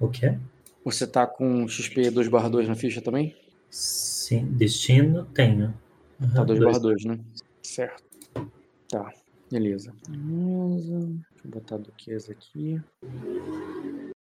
O quê? Você tá com XP 2 barra 2 na ficha também? Sim, destino tenho. Uhum, tá 2 barra 2, né? Certo. Tá, beleza. Beleza. Deixa eu botar duquesa aqui.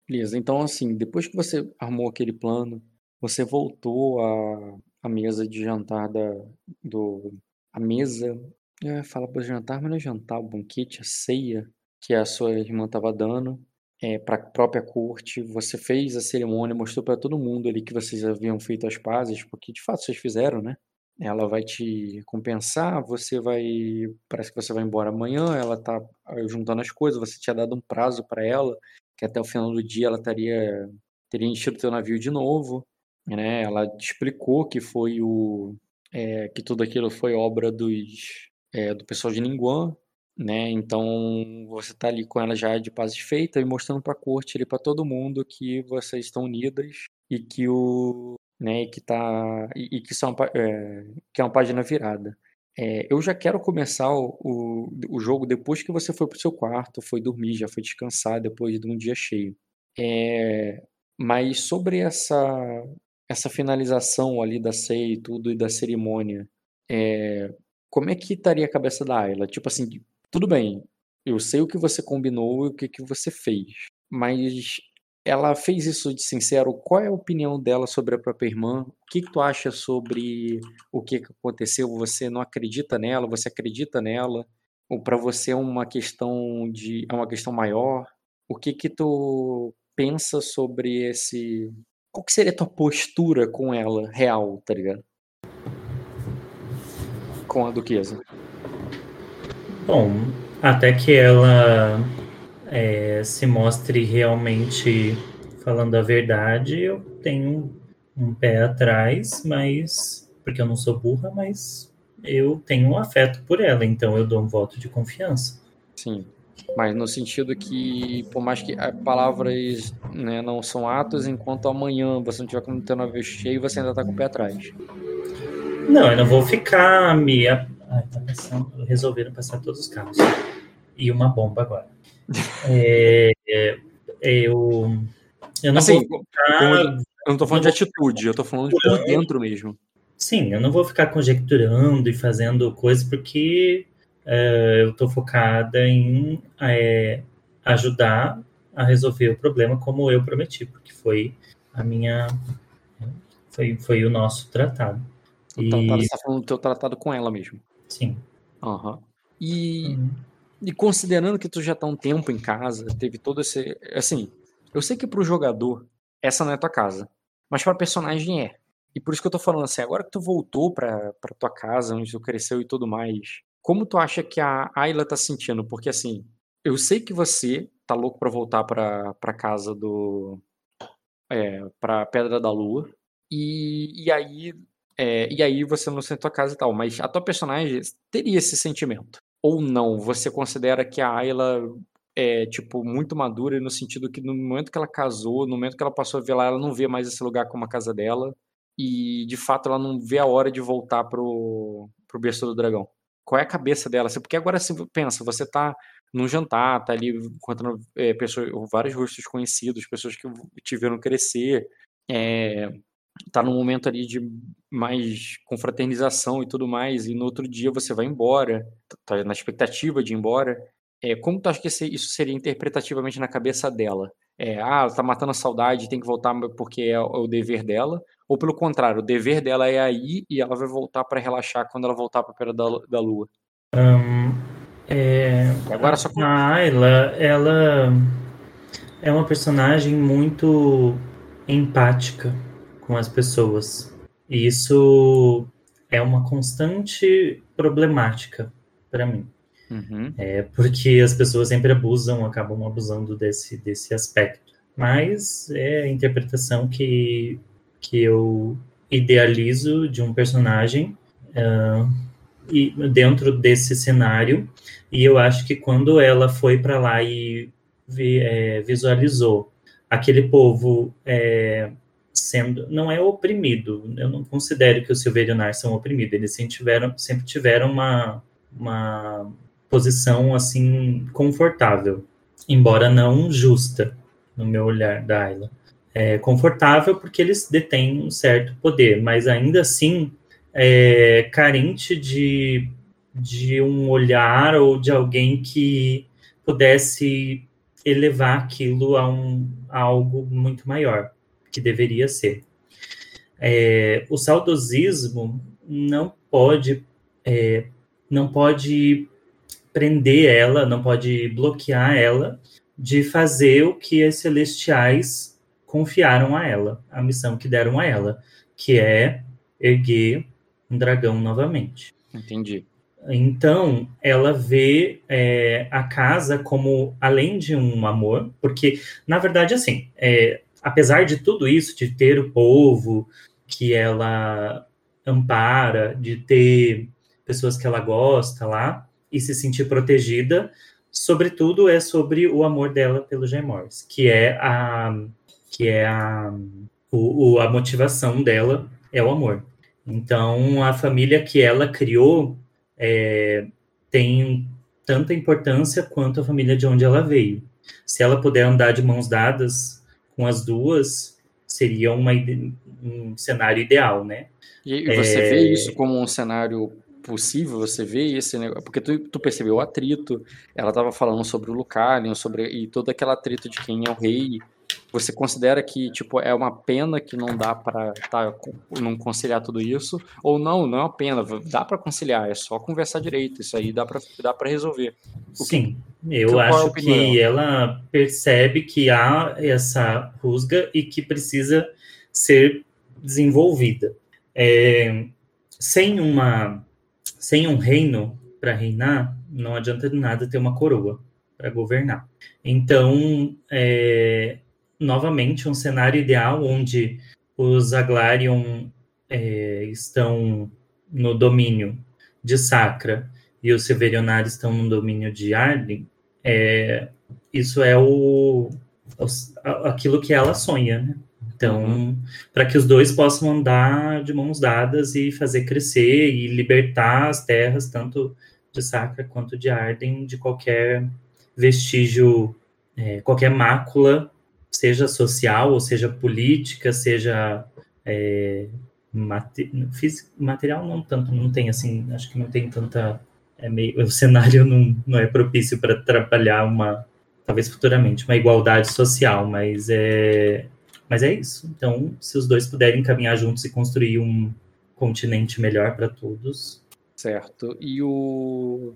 Beleza, então assim, depois que você armou aquele plano, você voltou à, à mesa de jantar da, do... A mesa... Ia falar para jantar, mas não é jantar, o banquete, a ceia que a sua irmã estava dando é, para a própria corte. Você fez a cerimônia, mostrou para todo mundo ali que vocês haviam feito as pazes, porque de fato vocês fizeram, né? Ela vai te compensar, você vai. Parece que você vai embora amanhã, ela tá ah, juntando as coisas, você tinha dado um prazo para ela, que até o final do dia ela estaria teria enchido o teu navio de novo, né? Ela te explicou que foi o é, que tudo aquilo foi obra dos é, do pessoal de Ninguan, né? Então você tá ali com ela já de paz feita e mostrando para a corte ali para todo mundo que vocês estão unidas e que o né, que tá e, e que são é, que é uma página virada. É, eu já quero começar o, o, o, jogo depois que você foi pro seu quarto, foi dormir, já foi descansar depois de um dia cheio. É, mas sobre essa essa finalização ali da ceia e tudo e da cerimônia, é, como é que estaria a cabeça da Ayla? Tipo assim, tudo bem, eu sei o que você combinou e o que, que você fez, mas ela fez isso de sincero. Qual é a opinião dela sobre a própria irmã? O que, que tu acha sobre o que, que aconteceu? Você não acredita nela? Você acredita nela? Ou para você é uma questão de é uma questão maior? O que que tu pensa sobre esse qual que seria a tua postura com ela real, tá ligado? Com a duquesa. Bom, até que ela é, se mostre realmente falando a verdade, eu tenho um pé atrás, mas porque eu não sou burra, mas eu tenho um afeto por ela, então eu dou um voto de confiança. Sim, mas no sentido que, por mais que palavras né, não são atos, enquanto amanhã você não tiver como ter uma vez cheio, você ainda tá com o pé atrás. Não, eu não vou ficar me Tá passando, resolveram passar todos os carros. E uma bomba agora. é, é, eu, eu não assim, vou ficar, eu não tô falando de atitude, eu tô falando de por dentro mesmo. Sim, eu não vou ficar conjecturando e fazendo coisas porque é, eu tô focada em é, ajudar a resolver o problema como eu prometi, porque foi a minha foi, foi o nosso tratado. Então, e... você tá falando do teu tratado com ela mesmo. Sim. Uhum. E, uhum. e considerando que tu já tá um tempo em casa, teve todo esse. Assim, eu sei que pro jogador essa não é tua casa, mas pra personagem é. E por isso que eu tô falando assim, agora que tu voltou pra, pra tua casa, onde tu cresceu e tudo mais, como tu acha que a Ayla tá sentindo? Porque assim, eu sei que você tá louco pra voltar pra, pra casa do. É, pra Pedra da Lua. E, e aí é, e aí você não sente a casa e tal, mas a tua personagem teria esse sentimento. Ou não? Você considera que a Ayla é, tipo, muito madura no sentido que no momento que ela casou, no momento que ela passou a ver lá, ela não vê mais esse lugar como a casa dela. E, de fato, ela não vê a hora de voltar pro, pro berço do dragão. Qual é a cabeça dela? Porque agora, você pensa, você tá num jantar, tá ali encontrando é, pessoas, vários rostos conhecidos, pessoas que te crescer, é, tá num momento ali de mais confraternização e tudo mais, e no outro dia você vai embora, tá na expectativa de ir embora. É, como tu acha que isso seria interpretativamente na cabeça dela? É, ah, tá matando a saudade, tem que voltar porque é o dever dela, ou pelo contrário, o dever dela é aí e ela vai voltar para relaxar quando ela voltar para perto da, da lua. Um, é, agora só a Ayla, ela é uma personagem muito empática com as pessoas. E isso é uma constante problemática para mim. Uhum. É porque as pessoas sempre abusam, acabam abusando desse, desse aspecto. Mas é a interpretação que, que eu idealizo de um personagem uh, e dentro desse cenário. E eu acho que quando ela foi para lá e vi, é, visualizou aquele povo é, sendo não é oprimido. Eu não considero que os Silverionar são oprimidos. Eles sempre tiveram, sempre tiveram uma, uma posição assim confortável, embora não justa. no meu olhar da Ayla. É confortável porque eles detêm um certo poder, mas ainda assim é carente de, de um olhar ou de alguém que pudesse elevar aquilo a, um, a algo muito maior, que deveria ser. É, o saudosismo não pode é, não pode prender ela, não pode bloquear ela de fazer o que as celestiais confiaram a ela, a missão que deram a ela, que é erguer um dragão novamente. Entendi. Então, ela vê é, a casa como, além de um amor, porque, na verdade, assim, é, apesar de tudo isso, de ter o povo que ela ampara, de ter pessoas que ela gosta lá e se sentir protegida, sobretudo é sobre o amor dela pelo Gemors, que é a que é a, o, a motivação dela é o amor. Então a família que ela criou é, tem tanta importância quanto a família de onde ela veio. Se ela puder andar de mãos dadas com as duas, seria uma, um cenário ideal, né? E, você é... vê isso como um cenário possível? Você vê esse negócio? Porque tu, tu percebeu o atrito, ela estava falando sobre o Lucalion, sobre e todo aquele atrito de quem é o rei. Você considera que tipo é uma pena que não dá para tá, não conciliar tudo isso? Ou não, não é uma pena, dá para conciliar, é só conversar direito, isso aí dá para dá para resolver. O Sim, que, eu que, é acho que ela percebe que há essa rusga e que precisa ser desenvolvida. É, sem uma sem um reino para reinar, não adianta de nada ter uma coroa para governar. Então, é, novamente, um cenário ideal onde os Aglarion é, estão no domínio de Sacra e os Severionar estão no domínio de Arden, é, isso é o, o, aquilo que ela sonha, né? Então, uhum. para que os dois possam andar de mãos dadas e fazer crescer e libertar as terras, tanto de Sacra quanto de Arden, de qualquer vestígio, é, qualquer mácula, seja social, ou seja política, seja é, mate, físico, material, não tanto, não tem assim, acho que não tem tanta. É meio, o cenário não, não é propício para trabalhar uma, talvez futuramente, uma igualdade social, mas é, mas é isso. Então, se os dois puderem caminhar juntos e construir um continente melhor para todos. Certo. E o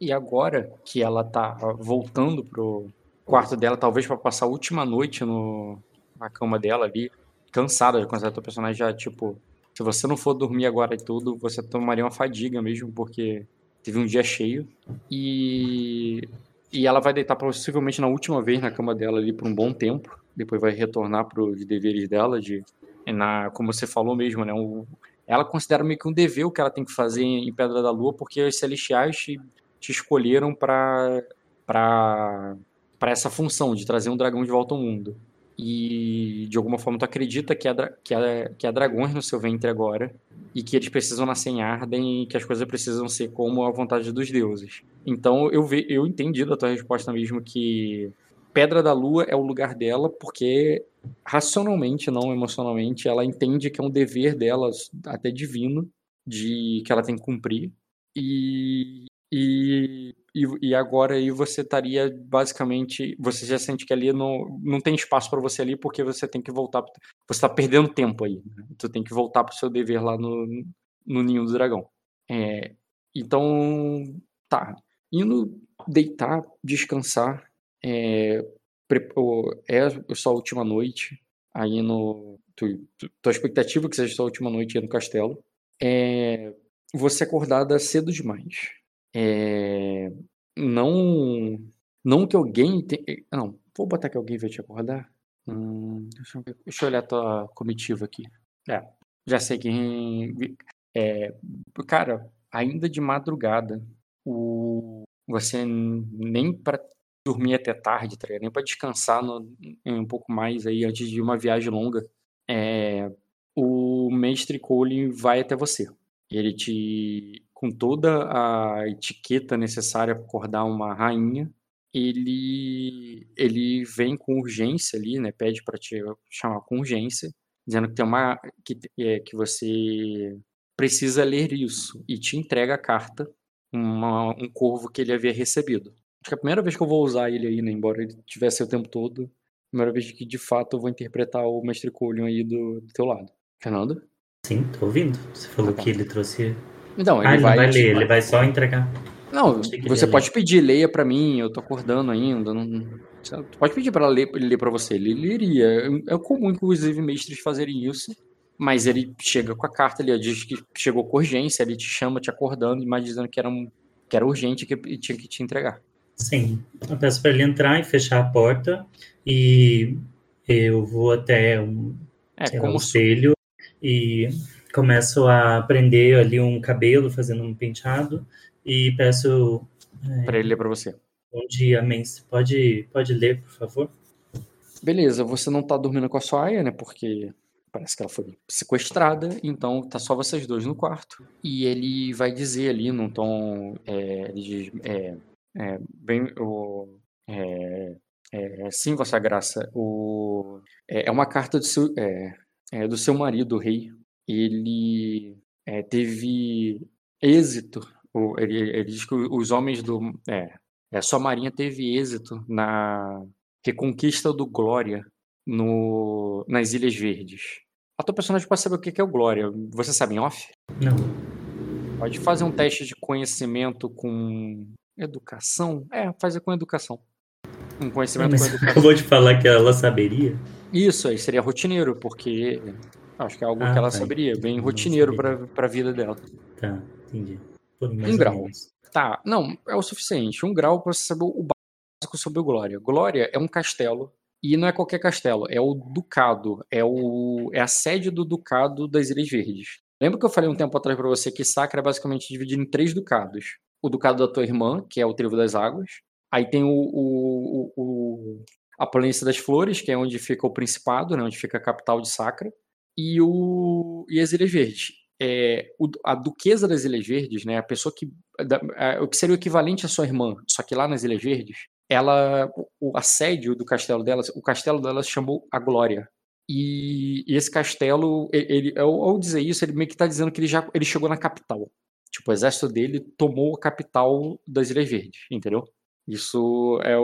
e agora que ela tá voltando pro quarto dela, talvez para passar a última noite no na cama dela ali, cansada, quando o personagem já tipo, se você não for dormir agora e tudo, você tomaria uma fadiga mesmo, porque teve um dia cheio. E e ela vai deitar possivelmente na última vez na cama dela ali por um bom tempo depois vai retornar para os deveres dela, de, na, como você falou mesmo, né? Um, ela considera meio que um dever o que ela tem que fazer em Pedra da Lua, porque os celestiais te, te escolheram para para essa função de trazer um dragão de volta ao mundo. E de alguma forma tu acredita que há, que há, que há dragões no seu ventre agora e que eles precisam nascer em Arden e que as coisas precisam ser como a vontade dos deuses. Então eu, ve, eu entendi da tua resposta mesmo que Pedra da Lua é o lugar dela porque racionalmente, não emocionalmente, ela entende que é um dever dela, até divino, de que ela tem que cumprir. E, e, e, agora aí você estaria basicamente, você já sente que ali não, não tem espaço para você ali porque você tem que voltar, você está perdendo tempo aí. Né? Você tem que voltar para o seu dever lá no, no ninho do dragão. É, então, tá. Indo deitar, descansar, é, é a sua última noite aí no. Tu, tu, tua expectativa é que seja sua última noite aí no castelo. É você acordada cedo demais. É, não. Não que alguém. Te, não, vou botar que alguém vai te acordar. Hum, deixa, eu, deixa, eu olhar a tua comitiva aqui. É, já sei quem. É, cara, ainda de madrugada, o, você nem para dormir até tarde, tá Nem para descansar no, um pouco mais aí antes de uma viagem longa. É, o mestre Colin vai até você. Ele te, com toda a etiqueta necessária para acordar uma rainha, ele ele vem com urgência ali, né? Pede para te chamar com urgência, dizendo que tem uma que é, que você precisa ler isso e te entrega a carta, uma, um corvo que ele havia recebido. Acho que é a primeira vez que eu vou usar ele aí, né? Embora ele tivesse o tempo todo, primeira vez que de fato eu vou interpretar o Mestre Colion aí do, do teu lado. Fernando? Sim, tô ouvindo. Você falou ah, tá. que ele trouxe. Então, ele, ah, ele vai, vai ler, ele vai só entregar. Não, você pode ler. pedir, leia para mim, eu tô acordando ainda. Não... pode pedir para ler, ele ler para você, ele leria. É comum, inclusive, mestres fazerem isso, mas ele chega com a carta ali, diz que chegou com urgência, ele te chama te acordando, mas dizendo que era, um, que era urgente e que tinha que te entregar. Sim, eu peço para ele entrar e fechar a porta e eu vou até um, é, como um espelho e começo a prender ali um cabelo, fazendo um penteado e peço é, para ele ler para você. Bom dia, Mense. Pode, pode ler, por favor? Beleza, você não tá dormindo com a sua aia, né? Porque parece que ela foi sequestrada, então tá só vocês dois no quarto. E ele vai dizer ali num tom. É, ele diz, é, é, bem, o, é, é, sim, Vossa Graça, o, é, é uma carta do seu, do seu marido, o rei. Ele é, teve êxito, ele, ele, diz que os homens do. É, a sua marinha teve êxito na reconquista do Glória no, nas Ilhas Verdes. A tua personagem pode saber o que é o Glória. Você sabe em off? Não. Pode fazer um teste de conhecimento com educação? É, fazer com educação. Um conhecimento Mas com educação. Acabou de falar que ela saberia? Isso, aí seria rotineiro, porque acho que é algo ah, que ela tá. saberia, bem rotineiro para a vida dela. Tá, entendi. um grau. Tá, não, é o suficiente. Um grau para você saber o básico sobre o Glória. Glória é um castelo, e não é qualquer castelo, é o Ducado, é, o, é a sede do Ducado das Ilhas Verdes. Lembra que eu falei um tempo atrás para você que Sacra é basicamente dividido em três ducados? O ducado da tua irmã, que é o Trevo das Águas. Aí tem o, o, o, a Planície das Flores, que é onde fica o Principado, né, onde fica a capital de Sacra, e, o, e as Ilhas Verdes. É, o, a Duquesa das Ilhas Verdes, né, a pessoa que. Da, a, o que seria o equivalente à sua irmã, só que lá nas Ilhas Verdes, ela. O assédio do castelo dela, o castelo dela se chamou A Glória. E, e esse castelo, ele, ele, ao, ao dizer isso, ele meio que está dizendo que ele já ele chegou na capital. Tipo, o exército dele tomou a capital das Ilhas Verdes, entendeu? Isso é.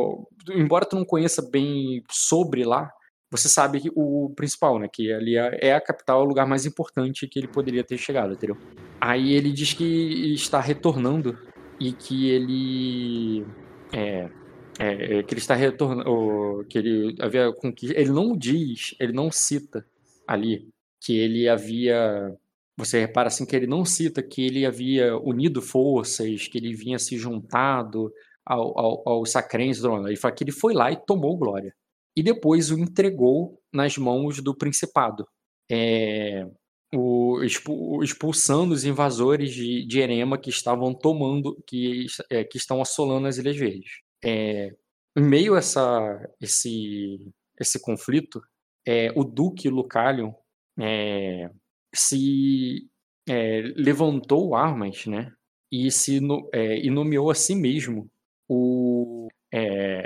Embora tu não conheça bem sobre lá, você sabe que o principal, né? Que ali é, é a capital, é o lugar mais importante que ele poderia ter chegado, entendeu? Aí ele diz que está retornando e que ele. É, é, que ele está retornando. Que ele havia conquistado. Ele não diz, ele não cita ali que ele havia. Você repara assim que ele não cita que ele havia unido forças, que ele vinha se juntado ao, ao, ao sacrense do Ele fala que ele foi lá e tomou Glória. E depois o entregou nas mãos do principado. É, o, expulsando os invasores de, de Erema que estavam tomando, que, é, que estão assolando as Ilhas Verdes. É, em meio a essa, esse, esse conflito, é, o Duque Lucalion é, se é, levantou armas, né? E se no, e nomeou a si mesmo o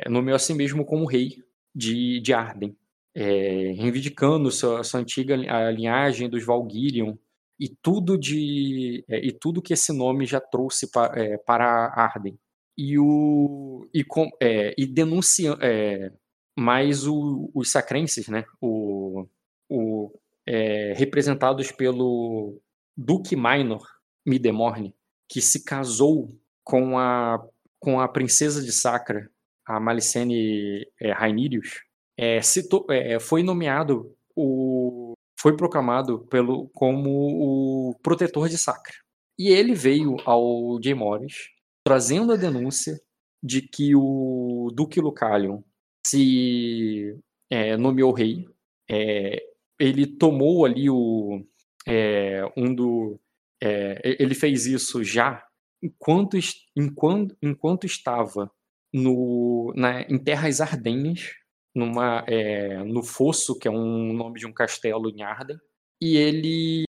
nomeou a si mesmo como rei de, de Arden, é, reivindicando sua, sua antiga a linhagem dos Valgirion e tudo de é, e tudo que esse nome já trouxe pa, é, para Arden. E o e, com, é, e denunciando é, mais o, os sacrenses, né, o, o é, representados pelo Duque Minor Midemorne, que se casou com a com a princesa de Sacra, a Malicene é, Rainirius, é, citou, é, foi nomeado o foi proclamado pelo como o protetor de Sacra. E ele veio ao Jay Morris trazendo a denúncia de que o Duque Lucalion se é, nomeou rei. É, ele tomou ali o é, um do é, ele fez isso já enquanto, enquanto, enquanto estava no, na, em terras ardenhas, numa, é, no Fosso, que é um nome de um castelo em Arden, e ele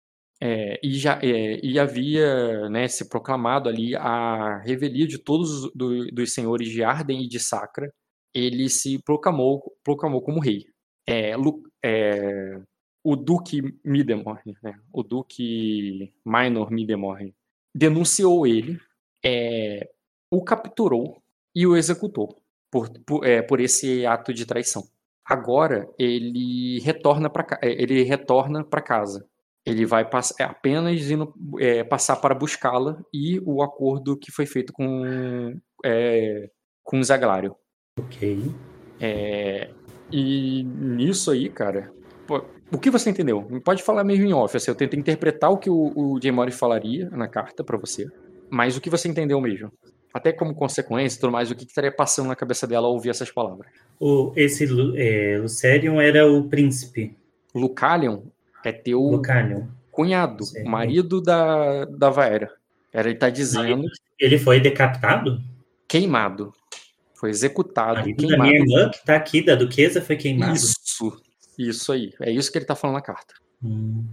É, e, já, é, e havia né, se proclamado ali a revelia de todos do, dos senhores de Arden e de Sacra. Ele se proclamou, proclamou como rei. É, é o Duque Midemorne, né, o Duque Minor Midemorne, denunciou ele, é, o capturou e o executou por, por, é, por esse ato de traição. Agora ele retorna para é, ele retorna para casa. Ele vai pass, é, apenas indo, é, passar para buscá-la e o acordo que foi feito com é, com Zaglário. Ok. É, e nisso aí, cara, pô, o que você entendeu? Pode falar mesmo em off. Assim, eu tento interpretar o que o, o Jay Mori falaria na carta para você, mas o que você entendeu mesmo? Até como consequência e tudo mais, o que, que estaria passando na cabeça dela ao ouvir essas palavras? O, esse é, Lucerion era o príncipe. Lucalion é teu Lucalion. cunhado, Sim. marido da, da Vaera. Era ele tá dizendo. Ele foi decapitado? Queimado. Foi executado. Marido queimado. da minha irmã, que tá aqui, da duquesa, foi queimado. Isso. Isso aí. É isso que ele tá falando na carta. Hum.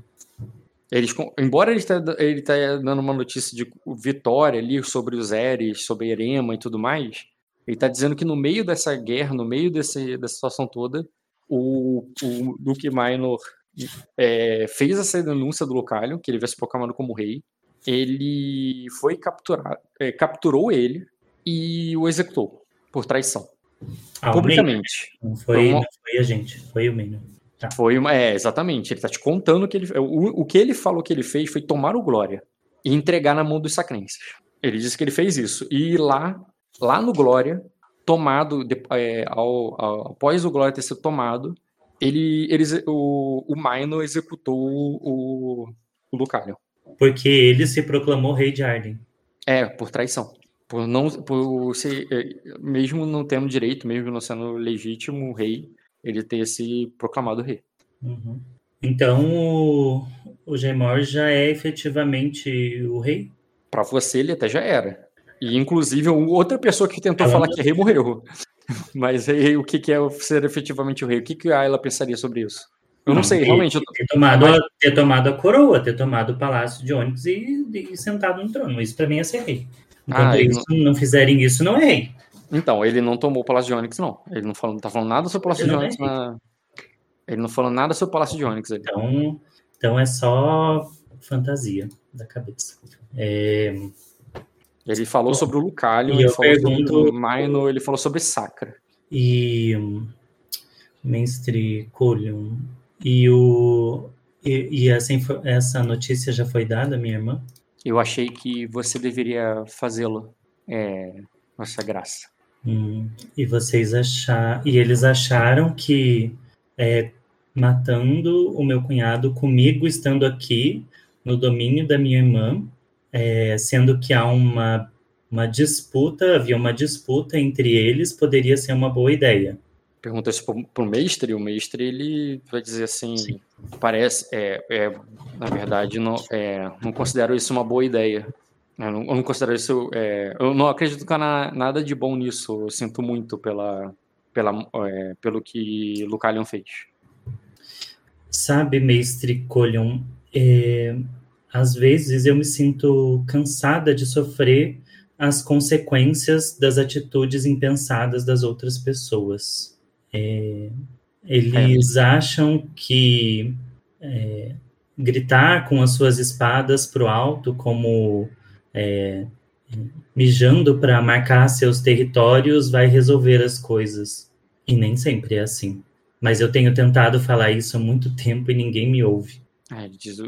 Eles, embora ele esteja ele tá dando uma notícia de vitória ali sobre os Eres, sobre Erema e tudo mais, ele está dizendo que no meio dessa guerra, no meio desse, dessa situação toda, o, o Duque Minor é, fez essa denúncia do Localion, que ele vai se proclamando como rei. Ele foi capturar, é, capturou ele e o executou por traição. Ah, publicamente. Não foi, uma... não foi a gente, foi o Minor. Tá. Foi uma, é, exatamente. Ele tá te contando que ele. O, o que ele falou que ele fez foi tomar o Glória e entregar na mão dos sacrenses. Ele disse que ele fez isso. E lá, lá no Glória, tomado, é, ao, ao, após o Glória ter sido tomado, ele, eles, o, o Maino executou o, o Lucalion. Porque ele se proclamou rei de Arden. É, por traição. Por não, por ser, é, mesmo não tendo direito, mesmo não sendo legítimo rei, ele ter se proclamado rei. Uhum. Então o, o Gemor já é efetivamente o rei? Para você ele até já era. E inclusive outra pessoa que tentou falar que é rei morreu. Mas aí, o que, que é ser efetivamente o rei? O que, que a Ayla pensaria sobre isso? Eu não, não sei, ter, realmente. Eu... Ter, tomado, a, ter tomado a coroa, ter tomado o palácio de Onyx e, e sentado no trono. Isso para mim é ser rei. Enquanto ah, isso, não... não fizerem isso, não é rei. Então, ele não tomou o Palácio de Onyx, não. Ele não, falou, não tá falando nada sobre o Palácio de Onyx na... Ele não falou nada sobre o Palácio de Onyx. Ali. Então, então é só fantasia da cabeça. É... Ele falou sobre o Lucalion, ele falou pergunto... sobre o Maino, ele falou sobre Sacra. E Mestre Colion, e o e, e essa, essa notícia já foi dada, minha irmã? Eu achei que você deveria fazê-lo, é, Nossa Graça. Hum, e vocês acharam. E eles acharam que é, matando o meu cunhado comigo estando aqui no domínio da minha irmã, é, sendo que há uma, uma disputa, havia uma disputa entre eles, poderia ser uma boa ideia. Pergunta isso para o mestre, o mestre ele vai dizer assim, Sim. parece, é, é, na verdade, não, é, não considero isso uma boa ideia. Eu não, eu não considero isso. É, eu não acredito que há nada de bom nisso. Eu sinto muito pela, pela, é, pelo que Lucalion fez. Sabe, mestre Colion, é, às vezes eu me sinto cansada de sofrer as consequências das atitudes impensadas das outras pessoas. É, eles é. acham que é, gritar com as suas espadas para o alto, como é, mijando para marcar seus territórios vai resolver as coisas. E nem sempre é assim. Mas eu tenho tentado falar isso há muito tempo e ninguém me ouve. É, ele diz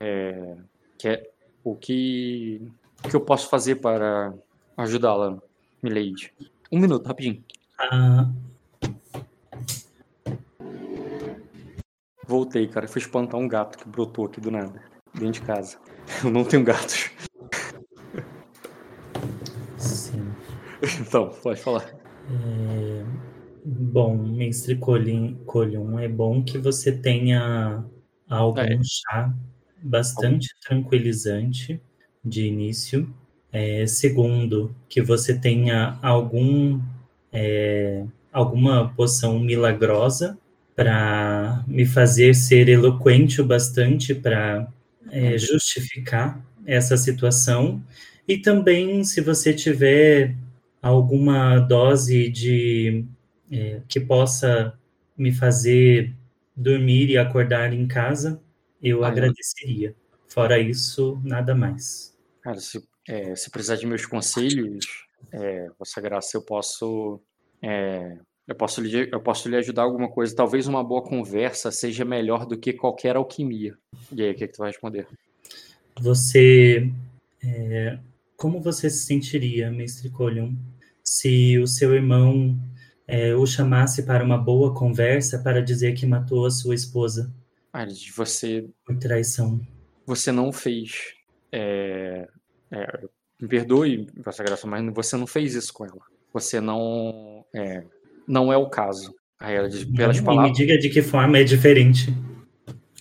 é, que é, o que, o que eu posso fazer para ajudá-la, Milady? Um minuto, rapidinho. Ah. Voltei, cara. Fui espantar um gato que brotou aqui do nada, dentro de casa. Eu não tenho gatos. Sim. Então, pode falar. É, bom, mestre Colion, é bom que você tenha algum é. chá bastante tranquilizante de início. É, segundo, que você tenha algum é, alguma poção milagrosa para me fazer ser eloquente o bastante para é, justificar essa situação e também se você tiver alguma dose de é, que possa me fazer dormir e acordar em casa, eu ah, agradeceria. Fora isso, nada mais. Cara, se, é, se precisar de meus conselhos, é, Vossa Graça, eu posso é, eu posso, lhe, eu posso lhe ajudar alguma coisa. Talvez uma boa conversa seja melhor do que qualquer alquimia. E aí, o que, é que tu vai responder? Você. É, como você se sentiria, Mestre Colion, se o seu irmão é, o chamasse para uma boa conversa para dizer que matou a sua esposa? Ah, você. Por traição. Você não fez. É, é, me perdoe, Vossa Graça, mas você não fez isso com ela. Você não. É, não é o caso. Aí ela diz, pelas palavras. Me diga de que forma é diferente.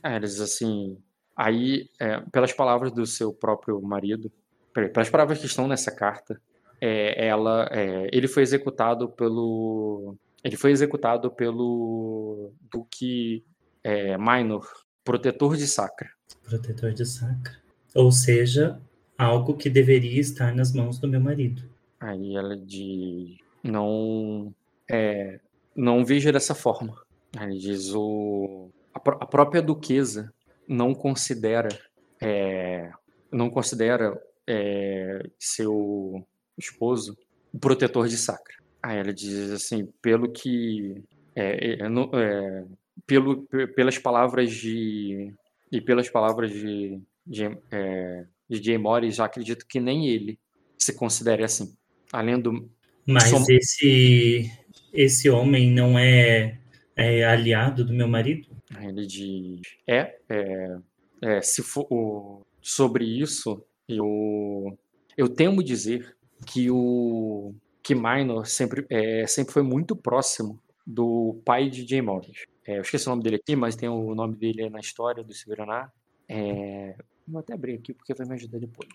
Aí ela diz assim. Aí, é, pelas palavras do seu próprio marido, pelas palavras que estão nessa carta, é, ela, é, ele foi executado pelo, ele foi executado pelo Duque é, Minor, protetor de Sacra. Protetor de Sacra. Ou seja, algo que deveria estar nas mãos do meu marido. Aí ela diz, não, é, não veja dessa forma. Ele diz o a, a própria duquesa não considera é, não considera é, seu esposo o protetor de Sacra. Aí ela diz assim, pelo que é, é, é pelo, pelas palavras de e pelas palavras de de, é, de Jay Morris, já acredito que nem ele se considere assim. Além do mas esse esse homem não é, é aliado do meu marido? Ele diz: é, é, é se for o, sobre isso, eu, eu temo dizer que o que Minor sempre, é, sempre foi muito próximo do pai de Jay Morris. É, eu esqueci o nome dele aqui, mas tem o nome dele na história do Silveraná. É, vou até abrir aqui porque vai me ajudar depois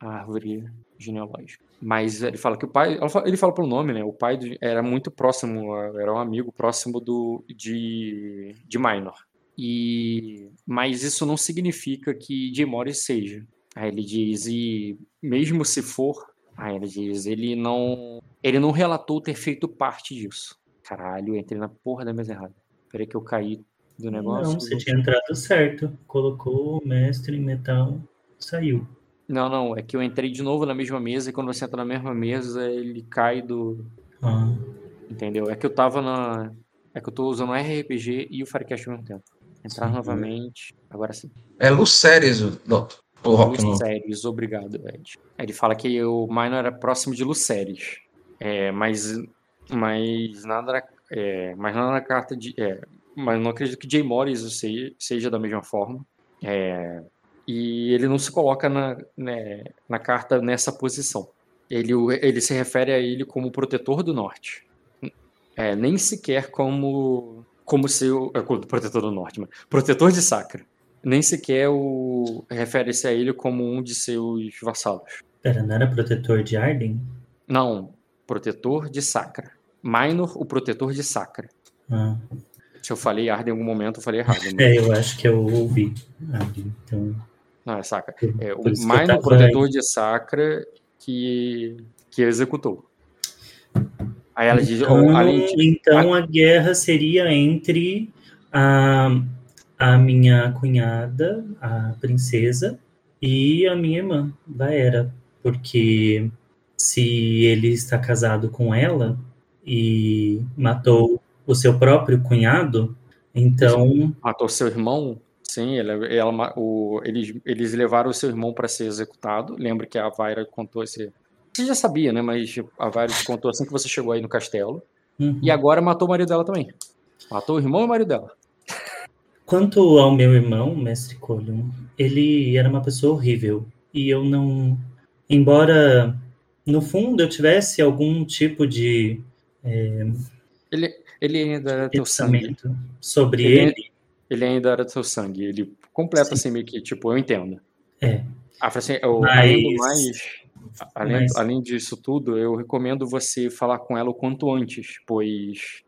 a árvore genealógica. Mas ele fala que o pai, ele fala pelo nome, né? O pai era muito próximo, era um amigo próximo do de, de Minor. E mas isso não significa que Jim Morris seja. Aí ele diz e mesmo se for, aí ele diz, ele não ele não relatou ter feito parte disso. Caralho, entrei na porra da mesa errada. Peraí que eu caí do negócio. Não, você tinha entrado certo. Colocou o mestre em metal, saiu. Não, não, é que eu entrei de novo na mesma mesa e quando você entra na mesma mesa, ele cai do. Ah. Entendeu? É que eu tava na. É que eu tô usando o RPG e o Firecast ao mesmo tempo. Entrar sim, novamente. Agora sim. É Luceres, Doutor. Luceres, obrigado, Ed. Ele fala que o Minor era próximo de Luceres. É, mas. Mas nada. É, mas nada na carta de. É, mas não acredito que Jay Morris seja, seja da mesma forma. É, e ele não se coloca na, né, na carta nessa posição. Ele, ele se refere a ele como protetor do norte. É, nem sequer como como seu é, protetor do norte, mas protetor de Sacra. Nem sequer o refere-se a ele como um de seus vassalos. Pera, não era protetor de Arden? Não, protetor de Sacra. Minor, o protetor de Sacra. Ah. Se eu falei Arden em algum momento, eu falei errado. Mas... É, eu acho que eu ouvi Arden, então... Não, é Sacra. É, o Minor protetor de Sacra que, que executou. Aí ela diz, então, de... então a guerra seria entre a, a minha cunhada, a princesa, e a minha irmã, Vaera, porque se ele está casado com ela e matou o seu próprio cunhado, então matou seu irmão, Sim, ela, ela, o, eles, eles levaram o seu irmão para ser executado. Lembra que a Vaira contou esse. Você já sabia, né? Mas a Vaira contou assim que você chegou aí no castelo. Uhum. E agora matou o marido dela também. Matou o irmão e o marido dela. Quanto ao meu irmão, mestre Colion, ele era uma pessoa horrível. E eu não. Embora no fundo eu tivesse algum tipo de. É, ele, ele ainda era teu sangue. Sobre ele, ele ele ainda era seu sangue. Ele completa Sim. assim, meio que, tipo, eu entendo. É. Ah, assim, eu, Mas... além mais, além, Mas... além disso tudo, eu recomendo você falar com ela o quanto antes, pois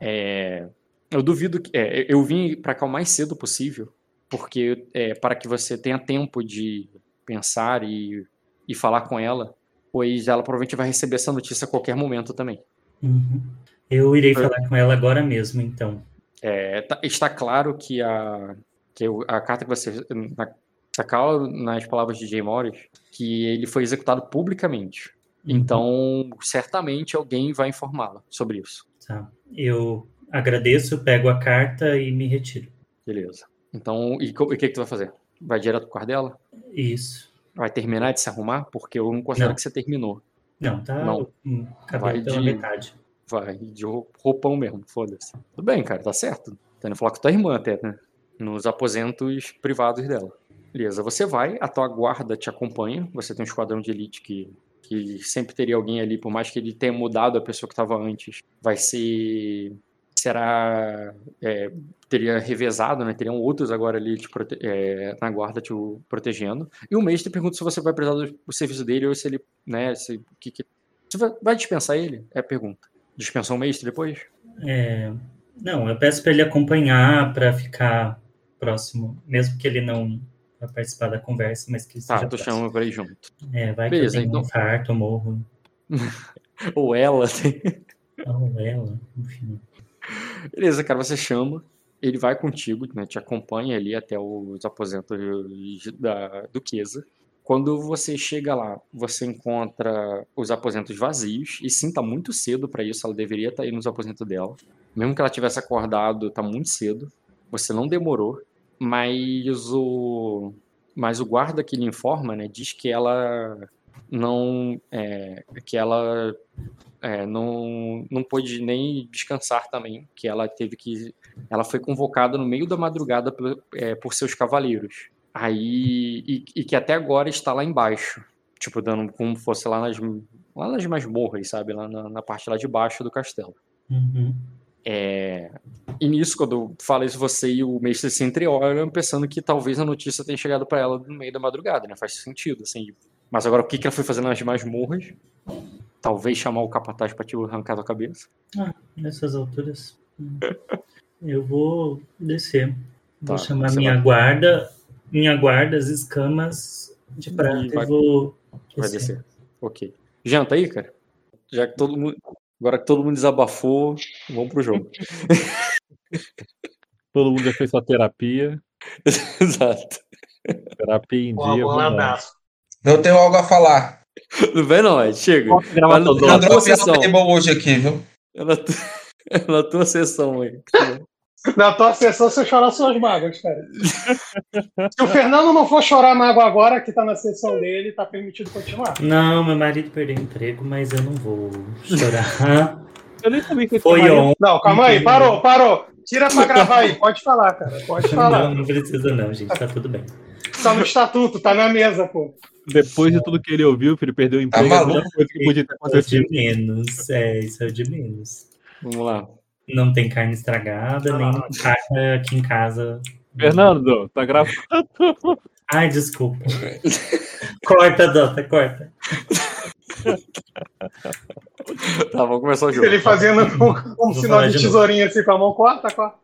é, eu duvido que. É, eu vim para cá o mais cedo possível, porque é, para que você tenha tempo de pensar e, e falar com ela, pois ela provavelmente vai receber essa notícia a qualquer momento também. Uhum. Eu irei falar com ela agora mesmo, então. É, tá- está claro que a, que a carta que você. na- Está claro nas palavras de Jay Morris que ele foi executado publicamente. Então, certamente alguém vai informá-la sobre isso. Tá. Eu agradeço, pego a carta e me retiro. Beleza. Então, e o que, que tu vai fazer? Vai direto pro quarto dela? Isso. Vai terminar de se arrumar? Porque eu não considero Não. que você terminou. Não, tá. Não. hum, Vai pela de- metade. Vai, de rou- roupão mesmo, foda-se. Tudo bem, cara, tá certo. Tá indo falar com tua irmã até, né? Nos aposentos privados dela. Beleza, você vai, a tua guarda te acompanha. Você tem um esquadrão de elite que, que sempre teria alguém ali, por mais que ele tenha mudado a pessoa que estava antes. Vai ser. Será. é, teria revezado, né? Teriam outros agora ali te prote- é, na guarda te protegendo. E o mestre pergunta se você vai precisar do, serviço dele ou se ele. né? Se, que que- você vai, dispensar ele? É a pergunta. Dispensou o mestre depois? É, não, eu peço para ele acompanhar, para ficar próximo, mesmo que ele não vai participar da conversa, mas que Tá, esteja tu próximo. chama pra ir junto. É, vai Beleza, que eu então- um infarto, eu morro. Ou ela. tem- Ou ela, enfim. Beleza, cara, você chama. Ele vai contigo, né? Te acompanha ali até os aposentos da Duquesa. Quando você chega lá, você encontra os aposentos vazios. E sim, tá muito cedo pra isso. Ela deveria estar aí nos aposentos dela. Mesmo que ela tivesse acordado, tá muito cedo. Você não demorou. Mas o, mas o guarda que lhe informa, né? Diz que ela não, é, que ela é, não, não pôde nem descansar também, que ela teve que, ela foi convocada no meio da madrugada pelo- é, por seus cavaleiros. Aí e, e que até agora está lá embaixo, tipo dando como fosse lá nas lá nas masmorras, sabe, lá na, na parte lá de baixo do castelo. Uhum. É, e nisso, quando fala isso, você e o mestre se entreolham, pensando que talvez a notícia tenha chegado para ela no meio da madrugada, né? Faz sentido, assim. Mas agora, o que, que ela foi fazer nas masmorras? Talvez chamar o capataz para te arrancar da cabeça. Ah, nessas alturas. hum, Eu vou descer. Vou Tá, chamar você minha vai- guarda, minha guarda, as escamas de prata E vai- e vou Vai descer. Ok. Janta aí, cara? Já que todo mundo. Agora que todo mundo desabafou, vamos pro jogo. Todo mundo já fez sua terapia. Exato. Terapia em Boa, dia. lá. abraço. Eu tenho algo a falar. Não vem não, Ed. Chega. Todo na Eu tua sessão. hoje aqui, viu? É na, tu... é na tua sessão aí. Na tua sessão você chora suas mágoas, cara. Se o Fernando não for chorar mágoa agora, que tá na sessão dele, tá permitido continuar. Não, meu marido perdeu o emprego, mas eu não vou chorar. Eu nem sabia que Foi tinha ontem. Não, calma aí, parou, parou. Tira pra gravar aí, pode falar, cara. Pode falar. Não, não precisa não, gente. Tá tudo bem. Tá no estatuto, tá na mesa, pô. Depois de tudo que ele ouviu, ele perdeu o emprego, Tá é a melhor maluco? coisa que podia ter Isso é o acontecido. de menos. É, isso é o de menos. Vamos lá. Não tem carne estragada, nem Ah. carne aqui em casa. Fernando, tá gravando. Ai, desculpa. corta, Dota, corta. Tá, vamos começar o jogo. Ele fazendo um, um sinal de de novo. tesourinha assim com a mão, corta, corta.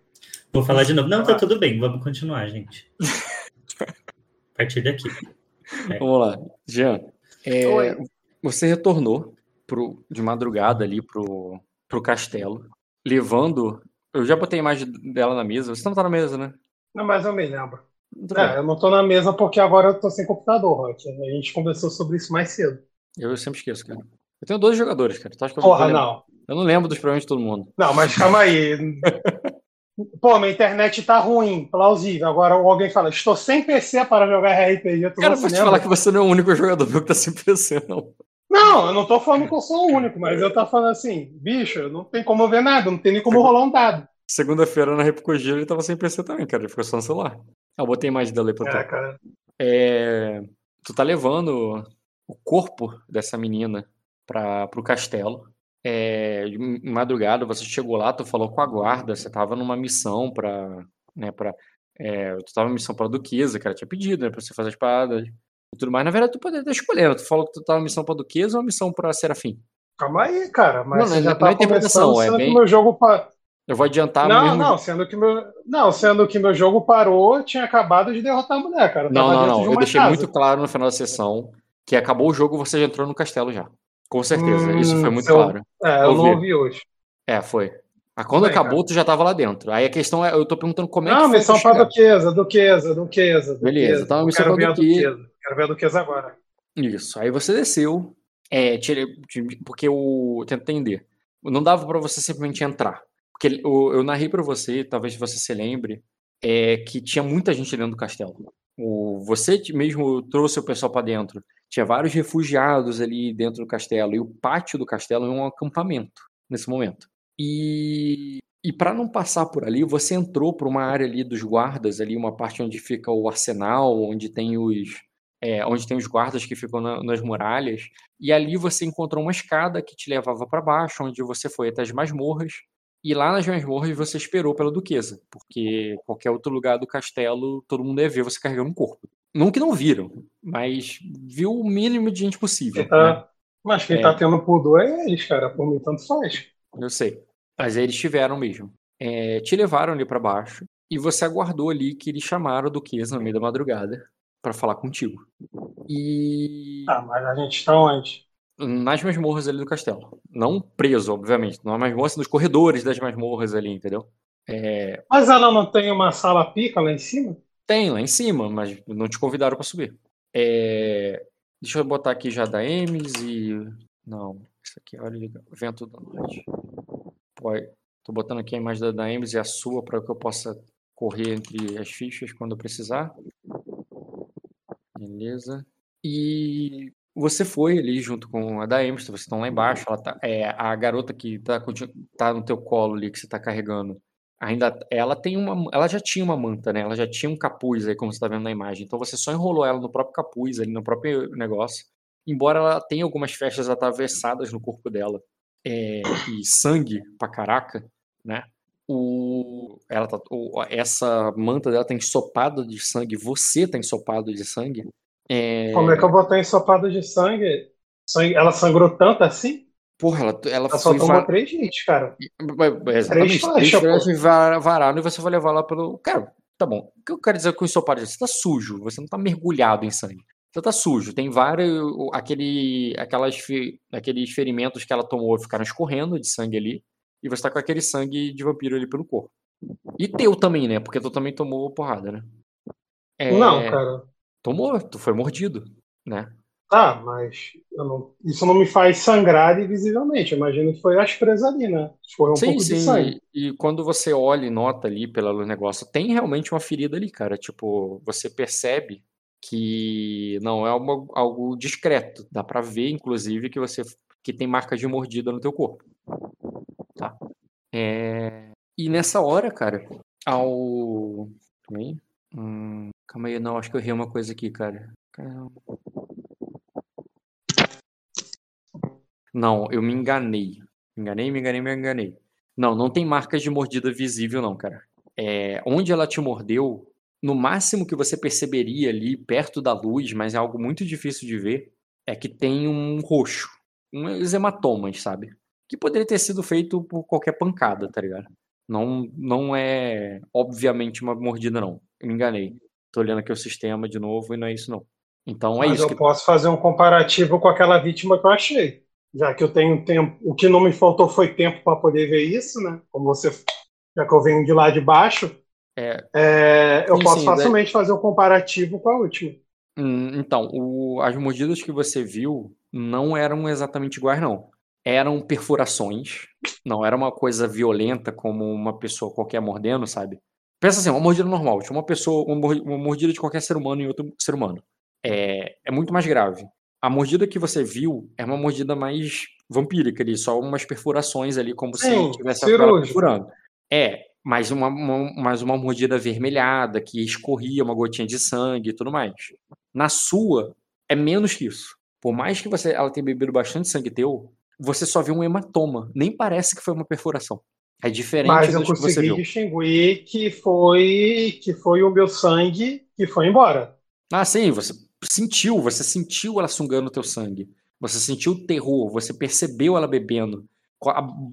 Vou falar de novo. Não, tá tudo bem. Vamos continuar, gente. Partir daqui. Vamos lá. Jean, é, você retornou pro, de madrugada ali pro, pro castelo, levando. Eu já botei a imagem dela na mesa. Você não tá na mesa, né? Não, mas eu me lembro. É, eu não tô na mesa porque agora eu tô sem computador, Rock. A gente conversou sobre isso mais cedo. Eu sempre esqueço, cara. Eu tenho 12 jogadores, cara. Tu acha que eu Porra, não. Eu não lembro dos problemas de todo mundo. Não, mas calma aí. Pô, minha internet tá ruim, plausível. Agora alguém fala, estou sem PC para jogar RPG. Tu Cara, vou te falar que você não é o único jogador meu que tá sem PC, não. Não, eu não tô falando que eu sou o único, mas eu tô falando assim, bicho, não tem como eu ver nada, não tem nem como rolar um dado. Segunda-feira na Repcogia ele tava sem PC também, cara. Ele ficou só no celular. Ah, eu botei a imagem dela aí pra É, tu. cara. É, tu tá levando o corpo dessa menina para pro castelo. É, madrugada você chegou lá, tu falou com a guarda, você tava numa missão pra, né, pra, é, tu tava numa missão pra Duquesa, que ela tinha pedido, né, pra você fazer as paradas e tudo mais. Na verdade, tu poderia estar escolhendo. Tu falou que tu tava numa missão pra Duquesa ou uma missão pra Serafim? Calma aí, cara. Mas Não, não, já não tá é interpretação, começando, é bem- meu jogo pa- Eu vou adiantar não, mesmo. não, sendo que meu, não, sendo que meu jogo parou, tinha acabado de derrotar a mulher, cara. Não, não, não. de Eu deixei casa. muito claro no final da sessão que acabou o jogo você já entrou no castelo já. Com certeza. Hum, Isso foi muito se eu- claro. É, eu não Ouvi. ouvi hoje. É, foi. Ah, quando Bem, acabou, tu já tava lá dentro. Aí a questão é, eu tô perguntando como é que Não, missão pra chegar. Duquesa, Duquesa, Duquesa. Beleza, então a Eu missão pra ver a Duquesa. Quero ver a Duquesa agora. Isso. Aí você desceu, é, tire- tire- porque o tento entender. Não dava pra você simplesmente entrar. Porque o- eu narrei pra você, talvez você se lembre, é que tinha muita gente dentro do castelo. O, você mesmo trouxe o pessoal pra dentro. Tinha vários refugiados ali dentro do castelo e o pátio do castelo é um acampamento nesse momento. E e para não passar por ali, você entrou para uma área ali dos guardas, ali uma parte onde fica o arsenal, onde tem os é, onde tem os guardas que ficam na- nas muralhas, e ali você encontrou uma escada que te levava para baixo, onde você foi até as masmorras, e lá nas masmorras você esperou pela duquesa, porque qualquer outro lugar do castelo todo mundo ia ver você carregando um corpo. Não que não viram, mas viu o mínimo de gente possível. Quem né? tá, Mas quem É. tá tendo pudor é eles, cara. Por mim, tanto faz. Eu sei. Mas eles tiveram mesmo. É, te levaram ali pra baixo e você aguardou ali que eles chamaram a duquesa no meio da madrugada pra falar contigo. E Tá, mas a gente tá onde? nas masmorras ali do castelo. Não preso, obviamente. Não é masmorra, nos corredores das masmorras ali, entendeu? É, Mas ela não tem uma sala pica lá em cima? tem lá em cima, mas não te convidaram pra subir. É, deixa eu botar aqui já da Emes e. Não, isso aqui, olha, vento da noite. Tô botando aqui a imagem da, da Emes e a sua para que eu possa correr entre as fichas quando eu precisar. Beleza. E você foi ali junto com a da Emes, vocês estão lá embaixo. Tá, é, a garota que tá, conti- tá no teu colo ali, que você tá carregando, ainda ela tem uma. Ela já tinha uma manta, né? Ela já tinha um capuz aí, como você tá vendo na imagem. Então você só enrolou ela no próprio capuz, ali no próprio negócio. Embora ela tenha algumas fechas atravessadas no corpo dela é, e sangue pra caraca, né? O, ela tá, o- essa manta dela tá ensopada de sangue, você tá ensopado de sangue. É, Como é que eu vou ter ensopado de? Sangue- Ela sangrou tanto assim? Porra, ela, ela Ela só tomou va- três hits, cara. Exatamente, Três três va- vararam e você vai levar lá pelo. Cara, tá bom. O que eu quero dizer com ensopado? Você tá sujo, você não tá mergulhado em sangue. Você tá sujo. Tem vários. Aquele, aquelas, aqueles ferimentos que ela tomou ficaram escorrendo de sangue ali. E você tá com aquele sangue de vampiro ali pelo corpo. E teu também, né? Porque tu também tomou porrada, né? É, Não, cara. Tomou, tu foi mordido, né? Tá, mas não- isso não me faz sangrar visivelmente. Imagino que foi as presas ali, né? Foi um Sim, pouco de sim. sangue. E quando você olha e nota ali pelo negócio, tem realmente uma ferida ali, cara. Tipo, você percebe que não é uma- algo discreto. Dá pra ver, inclusive, que você que tem marcas de mordida no teu corpo. Tá? É, E nessa hora, cara, ao. Calma aí. Hum, Calma aí, não, acho que eu errei uma coisa aqui, cara. Calma. Não, eu me enganei. Me enganei, me enganei, me enganei. Não, não tem marcas de mordida visível, não, cara. É, onde ela te mordeu, no máximo que você perceberia ali, perto da luz, mas é algo muito difícil de ver, é que tem um roxo. Uns hematomas, sabe? Que poderia ter sido feito por qualquer pancada, tá ligado? Não, não é, obviamente, uma mordida, não. Eu me enganei. Tô olhando aqui o sistema de novo e não é isso, não. Então é Mas isso eu que posso fazer um comparativo com aquela vítima que eu achei. Já que eu tenho tempo. O que não me faltou foi tempo para poder ver isso, né? Como você. Já que eu venho de lá de baixo, é, é, eu Sim, posso sim, facilmente fazer um comparativo com a última. Hum, Então, o- as mordidas que você viu não eram exatamente iguais, não. Eram perfurações, não era uma coisa violenta como uma pessoa qualquer mordendo, sabe? Pensa assim, uma mordida normal, tipo uma pessoa, uma mordida de qualquer ser humano em outro ser humano. É, é muito mais grave. A mordida que você viu é uma mordida mais vampírica ali, só umas perfurações ali, como se Sim, tivesse a ela cirúrgica. perfurando. É, mas uma, uma, mas uma mordida avermelhada, que escorria uma gotinha de sangue e tudo mais. Na sua, é menos que isso. Por mais que você ela tenha bebido bastante sangue teu, você só vê um hematoma. Nem parece que foi uma perfuração. É diferente Mas eu consegui viu. distinguir que foi que foi o meu sangue que foi embora. Ah, sim, você sentiu, você sentiu ela sugando o teu sangue. Você sentiu o terror, você percebeu ela bebendo.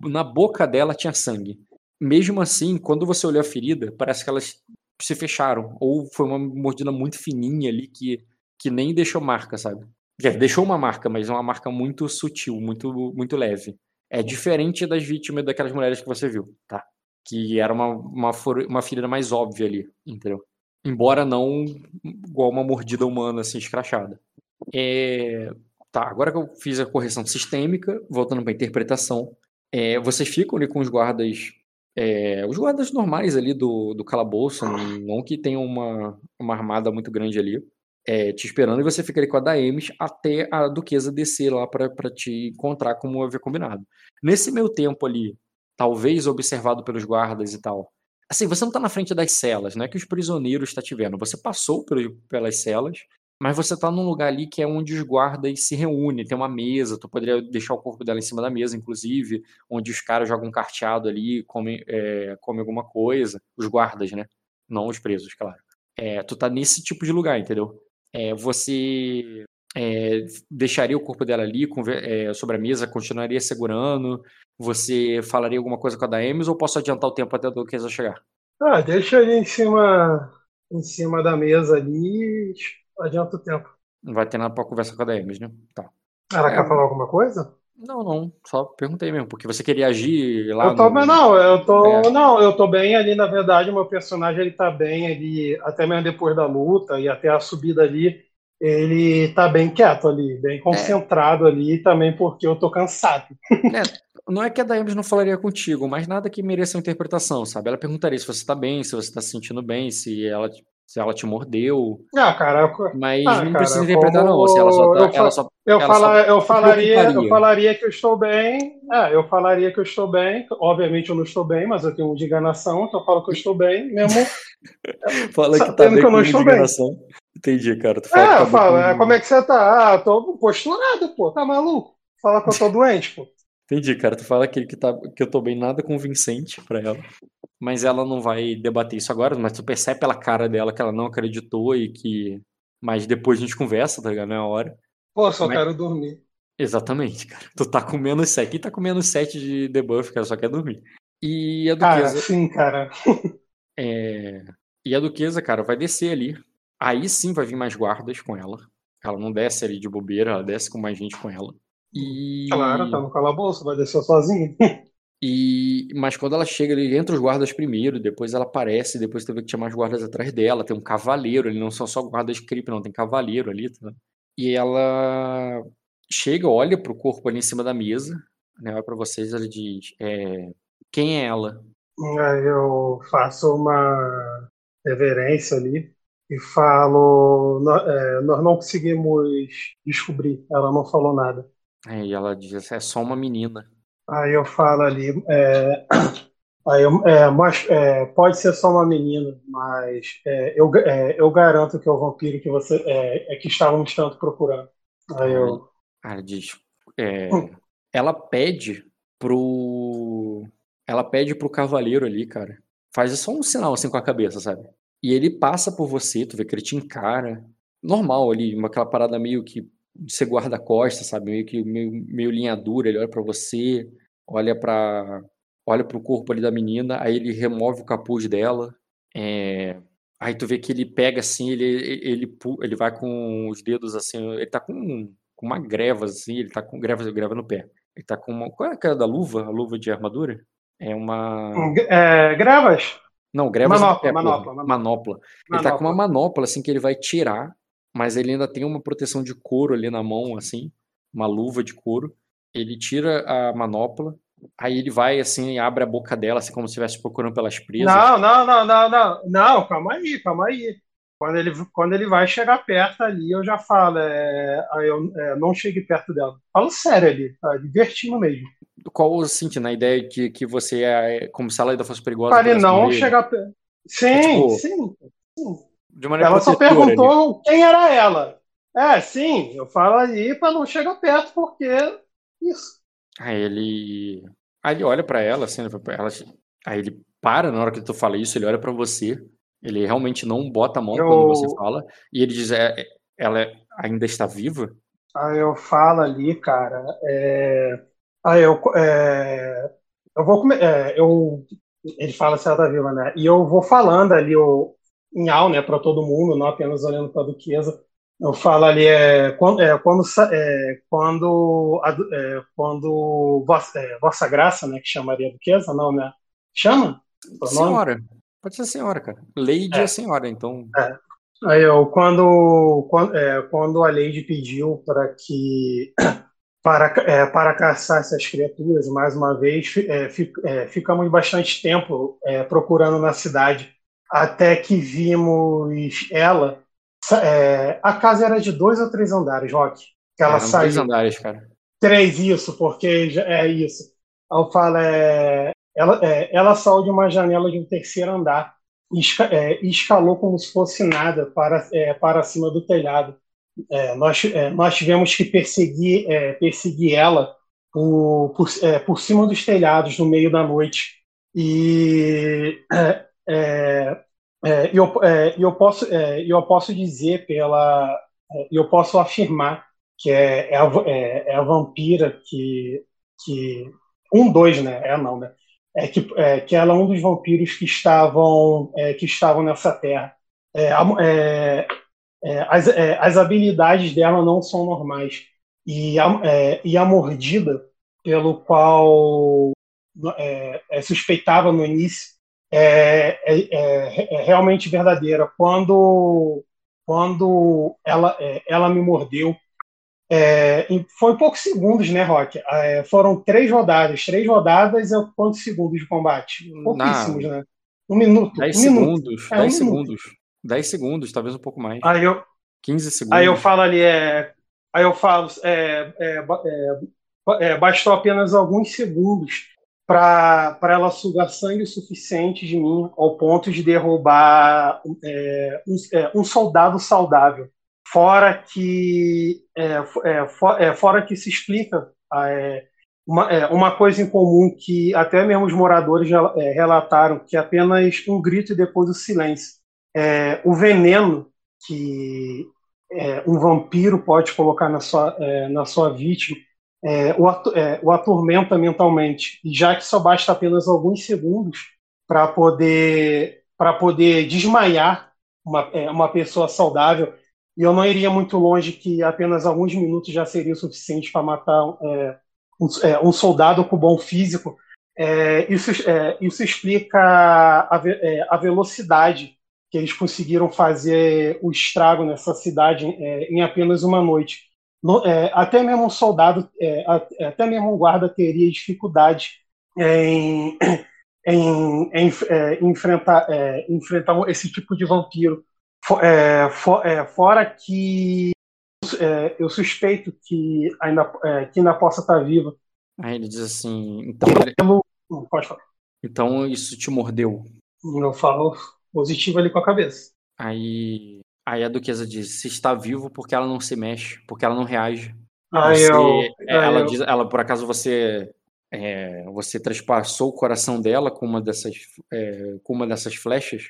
Na boca dela tinha sangue. mesmo assim, quando você olhou a ferida, parece que elas se fecharam. Ou foi uma mordida muito fininha ali que, que nem deixou marca, sabe? Dizer, deixou uma marca, mas uma marca muito sutil, muito, muito leve. É diferente das vítimas daquelas mulheres que você viu, tá? Que era uma, uma, uma ferida mais óbvia ali, entendeu? Embora não igual uma mordida humana, assim, escrachada. É, Tá, agora que eu fiz a correção sistêmica, voltando para a interpretação, é, vocês ficam ali com os guardas, é, os guardas normais ali do, do calabouço, não que tenham uma, uma armada muito grande ali, é, te esperando, e você fica ali com a Daemis até a duquesa descer lá para te encontrar como havia combinado. Nesse meio tempo ali, talvez observado pelos guardas e tal, assim, você não tá na frente das celas, não é que os prisioneiros está te vendo, você passou por- pelas celas, mas você tá num lugar ali que é onde os guardas se reúnem, tem uma mesa, tu poderia deixar o corpo dela em cima da mesa, inclusive, onde os caras jogam um carteado ali, comem, é, comem alguma coisa, os guardas, né? Não os presos, claro. É, tu tá nesse tipo de lugar, entendeu? É, você é, deixaria o corpo dela ali é, sobre a mesa, continuaria segurando? Você falaria alguma coisa com a Daemis ou posso adiantar o tempo até a Duquesa chegar? Ah, deixa ele em cima, em cima da mesa ali e adianta o tempo. Não vai ter nada pra conversar com a Daemis, né? Tá. Ela É, quer falar alguma coisa? Não, não, só perguntei mesmo, porque você queria agir lá Eu tô, no... não, eu tô, É. não, eu tô bem ali, na verdade, o meu personagem ele tá bem ali, até mesmo depois da luta e até a subida ali, ele tá bem quieto ali, bem concentrado ali, também porque eu tô cansado. É, não é que a Daemis não falaria contigo, mas nada que mereça uma interpretação, sabe? Ela perguntaria se você tá bem, se você tá se sentindo bem, se ela, se ela te mordeu, Ah, cara, eu- mas Ah, não cara, precisa interpretar como não, se ela só, tá- eu ela só eu, Ela fala, só eu falaria, eu falaria que eu estou bem. É, eu falaria que eu estou bem. Obviamente eu não estou bem, mas eu tenho um de enganação, então eu falo que eu estou bem, mesmo. fala que tá bem que eu não estou indignação. Entendi, cara. Tu fala É, tá falo, com- é, como é que você tá? Ah, eu tô posturado, pô, tá maluco? Fala que eu tô doente, pô. Entendi, cara. Tu fala que, que, tá, que eu tô bem nada convincente pra ela. Mas ela não vai debater isso agora, mas tu percebe pela cara dela que ela não acreditou e que. Mas depois a gente conversa, tá ligado? Não é a hora. Pô, só Mas- quero dormir. Exatamente, cara. Tu tá com menos 7. Quem tá com menos 7 de debuff, cara, só quer dormir. E a Cara, duquesa. sim, cara. é, E a duquesa, cara, vai descer ali. Aí sim vai vir mais guardas com ela. Ela não desce ali de bobeira, ela desce com mais gente com ela. E. Claro, tá no calabouço, vai descer sozinho. E, mas quando ela chega, ele entra os guardas primeiro, depois ela aparece, depois tu vê que tinha mais guardas atrás dela, tem um cavaleiro, ele não são só guardas creep, não, tem cavaleiro ali, tá? E ela chega, olha pro corpo ali em cima da mesa, né, olha pra vocês, ela diz, é, quem é ela? Aí eu faço uma reverência ali e falo: "Nó- é, Nós não conseguimos descobrir, ela não falou nada. Aí ela diz, é só uma menina. Aí eu falo ali: é, aí eu, é, mas, é, Pode ser só uma menina, mas é, eu, é, eu garanto que é o vampiro que você é, é que estávamos tanto procurando. Aí eu. Ela diz, é, ela pede pro, ela pede pro cavaleiro ali, cara, faz só um sinal assim com a cabeça, sabe? E ele passa por você, tu vê que ele te encara, normal ali, uma aquela parada meio que você guarda costas, sabe? Meio que meio, meio linha dura, ele olha pra você, olha para olha pro corpo ali da menina, aí ele remove o capuz dela, é, aí tu vê que ele pega assim, ele, ele, ele vai com os dedos assim, ele tá com, com uma greva assim, ele tá com greva, greva no pé. Ele tá com uma. Qual é aquela da luva? A luva de armadura? É uma. É, Gravas? Não, grevas Manopla, no pé, porra. manopla, manopla. manopla. Ele tá com uma Manopla. manopla, assim, que ele vai tirar, mas ele ainda tem uma proteção de couro ali na mão, assim, uma luva de couro. Ele tira a manopla, aí ele vai, assim, e abre a boca dela, assim, como se estivesse procurando pelas presas. Não, não, não, não, não. Não, calma aí, calma aí. Quando ele, quando ele vai chegar perto ali, eu já falo, é, aí eu é, não chegue perto dela. Falo sério ali, tá? Divertindo mesmo. Qual, assim, na ideia de que, que você é como se ela ainda fosse perigosa. Para não chegar perto. Sim, É tipo- sim. De maneira Ela só protetora ali. perguntou quem era ela. É, sim, eu falo ali para não chegar perto, porque. Isso. Aí ele. Aí ele olha pra ela, assim, ela... aí ele para na hora que tu fala isso, ele olha pra você. Ele realmente não bota a mão Eu- quando você fala. E ele diz: é, é- ela ainda está viva? Aí eu falo ali, cara. é, Aí eu, é, eu vou é, eu ele fala se ela tá viva, né? E eu vou falando ali o, em al, né, para todo mundo, não apenas olhando para a duquesa. Eu falo ali é quando é, quando é, quando é, quando vossa, é, vossa graça, né, que chamaria duquesa, não, né? Chama? Senhora. Pode ser senhora, cara. Lady é, é senhora, então. É. Aí eu quando quando, é, quando a Lady pediu para que para, é, para caçar essas criaturas, mais uma vez, é, é, ficamos bastante tempo é, procurando na cidade, até que vimos ela. É, a casa era de dois ou três andares, Rock. Que ela saiu. Três andares, cara. Três, isso, porque é isso. Eu falo, é, ela, ela saiu de uma janela de um terceiro andar e escalou como se fosse nada para, para cima do telhado é, nós, é, nós tivemos que perseguir, é, perseguir ela por, por, é, por, cima dos telhados no meio da noite. E é, é, eu, eu, posso, eu posso dizer pela. eu posso afirmar que é, a, é, a vampira que. que um, dois, né? É não, né? É que, que ela é um dos vampiros que estavam, que estavam nessa terra. É, é, as, é, as habilidades dela não são normais. E a, é, e a mordida, pelo qual é, é, suspeitava no início, é, é, realmente verdadeira. Quando, quando ela, ela me mordeu, foi poucos segundos, né, Rock? foram três rodadas. Três rodadas é quantos segundos de combate? Pouquíssimos, Não. né? Um minuto. Dez um segundos. Minuto. Dez um segundos. Minuto. 10 segundos, talvez um pouco mais. Aí eu, 15 segundos. Aí eu falo ali, é, aí eu falo, é, é, é, é bastou apenas alguns segundos para ela sugar sangue o suficiente de mim ao ponto de derrubar é, um, é, um, soldado saudável. Fora que, for, fora que se explica uma, uma coisa em comum que até mesmo os moradores relataram, que apenas um grito e depois o silêncio é, o veneno que é, um vampiro pode colocar na sua, é, na sua vítima é, o, é, o atormenta mentalmente, já que só basta apenas alguns segundos para poder, poder desmaiar uma, é, uma pessoa saudável. E eu não iria muito longe que apenas alguns minutos já seria o suficiente para matar um, um, soldado com bom físico. isso, isso explica a, a velocidade que eles conseguiram fazer o estrago nessa cidade é, em apenas uma noite. No, é, até mesmo um soldado, é, até mesmo um guarda teria dificuldade em, em, em é, enfrentar, é, enfrentar esse tipo de vampiro. For, é, for, fora que eu suspeito que ainda, que ainda possa estar viva. Aí ele diz assim, então, falar. então isso te mordeu. Eu falo, positivo ali com a cabeça. Aí, aí a duquesa diz: se está vivo, porque ela não se mexe, porque ela não reage. Aí você, eu, ela eu... diz, ela por acaso você é, você traspassou o coração dela com uma dessas é, com uma dessas flechas?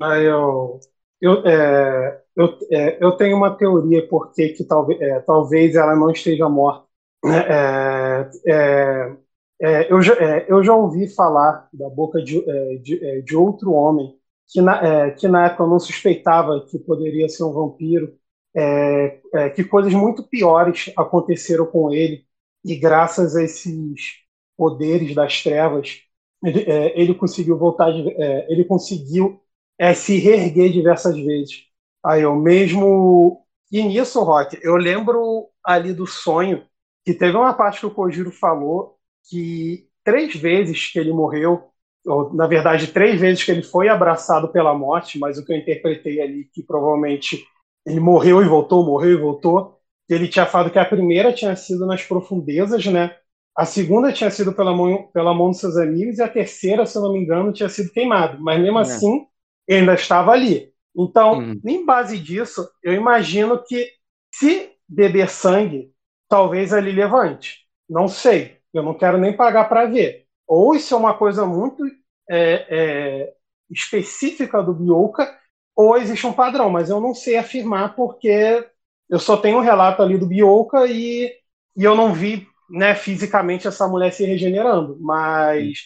Aí eu eu, é, eu, é, eu tenho uma teoria porque que talvez é, talvez ela não esteja morta. É, é, eu, já, eu já ouvi falar da boca de, de, de outro homem que na, é, que na época eu não suspeitava que poderia ser um vampiro, é, é, que coisas muito piores aconteceram com ele, e graças a esses poderes das trevas, ele, é, ele conseguiu voltar, de, é, ele conseguiu é, se reerguer diversas vezes. Aí eu mesmo. E nisso, Rock, eu lembro ali do sonho, que teve uma parte que o Kojiro falou que três vezes que ele morreu, ou, na verdade, três vezes que ele foi abraçado pela morte, mas o que eu interpretei ali, que provavelmente ele morreu e voltou, morreu e voltou, ele tinha falado que a primeira tinha sido nas profundezas, né? A segunda tinha sido pela mão, pela mão dos seus amigos e a terceira, se eu não me engano, tinha sido queimado. Mas mesmo é. assim, ele ainda estava ali. Então, uhum. em base disso, eu imagino que se beber sangue, talvez ali levante. Não sei. Eu não quero nem pagar para ver. Ou isso é uma coisa muito é, é, específica do Bioka, ou existe um padrão, mas eu não sei afirmar porque eu só tenho um relato ali do Bioka e, e eu não vi né, fisicamente essa mulher se regenerando. Mas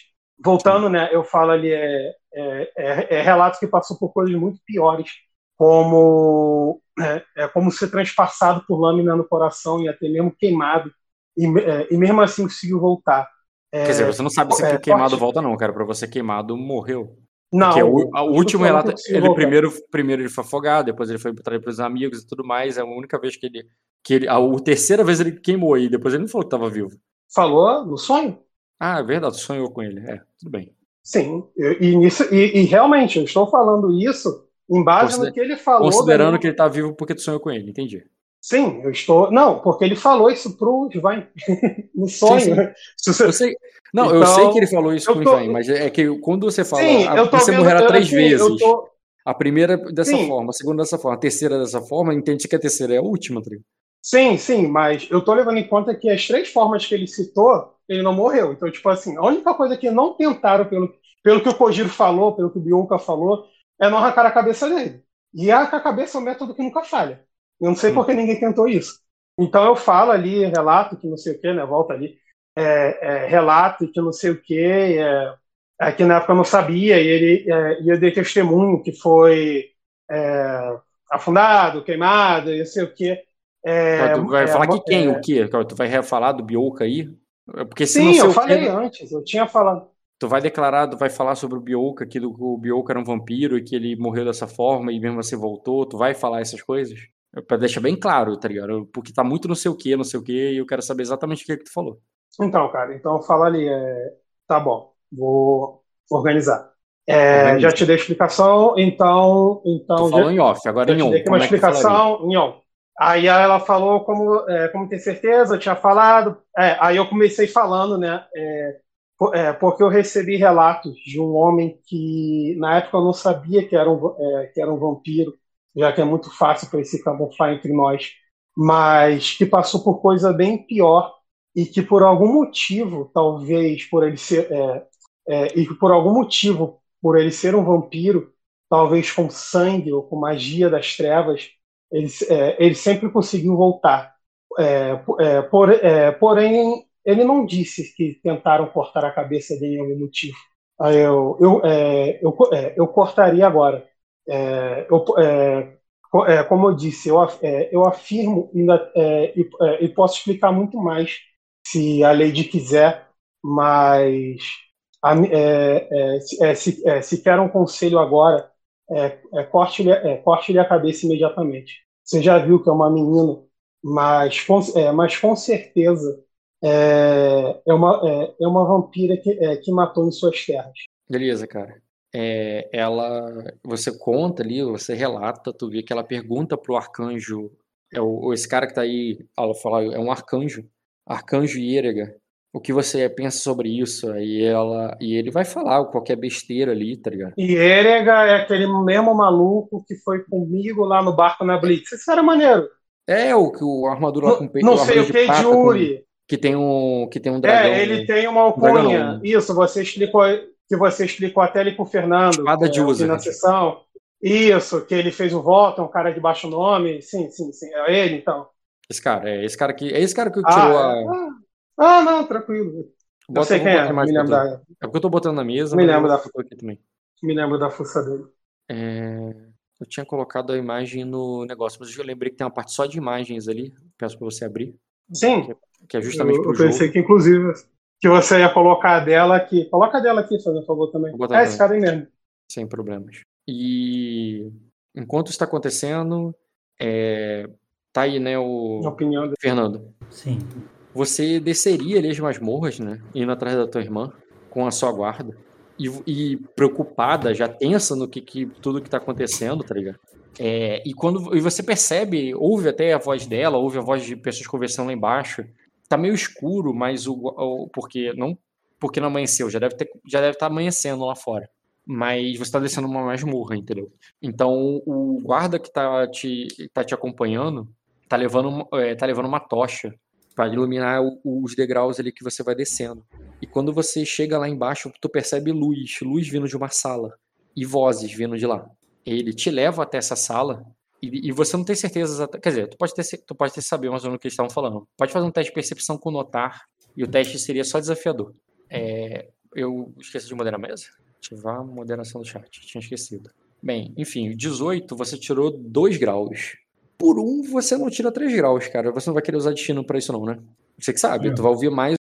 voltando, né? Eu falo ali, é, é, é, é relato que passou por coisas muito piores, como, é, é como ser transpassado por lâmina no coração e até mesmo queimado, e, é, e mesmo assim conseguiu voltar. É, Quer dizer, você não sabe se é, o queimado forte- volta, não, cara. Pra você queimado, morreu. Não, Porque o, o eu último relato, ele voltar. primeiro, primeiro ele foi afogado, depois ele foi traído pelos amigos e tudo mais. É a única vez que ele. Que ele a, a terceira vez ele queimou e depois ele não falou que tava vivo. Falou no sonho? Ah, é verdade, sonhou com ele. É, tudo bem. Sim, e, nisso, e, e realmente, eu estou falando isso em base Consider- no que ele falou. Considerando da- que ele tá vivo porque tu sonhou com ele, entendi. Sim, eu estou. Não, porque ele falou isso pro Ivan no sonho. Sim, você- Eu sei. Não, eu Então, sei que ele falou isso eu com o tô- Ivan, mas é que quando você fala. Sim, eu tô você vendo. morrerá eu- três vezes. Eu tô, A primeira dessa Sim. forma, a segunda dessa forma, a terceira dessa forma, entende que a terceira é a última, tá sim, sim, mas eu tô levando em conta que as três formas que ele citou, ele não morreu. Então, tipo assim, a única coisa que não tentaram, pelo, pelo que o Kojiro falou, pelo que o Bionka falou, é não arrancar a cabeça dele. E arrancar a cabeça é um método que nunca falha. Eu não sei por que ninguém tentou isso. Então eu falo ali, relato que não sei o que, né? Volta ali. É, é, relato que não sei o que, é, é que na época eu não sabia, e ele é, e eu dei testemunho que foi é, afundado, queimado, e não sei o que. É, tu vai é, falar que quem, o quê? Tu vai falar do Bioka aí? Porque se Sim, eu falei antes, eu tinha falado. tu vai declarar, tu vai falar sobre o Bioka, que o Bioka era um vampiro e que ele morreu dessa forma e mesmo assim voltou, tu vai falar essas coisas? É Pra deixar bem claro, tá ligado? Porque tá muito não sei o que, não sei o que, e eu quero saber exatamente o que, que tu falou. Então, cara, então fala ali, é, tá bom, vou organizar. É, Organiza. já te dei explicação, então, então tu já- falou em off, agora em on. dei uma é explicação em on. Aí ela falou como, é, como ter certeza, eu tinha falado. É, aí eu comecei falando, né? é, po- é, porque eu recebi relatos de um homem que na época eu não sabia que era um, é, que era um vampiro, já que é muito fácil para esse camuflar entre nós, mas que passou por coisa bem pior e que por algum motivo, talvez por ele ser é, é, e que por algum motivo, por ele ser um vampiro, talvez com sangue ou com magia das trevas, ele, é, ele sempre conseguiu voltar. É, é, por- é, porém, ele não disse que tentaram cortar a cabeça dele em algum motivo. Eu, eu, eu, eu cortaria agora. É, eu, é, é, como eu disse, eu, é, eu afirmo ainda, é, e, e posso explicar muito mais se a Lady quiser, mas a se, se, se quer um conselho agora, corte-lhe corte-lhe a cabeça imediatamente. Você já viu que é uma menina, mas com, mas com certeza é, é, uma, é, é uma vampira que, é, que matou em suas terras. Beleza, cara. É, ela, você conta ali, você relata, tu vê que ela pergunta pro arcanjo, é o, esse cara que tá aí, ela fala, é um arcanjo, arcanjo Ierega, o que você pensa sobre isso? Aí ela, e ele vai falar qualquer besteira ali, tá ligado? E Erega é aquele mesmo maluco que foi comigo lá no barco na Blitz. Esse cara é maneiro. É o que o armadura lá com Não, peito, não sei o que, prata com- Yuri. que tem um que tem um dragão. É, ele tem uma alcunha. não. Isso, você explicou que você explicou até ali pro Fernando. Espada de é, uso, na gente. sessão. Isso, que ele fez o voto, é um cara de baixo nome. Sim, sim, sim. É ele, então. Esse cara, é esse cara que é esse cara que Ah, tirou a ah, ah, não, tranquilo. Eu Bota- sei vou quem é. Me lembro, da, É porque eu tô botando na mesa, Me lembro eu da- aqui também. me lembro da força dele. É, Eu tinha colocado a imagem no negócio, mas eu lembrei que tem uma parte só de imagens ali. Peço pra você abrir, Sim, que é justamente eu, eu pensei jogo. que, inclusive, que você ia colocar a dela aqui. Coloca a dela aqui, fazendo favor também. Vou botar É esse cara aí mesmo. sem problemas. E enquanto está acontecendo, é, tá aí, né, Na o opinião dele. Fernando. Sim. Você desceria ali as masmorras, né? Indo atrás da tua irmã com a sua guarda. E, e preocupada, já tensa no que, que tudo que tá acontecendo, tá ligado? É, e quando e você percebe, ouve até a voz dela, ouve a voz de pessoas conversando lá embaixo. Tá meio escuro, mas o, o- porque não porque não amanheceu, já deve ter já deve estar amanhecendo lá fora. Mas você tá descendo uma masmorra, entendeu? Então o guarda que tá te tá te acompanhando tá levando é, tá levando uma tocha para iluminar o- os degraus ali que você vai descendo. E quando você chega lá embaixo, tu percebe luz, luz vindo de uma sala e vozes vindo de lá. Ele te leva até essa sala e, e você não tem certeza, quer dizer, tu pode ter tu pode ter saber mais ou menos o que eles estavam falando. Pode fazer um teste de percepção com notar e o teste seria só desafiador. É, eu esqueci de moderar a mesa? Ativar a moderação do chat, tinha esquecido. Bem, enfim, 18 você tirou 2 graus. Por um você não tira 3 graus, cara. Você não vai querer usar destino pra isso não, né? Você que sabe, Não. tu vai ouvir mais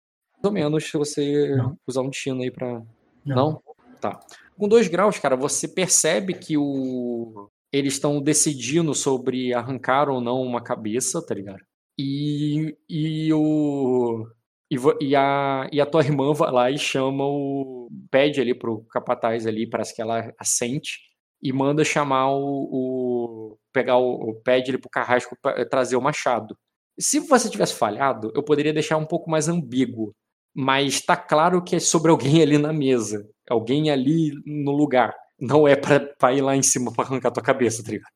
ou menos se você Não. usar um destino aí pra... Não. Não? Tá. Com 2 graus, cara, você percebe que o... eles estão decidindo sobre arrancar ou não uma cabeça, tá ligado? E, e o... E, e a, e a tua irmã vai lá e chama o. pede ali pro capataz ali, parece que ela assente, e manda chamar o. o- pegar o. pede ele pro carrasco pra trazer o machado. Se você tivesse falhado, eu poderia deixar um pouco mais ambíguo. Mas tá claro que é sobre alguém ali na mesa. Alguém ali no lugar. Não é pra, pra ir lá em cima pra arrancar tua cabeça, tá ligado?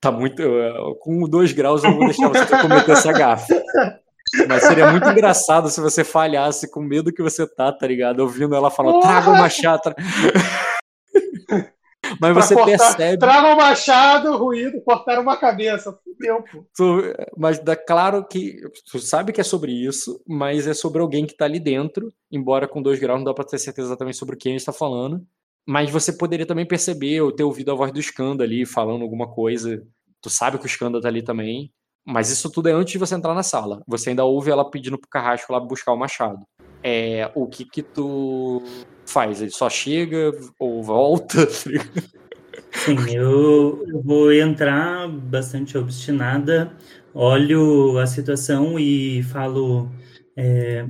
Tá muito. Com dois graus eu não vou deixar você cometer essa gafe. Mas seria muito engraçado se você falhasse com medo que você tá, tá ligado? Ouvindo ela falando, traga o machado. tra-" Mas você cortar- percebe. Traga o machado, ruído, cortaram uma cabeça. Tu- mas dá claro que tu sabe que é sobre isso, mas é sobre alguém que tá ali dentro, embora com dois graus não dá pra ter certeza exatamente sobre quem está falando. Mas você poderia também perceber ou ter ouvido a voz do Skanda ali falando alguma coisa. Tu sabe que o Skanda tá ali também. Mas isso tudo é antes de você entrar na sala. Você ainda ouve ela pedindo pro carrasco lá buscar o machado. É, o que que tu faz? Ele só chega ou volta? Sim, eu, eu vou entrar bastante obstinada, olho a situação e falo: é,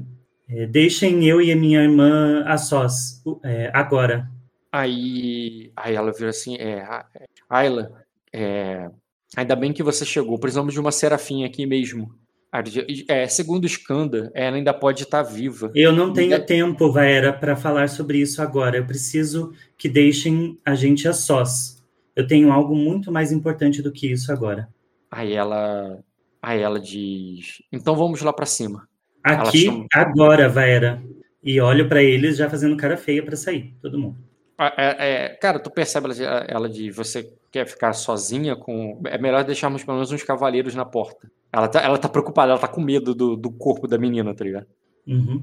é, deixem eu e a minha irmã a sós, é, agora. Aí, aí ela vira assim, é, é, Ayla, é, ainda bem que você chegou, precisamos de uma serafinha aqui mesmo. É, segundo o Skanda, ela ainda pode estar viva. Eu não tenho Diga- tempo, Vaera, para falar sobre isso agora. Eu preciso que deixem a gente a sós. Eu tenho algo muito mais importante do que isso agora. Aí ela, aí ela diz, então vamos lá pra cima. Aqui, chama- agora, Vaera. E olho para eles já fazendo cara feia para sair, todo mundo. É- é, cara, tu percebe ela, de- ela de você quer ficar sozinha com. É melhor deixarmos pelo menos uns cavaleiros na porta. Ela tá, ela tá preocupada, ela tá com medo do, do corpo da menina, tá ligado? Uhum.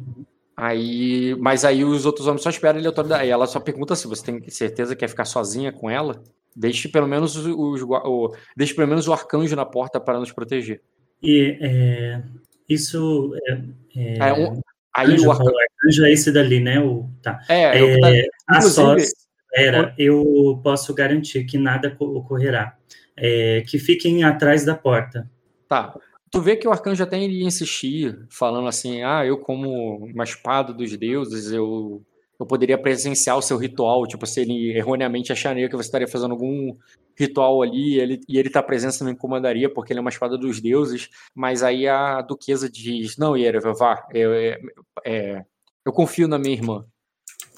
Aí, mas aí os outros homens só esperam ele autoridade. Aí ela só pergunta se você tem certeza que quer ficar sozinha com ela. Deixe pelo menos os, os o, deixe pelo menos o arcanjo na porta para nos proteger. E é, isso é, é, Aí, um- aí anjo, o arcanjo. anjo é esse dali, né? O, tá. É, é o que tá- A inclusive- sós, era, eu posso garantir que nada co- ocorrerá. É, que fiquem atrás da porta. Tá. Tu vê que o arcanjo até iria insistir, falando assim: ah, eu, como uma espada dos deuses, eu, eu poderia presenciar o seu ritual. Tipo, se ele erroneamente acharia que você estaria fazendo algum ritual ali ele, e ele tá presença não incomodaria, porque ele é uma espada dos deuses. Mas aí a duquesa diz: não, Yereva, vá, eu, é, é, eu confio na minha irmã.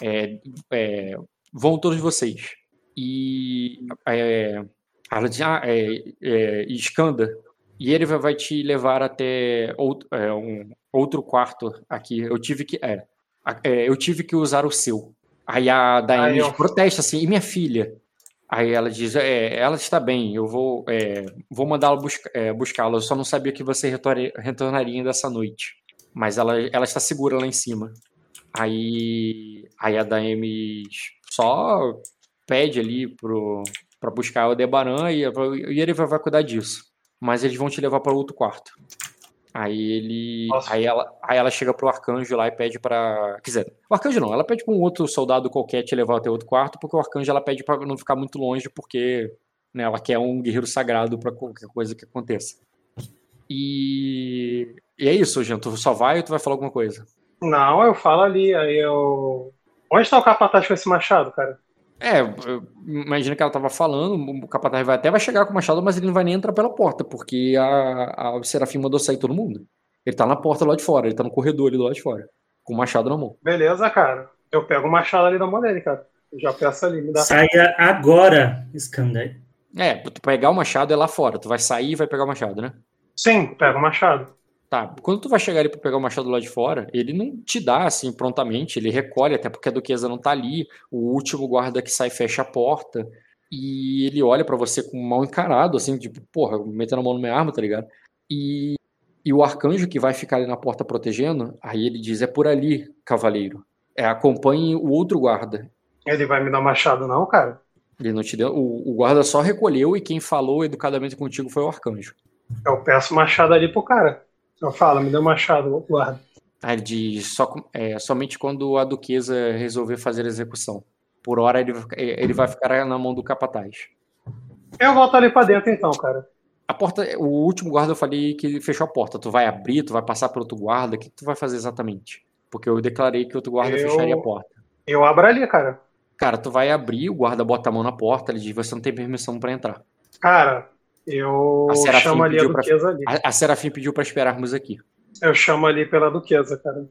É, é, vão todos vocês. E é, ela diz: ah, é, Skanda, ele vai- te levar até outro, um, outro quarto aqui. Eu tive que. É, é, eu tive que usar o seu. Aí a Aí eu- protesta assim, e minha filha? Aí ela diz, é, ela está bem, eu vou, é, vou mandá-la busca, é, buscá-la. Eu só não sabia que você retornaria ainda essa noite. Mas ela, ela está segura lá em cima. Aí, aí a Daenerys só pede ali pro, pra buscar o Aldebaran e, e ele vai vai cuidar disso. Mas eles vão te levar para outro quarto. Aí ele. Nossa. Aí ela, aí ela chega pro arcanjo lá e pede pra. Quer dizer, o arcanjo não, ela pede pra um outro soldado qualquer te levar até outro quarto, porque o arcanjo ela pede pra não ficar muito longe, porque né, ela quer um guerreiro sagrado pra qualquer coisa que aconteça. E. E é isso, Jean. Tu só vai ou tu vai falar alguma coisa? Não, eu falo ali, aí eu. Onde está o capataz com esse machado, cara? É, imagina que ela tava falando, o capataz vai até vai chegar com o machado, mas ele não vai nem entrar pela porta, porque a, a Serafim mandou sair todo mundo. Ele tá na porta lá de fora, ele tá no corredor ali do lado de fora, com o machado na mão. Beleza, cara. Eu pego o machado ali da mão dele, cara. Eu já peço ali, me dá. Saia agora, Skanda. É, tu pegar o machado é lá fora, tu vai sair e vai pegar o machado, né? Sim, pego o machado. Tá, quando tu vai chegar ali pra pegar o machado lá de fora, ele não te dá assim prontamente, ele recolhe, até porque a duquesa não tá ali, o último guarda que sai fecha a porta, e ele olha pra você com mal encarado, assim, tipo, porra, metendo a mão na minha arma, tá ligado? E, e o arcanjo que vai ficar ali na porta protegendo, aí ele diz, é por ali, cavaleiro. É, acompanhe o outro guarda. Ele vai me dar machado, não, cara? Ele não te deu. O, o guarda só recolheu e quem falou educadamente contigo foi o arcanjo. Eu peço machado ali pro cara. Eu falo, me dê um machado, guarda. Aí ele diz só, é, somente quando a duquesa resolver fazer a execução. Por hora ele, ele vai ficar na mão do capataz. Eu volto ali pra dentro então, cara. A porta, o último guarda eu falei que ele fechou a porta. Tu vai abrir, tu vai passar para outro guarda. O que tu vai fazer exatamente? Porque eu declarei que outro guarda Eu- fecharia a porta. Eu abro ali, cara. Cara, tu vai abrir, o guarda bota a mão na porta, ele diz: você não tem permissão para entrar. Cara, eu A chamo ali a pediu pra- duquesa ali. A, a Serafim pediu para esperarmos aqui. Eu chamo ali pela duquesa, cara.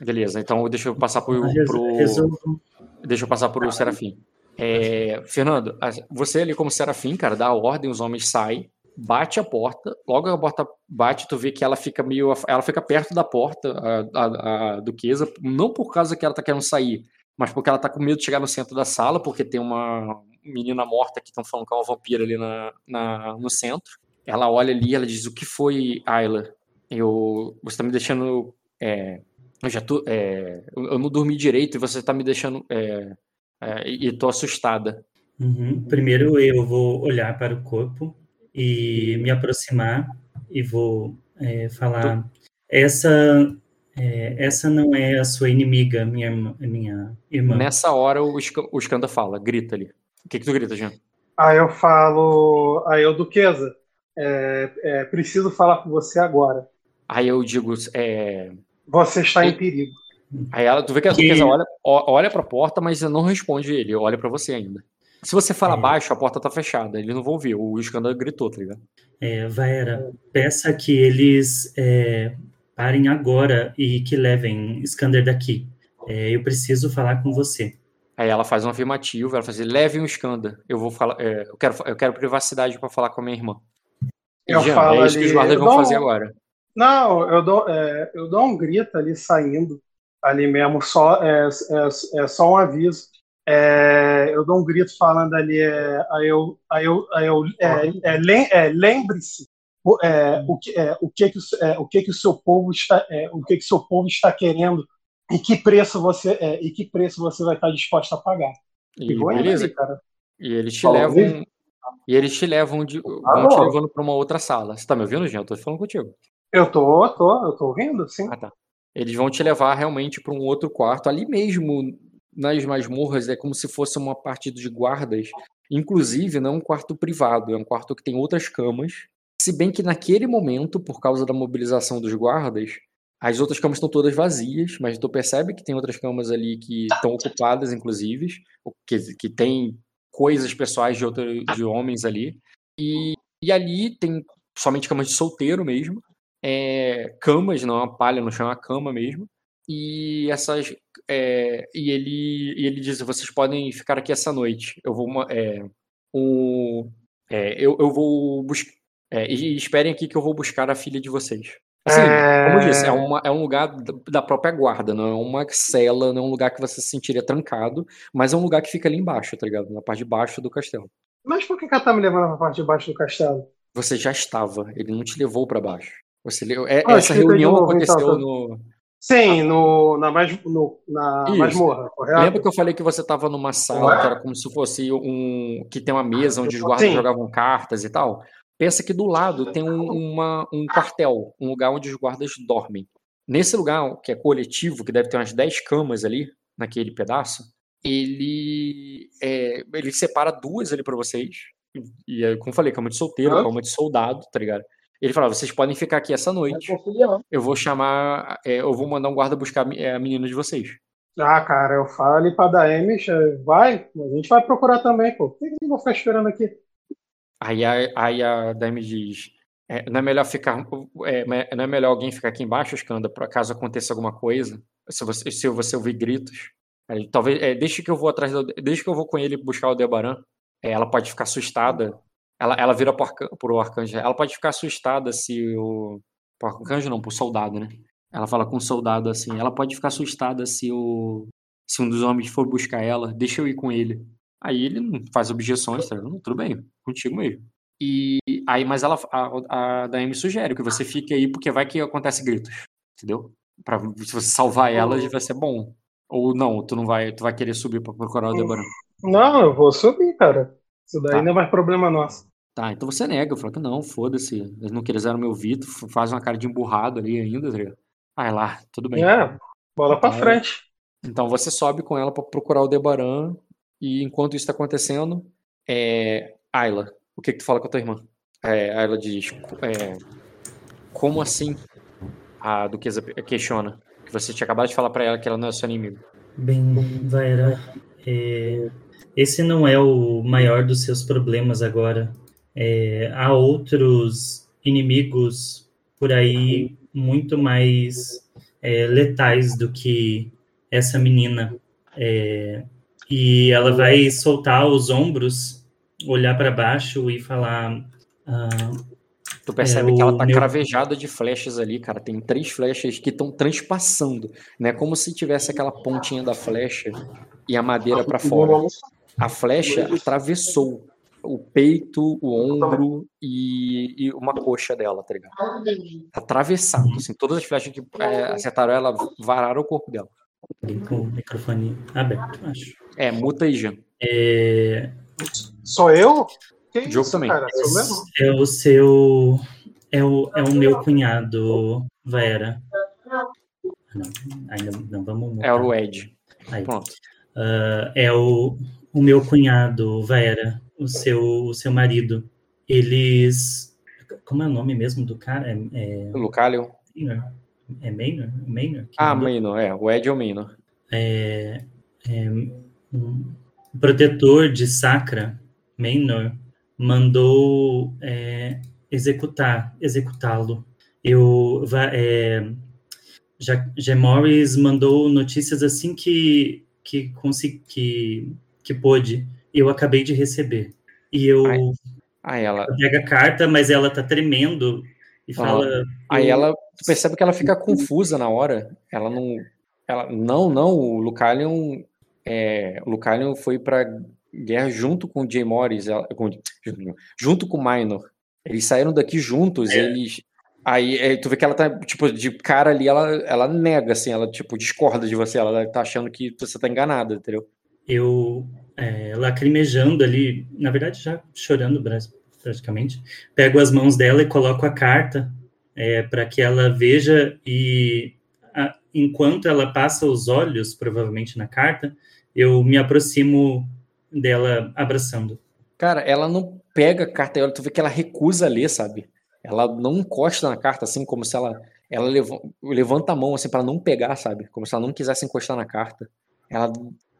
Beleza, então deixa eu passar pro. Reso- pro- resolvo. Deixa eu passar pro Serafim. É, Fernando, você ali como Serafim, cara, dá a ordem, os homens saem, bate a porta, logo a porta bate, tu vê que ela fica meio. Ela fica perto da porta, a, a, a duquesa, não por causa que ela tá querendo sair, mas porque ela tá com medo de chegar no centro da sala, porque tem uma menina morta que estão falando que é uma vampira ali na, na- no centro. Ela olha ali, ela diz: O que foi, Ayla? Eu, você tá me deixando. é, eu já tô. é, eu não dormi direito e você tá me deixando. é, é, e tô assustada. Uhum. Primeiro eu vou olhar para o corpo e me aproximar e vou é, falar. Essa, é, essa não é a sua inimiga, minha irmã. Minha irmã. Nessa hora o, Sc- o Skanda fala, grita ali. O que, que tu grita, Jean? Aí eu falo, aí eu, duquesa, é, é, preciso falar com você agora. Aí eu digo, é, Você está em perigo. Aí ela, tu vê que a Que- duquesa olha, ó- olha pra porta, mas não responde ele, olha pra você ainda. Se você fala É. baixo, a porta tá fechada, eles não vão ouvir. O Skanda gritou, tá ligado? É, Vaera, peça que eles é, parem agora e que levem Skander daqui. É, eu preciso falar com você. Aí ela faz um afirmativo, ela faz assim, levem o Skanda. Eu vou falar, é, eu quero, eu quero privacidade pra falar com a minha irmã. Eu Jean, falo é isso que os ali, guardas vão dou fazer um- agora. Não, eu dou, é, eu dou um grito ali saindo, ali mesmo, só, é, é, é só um aviso. É, eu dou um grito falando ali, é, aí eu, aí eu, aí eu lem- lembre-se o, o que, o que que o, o que que o seu povo está, o que que o seu povo está querendo e que preço você, é, e que preço você vai estar disposto a pagar. E indo beleza. ali, cara. E eles te Fala, levam. E eles te levam de, Ah, vão te levando pra uma outra sala. Você tá me ouvindo, Jean? Eu tô falando contigo. Eu tô, tô, eu tô ouvindo, sim. Ah, tá. Eles vão te levar realmente para um outro quarto. Ali mesmo, nas masmorras, é como se fosse uma parte de guardas. Inclusive, não é um quarto privado, é um quarto que tem outras camas. Se bem que naquele momento, por causa da mobilização dos guardas, as outras camas estão todas vazias, mas tu percebe que tem outras camas ali que estão ocupadas, inclusive, que, que tem coisas pessoais de, outro, de homens ali. E, e ali tem somente camas de solteiro mesmo é, camas, não é uma palha no chão, é uma cama mesmo. E essas. é, e, ele, e ele diz: vocês podem ficar aqui essa noite. Eu vou. É, o, é, eu, eu vou buscar. e esperem aqui que eu vou buscar a filha de vocês. Assim, como eu disse, é, uma, é um lugar da- própria guarda, não é uma cela, não é um lugar que você se sentiria trancado, mas é um lugar que fica ali embaixo, tá ligado? Na parte de baixo do castelo. Mas por que ela tá me levando pra parte de baixo do castelo? Você já estava, ele não te levou para baixo. Você leu, é- Ah, essa reunião novo, então, aconteceu tá. no. Sim, no, na, mais, no, na Isso. masmorra, correto? Lembra que eu falei que você estava numa sala que era como se fosse um. que tem uma mesa onde os guardas Sim. jogavam cartas e tal? Pensa que do lado tem um, uma, um quartel, um lugar onde os guardas dormem. Nesse lugar, que é coletivo, que deve ter umas 10 camas ali, naquele pedaço, ele, é, ele separa duas ali para vocês. E, é, como eu falei, cama de solteiro, cama de soldado, tá ligado? Ele fala: vocês podem ficar aqui essa noite. Eu vou chamar. é, eu vou mandar um guarda buscar a é, menina de vocês. Ah, cara, eu falo ali pra Daemis, eh, vai, a gente vai procurar também, pô. Por que eu vou ficar esperando aqui? Aí a, aí a diz: é, não é melhor ficar. é, não é melhor alguém ficar aqui embaixo, Skanda, por acaso aconteça alguma coisa? Se você, se você ouvir gritos. Aí, talvez. É, deixa que eu vou atrás. Deixa que eu vou com ele buscar o Debaran. É, ela pode ficar assustada. Ela, ela vira pro arcanjo. Ela pode ficar assustada se o. Pro arcanjo não, pro soldado, né? Ela fala com o soldado assim. Ela pode ficar assustada se o. Se um dos homens for buscar ela, deixa eu ir com ele. Aí ele não faz objeções, tá? Não, tudo bem, contigo mesmo. E aí, mas ela, a, a Daemi sugere que você fique aí, porque vai que acontece gritos, entendeu? Pra, se você salvar ela, vai ser bom. Ou não, tu não vai, tu vai querer subir pra procurar o Aldebaran. Não, eu vou subir, cara. Isso daí Tá. não é mais problema nosso. Tá, então você nega, fala que não, foda-se. Eles não quiseram me ouvir, tu faz uma cara de emburrado ali ainda, tá ligado? Vai lá, tudo bem. É, bola pra Então, frente. Então você sobe com ela pra procurar o Debaran e enquanto isso tá acontecendo, é... Ayla, o que que tu fala com a tua irmã? É, Ayla diz, é, como assim? A Duquesa questiona. Que você tinha acabado de falar pra ela que ela não é seu inimigo. Bem, Vaera, é, esse não é o maior dos seus problemas agora. É, há outros inimigos por aí muito mais é, letais do que essa menina. É, e ela vai soltar os ombros, olhar para baixo e falar: ah, Tu percebe É, que ela o tá meu- cravejada de flechas ali, cara. Tem três flechas que estão transpassando, né? Como se tivesse aquela pontinha da flecha e a madeira pra fora. A flecha atravessou o peito, o ombro e, e uma coxa dela, tá ligado? Atravessado, assim. Todas as flechas que é, acertaram ela vararam o corpo dela. Com o microfone aberto, acho. É, muta aí, Jean. É, Sou eu? Que Jogo isso, também. cara? Sou mesmo? É o seu. É o, é o meu cunhado, Vera. Ah, Não, ainda não vamos É o Ed. Aí. Pronto. Ah, é o, o meu cunhado, Vera, o seu, o seu marido. Eles. Como é o nome mesmo do cara? É, é O Lucalio. É Maynor? Maynor? Ah? Maynor, é. O Ed é o Maynor. é, é, um protetor de Sacra, Maynor, mandou é, executar, executá-lo. Eu, é, já, G. Morris mandou notícias assim que que consegui, que, que pôde. Eu acabei de receber. E eu Ai. Aí ela, pego a carta, mas ela tá tremendo e fala. Aí eu- ela tu percebe que ela fica confusa na hora. Ela não. Ela, não, não, o Lucalion. É, o Lucalion foi pra guerra junto com o Jay Morris, ela- com- junto com o Minor. Eles saíram daqui juntos, eles. Aí é, tu vê que ela tá, tipo, de cara ali, ela, ela nega, assim, ela, tipo, discorda de você, ela tá achando que você tá enganada, entendeu? eu é, lacrimejando ali, na verdade já chorando praticamente, pego as mãos dela e coloco a carta para que ela veja e a- enquanto ela passa os olhos, provavelmente na carta, eu me aproximo dela abraçando. Cara, ela não pega a carta, ela- tu vê que ela recusa ler, sabe? Ela não encosta na carta, assim, como se ela. Ela leva- levanta a mão, assim, para não pegar, sabe? Como se ela não quisesse encostar na carta. Ela.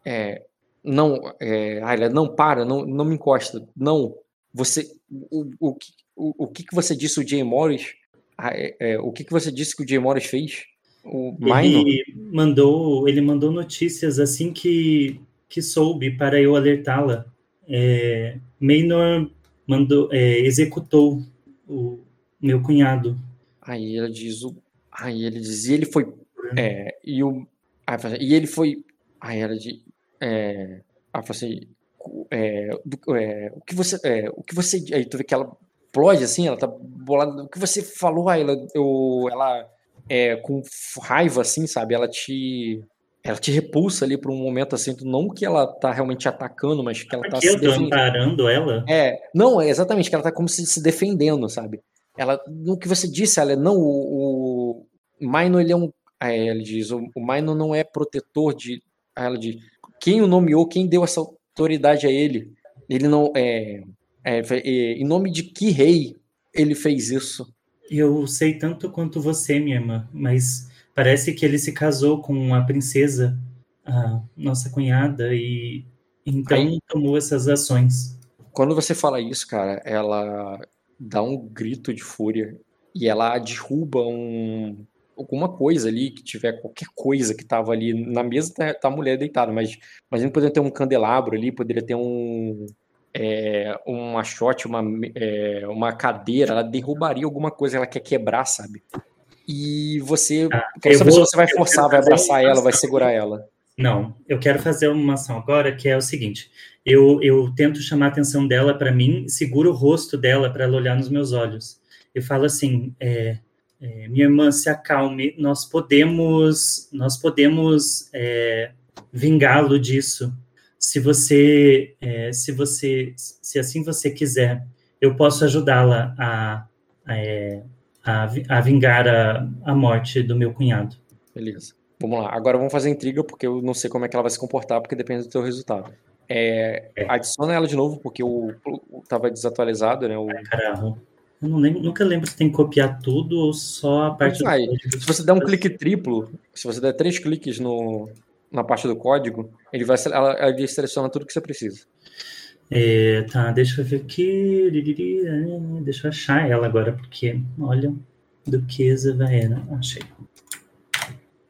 É, não. É, Ayla, não, para, não, não me encosta. Não. Você. O, o, o, o que, que você disse, o Jay Morris? Ah, é, é, o que, que você disse que o Jay Morris fez? O Minor? Ele mandou, ele mandou notícias assim que, que soube para eu alertá-la. É, Maynor mandou, é, executou o meu cunhado. Aí ela diz o. Aí ele diz, e ele foi. É, e o. E ele foi. Aí ela diz. É, aí assim. É, do- é, o que você. É, o que você. Aí tu vê que ela explode assim, ela tá bolada. O que você falou, ela. Eu, ela é, com raiva, assim, sabe? Ela te. Ela te repulsa ali por um momento assim, não que ela tá realmente te atacando, mas que ela tá Porque se eu tô defendendo. amparando ela. É, não, é exatamente, que ela tá como se se defendendo, sabe? Ela, no que você disse, ela, não, o, o Maino, ele é um, aí ele diz, o, o Maino não é protetor de, aí ela diz, quem o nomeou, quem deu essa autoridade a ele? Ele não, é, é, em nome de que rei ele fez isso? Eu sei tanto quanto você, minha irmã, mas parece que ele se casou com a princesa, a nossa cunhada, e então Aí- tomou essas ações. Quando você fala isso, cara, ela dá um grito de fúria e ela derruba um alguma coisa ali que tiver qualquer coisa que tava ali na mesa tá, tá a mulher deitada, mas imagina poderia ter um candelabro ali, poderia ter um é, um machote, uma é, uma cadeira, ela derrubaria alguma coisa ela quer quebrar, sabe? E você, Ah, quero saber vou- se você vai forçar, vai abraçar uma ela, vai segurar ela. Não, eu quero fazer uma ação agora que é o seguinte: eu, eu tento chamar a atenção dela para mim, seguro o rosto dela para ela olhar nos meus olhos. Eu falo assim: é, é, minha irmã, se acalme. Nós podemos, nós podemos é, vingá-lo disso. Se você, é, se você, se assim você quiser, eu posso ajudá-la a, a, é, a, vingar a, a morte do meu cunhado. Beleza. Vamos lá. Agora vamos fazer intriga, porque eu não sei como é que ela vai se comportar, porque depende do teu resultado. É, É. Adiciona ela de novo, porque o, o tava desatualizado, né? O, Caralho. Eu não lembro- nunca lembro se tem que copiar tudo ou só a parte do se você der um clique triplo, se você der três cliques no, na parte do código, ele vai ela, ele seleciona tudo que você precisa. É, tá, deixa eu ver aqui. É, Deixa eu achar ela agora, porque, olha, Duquesa Vaena. Achei.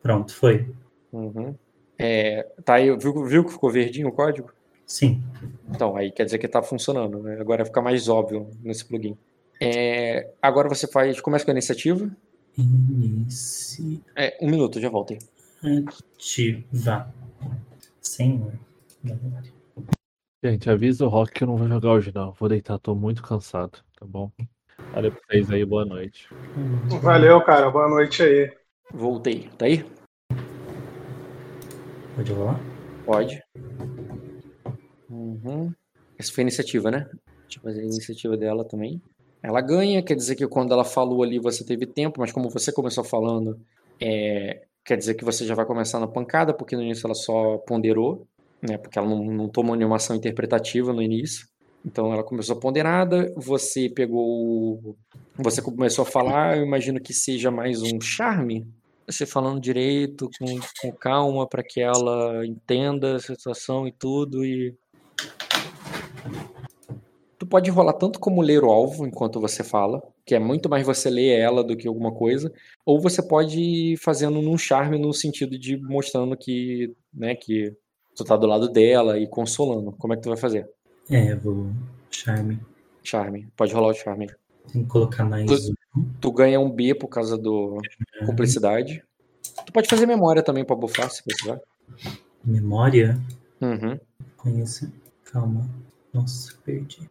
Pronto, foi. Uhum. É, tá aí, viu, viu que ficou verdinho o código? Sim. Então, aí quer dizer que tá funcionando. Né? Agora fica mais óbvio nesse plugin. É, agora você faz. Começa com a iniciativa. Iniciativa. É, um minuto, já voltei. Senhor. Gente, avisa o Rock que eu não vou jogar hoje, não. Vou deitar, tô muito cansado, tá bom? Valeu pra vocês aí, boa noite. Valeu, cara. Boa noite aí. Voltei. Tá aí? Pode rolar? Pode. Uhum. Essa foi a iniciativa, né? Deixa eu fazer a iniciativa dela também. Ela ganha, quer dizer que quando ela falou ali você teve tempo, mas como você começou falando, é, quer dizer que você já vai começar na pancada, porque no início ela só ponderou, né? Porque ela não, não tomou nenhuma ação interpretativa no início. Então ela começou ponderada, você pegou. Você começou a falar, eu imagino que seja mais um charme. Você falando direito, com, com calma, para que ela entenda a situação e tudo. E. Tu pode rolar tanto como ler o alvo enquanto você fala, que é muito mais você ler ela do que alguma coisa, ou você pode ir fazendo num charme no sentido de mostrando que, né, que tu tá do lado dela e consolando. Como é que tu vai fazer? É, vou. Charme. Charme. Pode rolar o charme. Tem que colocar mais Tu-. Tu ganha um B por causa do cumplicidade. Tu pode fazer memória também pra bufar, se precisar. Memória. Uhum. Conheça. Calma. Nossa, perdi.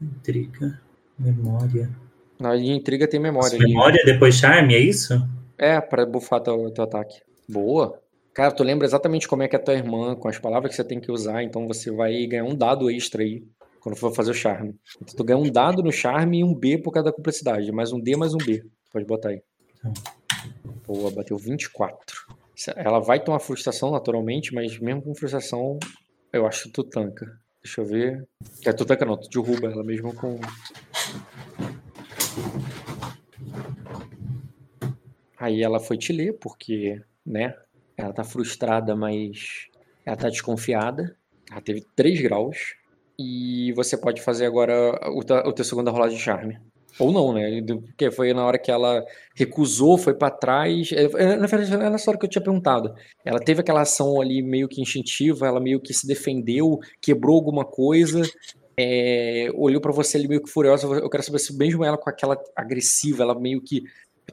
Intriga. Memória. Na linha intriga tem memória. ali. Memória depois charme, é isso? É, pra bufar teu, teu ataque. Boa. Cara, tu lembra exatamente como é que é tua irmã, com as palavras que você tem que usar, então você vai ganhar um dado extra aí, quando for fazer o charme. Então, tu ganha um dado no charme e um B por causa da cumplicidade. Mais um D, mais um B. Pode botar aí. Tá. Boa, bateu 24. Se- Ela vai tomar frustração naturalmente, mas mesmo com frustração, eu acho que tu tanca. Deixa eu ver. É, tu tanca não, tu derruba ela mesmo com. Aí ela foi te ler, porque, né? Ela tá frustrada, mas ela tá desconfiada. Ela teve 3 graus. E você pode fazer agora o, ta- o teu segunda rolagem de charme. Ou não, né? Porque foi na hora que ela recusou, foi pra trás. É, é, Na verdade, era nessa hora que eu tinha perguntado. Ela teve aquela ação ali meio que instintiva, ela meio que se defendeu, quebrou alguma coisa, é, olhou pra você ali meio que furiosa. Eu quero saber se mesmo ela com aquela agressiva, ela meio que.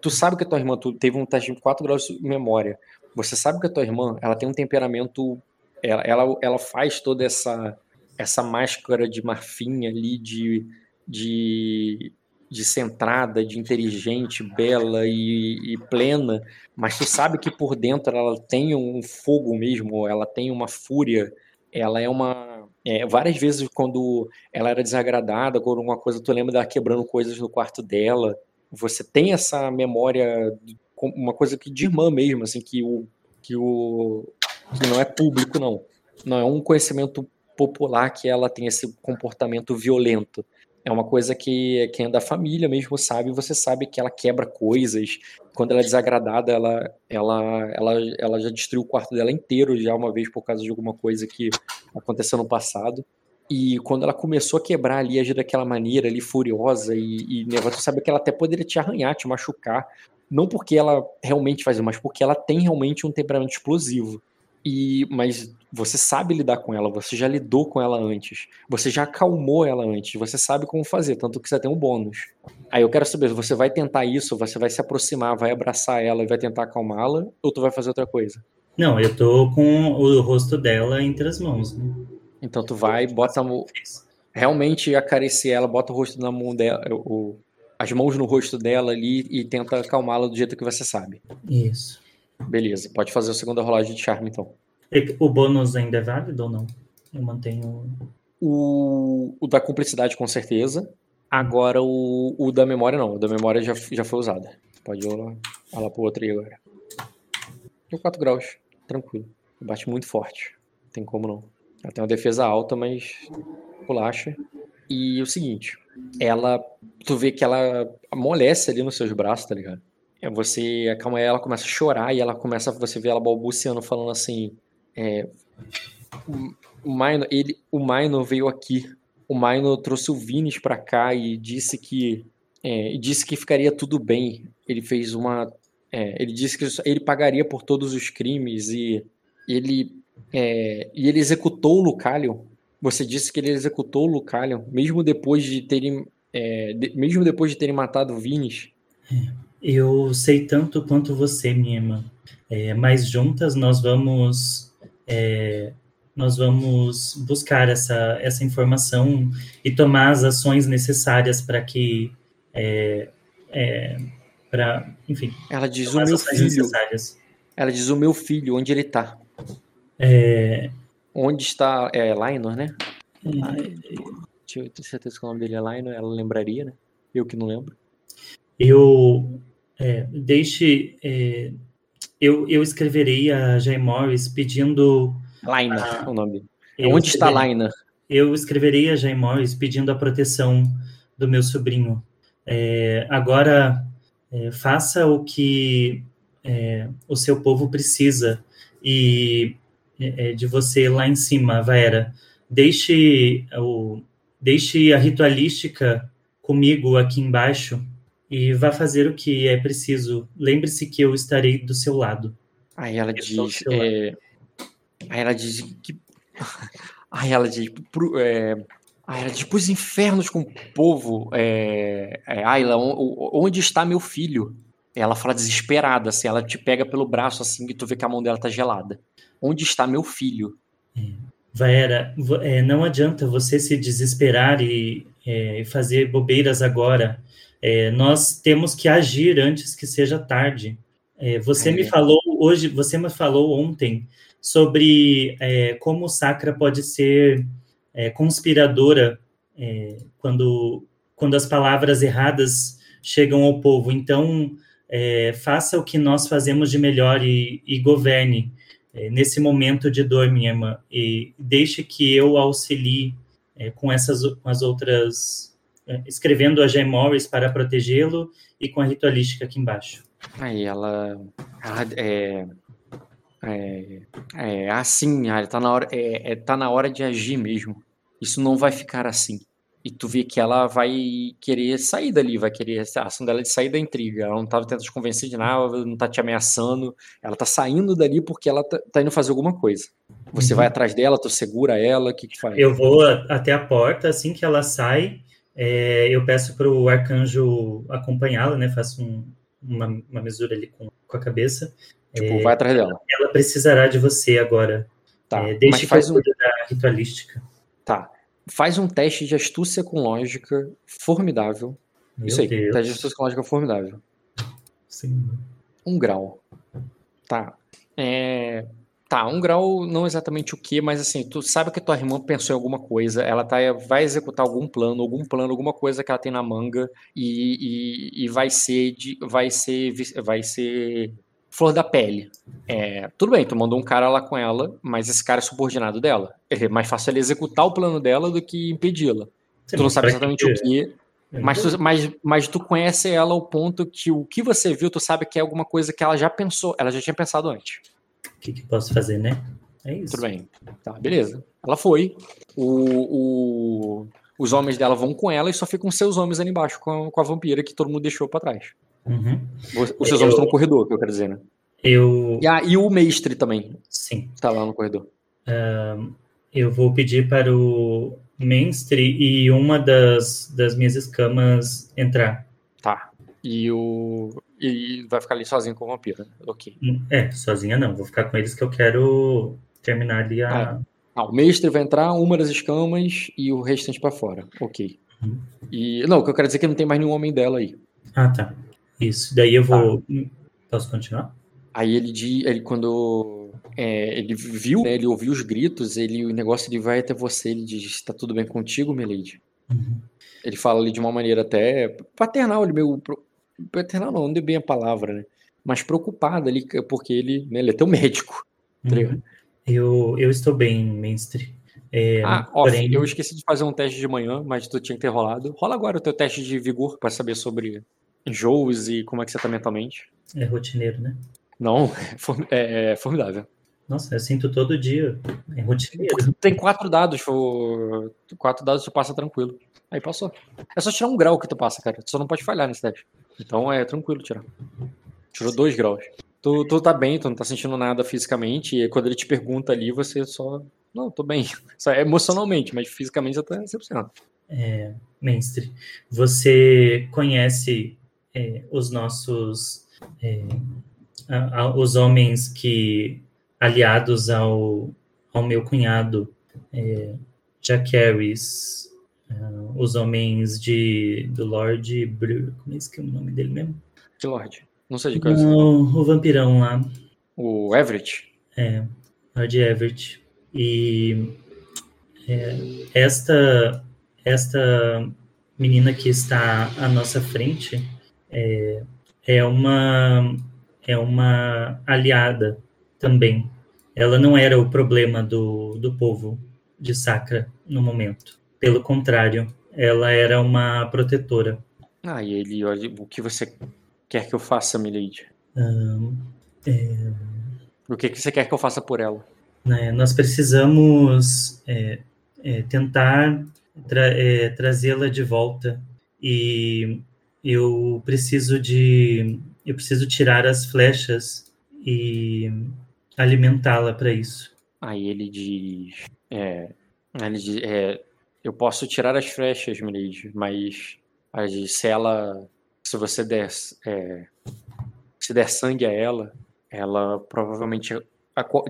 Tu sabe que a tua irmã, tu teve um teste de 4 graus de memória. Você sabe que a tua irmã, ela tem um temperamento. Ela, ela, ela faz toda essa, essa máscara de marfim ali, de, de, de centrada, de inteligente, bela e, e plena, mas tu sabe que por dentro ela tem um fogo mesmo, ela tem uma fúria, ela é uma. é, várias vezes, quando ela era desagradada com alguma coisa, tu lembra dela quebrando coisas no quarto dela. Você tem essa memória, uma coisa que de irmã mesmo, assim, que o. Que, o, que não é público, não. Não é um conhecimento popular que ela tem esse comportamento violento. É uma coisa que quem é da família mesmo sabe, você sabe que ela quebra coisas. Quando ela é desagradada, ela, ela, ela, ela já destruiu o quarto dela inteiro já uma vez por causa de alguma coisa que aconteceu no passado. E quando ela começou a quebrar ali, agir daquela maneira ali, furiosa e, e nervosa, sabe que ela até poderia te arranhar, te machucar. Não porque ela realmente faz, mas porque ela tem realmente um temperamento explosivo. E, mas você sabe lidar com ela, você já lidou com ela antes, você já acalmou ela antes, você sabe como fazer, tanto que você tem um bônus. Aí eu quero saber, você vai tentar isso, você vai se aproximar, vai abraçar ela e vai tentar acalmá-la, ou tu vai fazer outra coisa? Não, eu tô com o rosto dela entre as mãos. Né? Então tu vai, bota a mão- realmente acaricia ela, bota o rosto na mão dela, o, as mãos no rosto dela ali e tenta acalmá-la do jeito que você sabe. Isso. Beleza, pode fazer a segunda rolagem de charme então. E O bônus ainda é válido ou não? Eu mantenho. O, o da cumplicidade, com certeza. Agora o, o da memória, não. O da memória já, já foi usada. Pode rolar, rolar pro outro aí agora. Deu 4 graus. Tranquilo. Bate muito forte. Não tem como não. Ela tem uma defesa alta, mas pulacha. E o seguinte, ela. Tu vê que ela amolece ali nos seus braços, tá ligado? É, Você acalma ela, começa a chorar e ela começa. Você vê ela balbuciando, falando assim. É, o- o Minor, ele, o Minor veio aqui. O Minor trouxe o Vinis pra cá e disse que é, disse que ficaria tudo bem. Ele fez uma, é, ele disse que ele pagaria por todos os crimes e ele é, e ele executou o Lucalion. Você disse que ele executou o Lucalion, mesmo depois de terem é, de- mesmo depois de terem matado o Vinis. Eu sei tanto quanto você, minha irmã. É, mas juntas nós vamos é, nós vamos buscar essa, essa informação e tomar as ações necessárias para que é, para enfim Ela diz o meu filho. Ela diz o meu filho, onde ele tá? É, Onde está é Lionor, né? é, eu ter certeza que o nome dele é Lionor, ela lembraria, né? Eu que não lembro. Eu é, deixe é, eu, eu escreverei a Jay Morris pedindo Lionor Ah, é o nome eu Onde está Lionor? Eu escreverei a Jay Morris pedindo a proteção do meu sobrinho. É, agora, é, faça o que é, o seu povo precisa e é, de você lá em cima, Vaera. Deixe, o, deixe a ritualística comigo aqui embaixo e vá fazer o que é preciso. Lembre-se que eu estarei do seu lado. Aí ela Eu diz. é, Aí ela diz que. Aí ela diz. Pro, é... Aí ela diz pros infernos com o povo. É... É, Ayla, onde está meu filho? Ela fala desesperada, assim, ela te pega pelo braço assim e tu vê que a mão dela tá gelada. Onde está meu filho? Vaera, vo- é, não adianta você se desesperar e é, fazer bobeiras agora. É, nós temos que agir antes que seja tarde. É, você me é. falou hoje, você me falou ontem sobre é, como o Sacra pode ser é, conspiradora é, quando, quando as palavras erradas chegam ao povo. Então, é, faça o que nós fazemos de melhor e, e governe é, nesse momento de dor, minha irmã, e deixe que eu auxilie é, com essas com as outras, é, escrevendo a Jay Morris para protegê-lo e com a ritualística aqui embaixo. Aí ela. é, é, é assim, Ayla, tá na hora, é, é, tá na hora de agir mesmo. Isso não vai ficar assim. E tu vê que ela vai querer sair dali, vai querer a ação dela é de sair da intriga. Ela não tava tentando te convencer de nada, não tá te ameaçando. Ela tá saindo dali porque ela tá, tá indo fazer alguma coisa. Você Uhum. vai atrás dela, tu segura ela, o que que faz? Eu vou até a porta, assim que ela sai, é, eu peço para o arcanjo acompanhá-la, né? Faço um- uma, uma mesura ali com, com a cabeça. Tipo, vai atrás dela. Ela precisará de você agora. Tá, É, mas deixe que faz eu um, da ritualística. tá. Faz um teste de astúcia com lógica formidável. Meu Isso aí, Deus. teste de astúcia com lógica formidável. Sim. Um grau. Tá. É, Tá, um grau não exatamente o que, mas assim, tu sabe que tua irmã pensou em alguma coisa, ela tá, vai executar algum plano, algum plano, alguma coisa que ela tem na manga e, e, e vai ser de, vai ser vai ser flor da pele. É, tudo bem, tu mandou um cara lá com ela, mas esse cara é subordinado dela. É mais fácil ele executar o plano dela do que impedi-la. Tu não sabe exatamente o que- que, mas tu, mas, mas tu conhece ela ao ponto que o que você viu, tu sabe que é alguma coisa que ela já pensou, ela já tinha pensado antes. O que, que posso fazer, né? É isso. Tudo bem. Tá, beleza. Ela foi. O, o- os homens dela vão com ela e só ficam seus homens ali embaixo com a, com a vampira que todo mundo deixou pra trás. Uhum. Os, seus Eu- homens estão no corredor, que eu quero dizer, né? Eu. E, a- e o mestre também Sim. tá lá no corredor. Eu vou pedir para o mestre e uma das, das minhas escamas entrar. Tá. E o. E vai ficar ali sozinho com a vampira. Ok. É, sozinha não. Vou ficar com eles que eu quero terminar ali a. Ah, o mestre vai entrar, uma das escamas e o restante pra fora. Ok. Uhum. E. Não, o que eu quero dizer é que não tem mais nenhum homem dela aí. Ah, tá. Isso. Daí eu vou. Posso continuar? Aí ele, di- ele quando é, ele viu, né, ele ouviu os gritos, ele, o negócio ele vai até você, ele diz, está tudo bem contigo, Milady? Uhum. Ele fala ali de uma maneira até paternal, ele meio. Paternal não, não deu bem a palavra, né? Mas preocupado ali, porque ele, né, ele é teu médico. tá? Uhum. Eu, eu estou bem, Mestre. É, Ah, off, porém, eu esqueci de fazer um teste de manhã, mas tu tinha que ter rolado. Rola agora o teu teste de vigor pra saber sobre enjoos e como é que você tá mentalmente. é rotineiro, né? Não, é é, é formidável. Nossa, eu sinto todo dia. É rotineiro. Tem quatro dados, for- quatro dados tu passa tranquilo. Aí passou. É só tirar um grau que tu passa, cara. Tu só não pode falhar nesse teste. Então é tranquilo tirar. Tirou dois graus. Tu, tu tá bem, tu não tá sentindo nada fisicamente, e quando ele te pergunta ali, você só. Não, tô bem. Só é emocionalmente, mas fisicamente já tá 100%. É, Mestre, você conhece é, os nossos é, a- a- os homens que aliados ao, ao meu cunhado é, Jacaerys, ah, os homens de do Lord Bru, como é que é o nome dele mesmo? Que Lorde. Não sei de coisa. Não, o vampirão lá, O Everett. é, Lord Everett. E é, esta esta menina que está à nossa frente é, é uma é uma aliada também. Ela não era o problema do, do povo de Sacra no momento. Pelo contrário, ela era uma protetora. Ah, e ele, olha, o que você quer que eu faça, Milady? Ahn, é, O que, que você quer que eu faça por ela? né, nós precisamos é, é, tentar tra- é, trazê-la de volta e eu preciso de eu preciso tirar as flechas e alimentá-la para isso. Aí ele diz. É, ele diz é, eu posso tirar as flechas, Milady, mas diz, se ela. Se você der. é, se der sangue a ela, ela provavelmente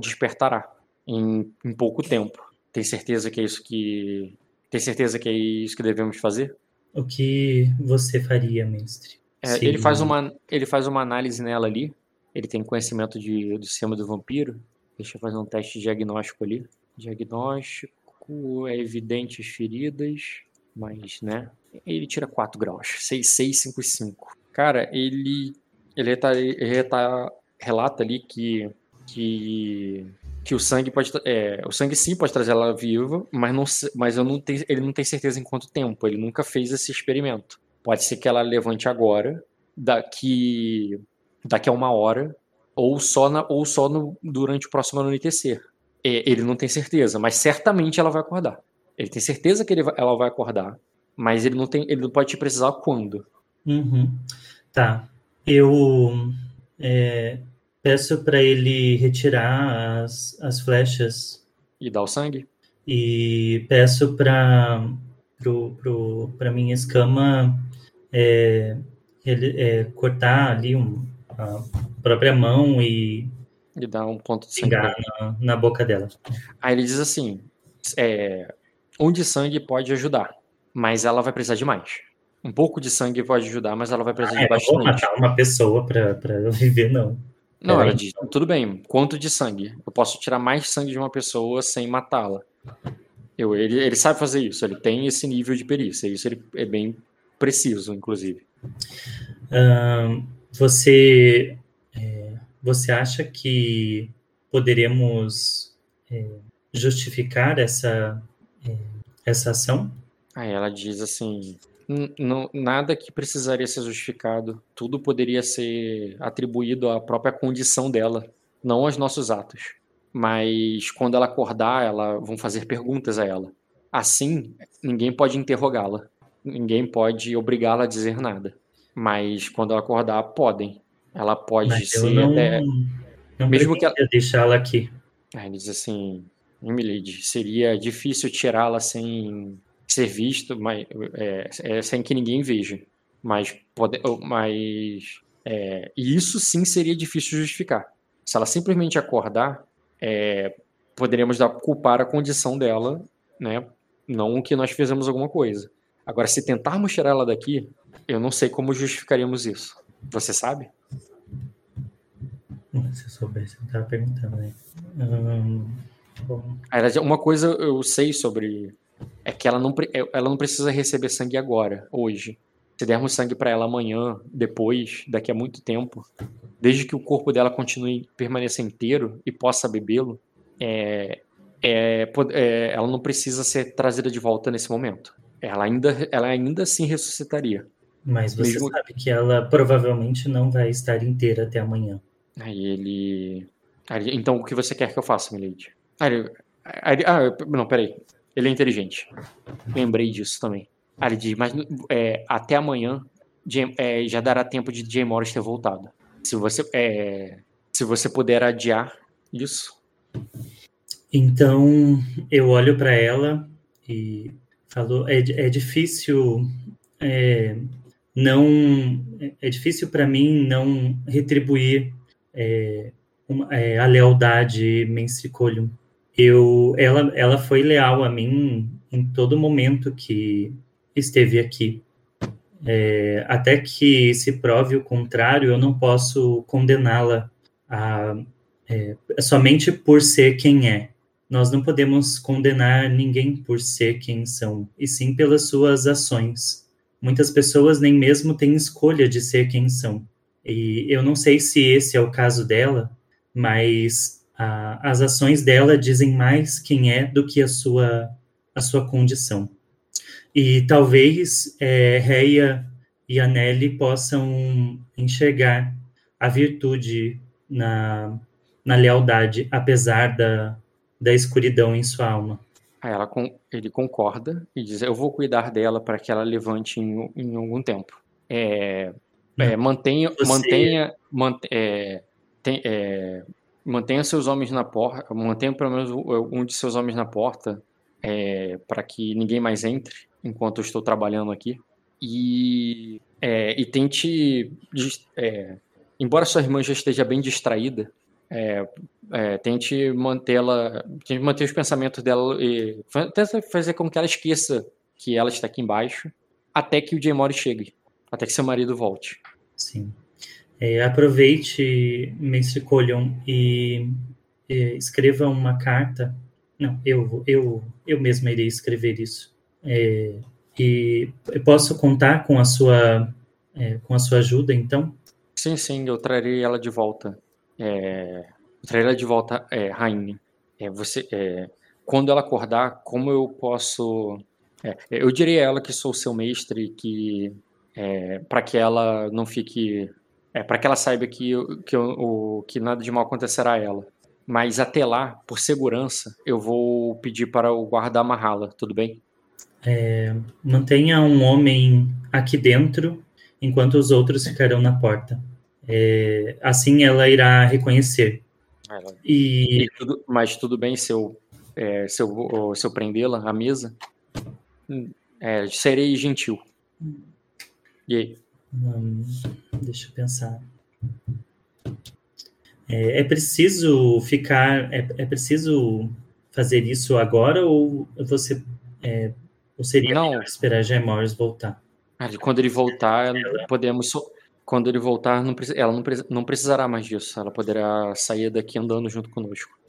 despertará em, em pouco tempo. Tem certeza que é isso que. Tem certeza que é isso que devemos fazer? O que você faria, mestre? É, ele, faz uma, ele faz uma análise nela ali. Ele tem conhecimento de, do sistema do vampiro. Deixa eu fazer um teste de diagnóstico ali. Diagnóstico é evidente as feridas, mas, né? Ele tira 4 graus. 6, 6, 5 e 5. Cara, ele. Ele, tá, ele tá, relata ali que. que que o sangue pode é, o sangue sim pode trazer ela viva, mas não mas eu não tenho, ele não tem certeza em quanto tempo, ele nunca fez esse experimento. Pode ser que ela levante agora, daqui daqui a uma hora, ou só na, ou só no, durante o próximo anoitecer. É, ele não tem certeza, mas certamente ela vai acordar. Ele tem certeza que ele ela vai acordar, mas ele não tem, ele não pode te precisar quando. Uhum. Tá. Eu é, peço para ele retirar as, as flechas E dar o sangue. e peço para pro, pro, pra minha escama é, ele, é, cortar ali um, a própria mão e E dar um ponto de sangue. na, na boca dela. Aí ele diz assim: é, um de sangue pode ajudar, mas ela vai precisar de mais. Um pouco de sangue pode ajudar, mas ela vai precisar É, de eu não vou bastante. matar uma pessoa para viver, não. Não, Peraí. ela diz, tudo bem, quanto de sangue? Eu posso tirar mais sangue de uma pessoa sem matá-la. Eu, ele, ele sabe fazer isso, ele tem esse nível de perícia, isso ele é bem preciso, inclusive. Você, é, você acha que poderemos é, justificar essa, é, essa ação? Aí ela diz assim: "N- não, nada que precisaria ser justificado, tudo poderia ser atribuído à própria condição dela, não aos nossos atos. Mas quando ela acordar, ela vão fazer perguntas a ela. Assim, ninguém pode interrogá-la, ninguém pode obrigá-la a dizer nada. Mas quando ela acordar, podem. Ela pode Mas ser não, até. não mesmo que pretendia deixá-la aqui. Aí ele diz assim, Emily, seria difícil tirá-la sem ser visto, mas, é, é, sem que ninguém veja. Mas, pode, mas é, e isso sim seria difícil justificar. Se ela simplesmente acordar, é, poderíamos dar, culpar a condição dela, né? Não que nós fizemos alguma coisa. Agora, se tentarmos tirar ela daqui, eu não sei como justificaríamos isso. Você sabe? Se eu soubesse, eu tava perguntando, né? Uma coisa eu sei sobre é que ela não, é, ela não precisa receber sangue agora, hoje. Se dermos sangue para ela amanhã, depois, daqui a muito tempo, desde que o corpo dela continue permaneça inteiro e possa bebê-lo, é, é, é, ela não precisa ser trazida de volta nesse momento. Ela ainda, ela ainda assim ressuscitaria. mas você Mesmo- sabe que ela provavelmente não vai estar inteira até amanhã. Aí ele. aí então o que você quer que eu faça, Milady? Aí ele- ah, não, peraí. Ele é inteligente. Lembrei disso também. Ah, ele diz, mas é, até amanhã é, já dará tempo de Jay Morris ter voltado. Se você, é, se você puder adiar isso. Então eu olho para ela e falo: é, é difícil é, não é difícil para mim não retribuir é, uma- é, a lealdade Menstricolium. Eu, ela, ela foi leal a mim em todo momento que esteve aqui. É, até que se prove o contrário, eu não posso condená-la é, somente por ser quem é. Nós não podemos condenar ninguém por ser quem são, e sim pelas suas ações. Muitas pessoas nem mesmo têm escolha de ser quem são. E eu não sei se esse é o caso dela, mas ah, as ações dela dizem mais quem é do que a sua, a sua condição. E talvez é, Reia e a Nelly possam enxergar a virtude na, na lealdade, apesar da, da escuridão em sua alma. Ela, ele concorda e diz: Eu vou cuidar dela para que ela levante em, em algum tempo. É, é, mantenha, Você- mantenha, mant- é, tem- é, mantenha seus homens na porta, mantenha pelo menos um de seus homens na porta para que ninguém mais entre enquanto eu estou trabalhando aqui. E, é, e tente, é, embora sua irmã já esteja bem distraída, é, é, tente mantê-la, tente manter os pensamentos dela e tenta fazer com que ela esqueça que ela está aqui embaixo até que o Jay Mori chegue, até que seu marido volte. Sim. É, aproveite, Mestre Colion, e é, escreva uma carta. Não, eu, eu, eu mesma irei escrever isso. É, e eu posso contar com a sua, é, com a sua ajuda, então? Sim, sim, eu trarei ela de volta. É, eu trarei ela de volta, é, rainha. É, você, é, quando ela acordar, como eu posso? é, eu direi a ela que sou seu mestre, que para que ela não fique, é, para que ela saiba que que, o, que nada de mal acontecerá a ela. Mas até lá, por segurança, eu vou pedir para o guarda amarrá-la, tudo bem? Mantenha um homem aqui dentro, enquanto os outros ficarão na porta. É, assim ela irá reconhecer. Ela- E E tudo- mas tudo bem se eu, é, se eu, se eu prendê-la à mesa? Hum, é, serei gentil. E aí? Hum, deixa eu pensar. É, é preciso ficar. É, é preciso fazer isso agora ou você. é, ou seria Não. esperar Jay Morris voltar? Ah, Quando ele voltar, podemos. so- Quando ele voltar, não ela não, não precisará mais disso. Ela poderá sair daqui andando junto conosco.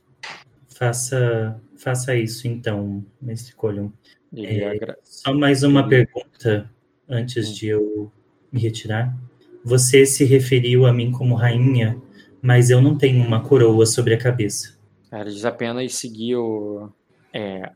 Faça, faça isso então, Mestre. Ele É, agra- Só mais uma Hum. pergunta antes de eu me retirar. Você se referiu a mim como rainha, mas eu não tenho uma coroa sobre a cabeça. Ela diz apenas seguir o. É,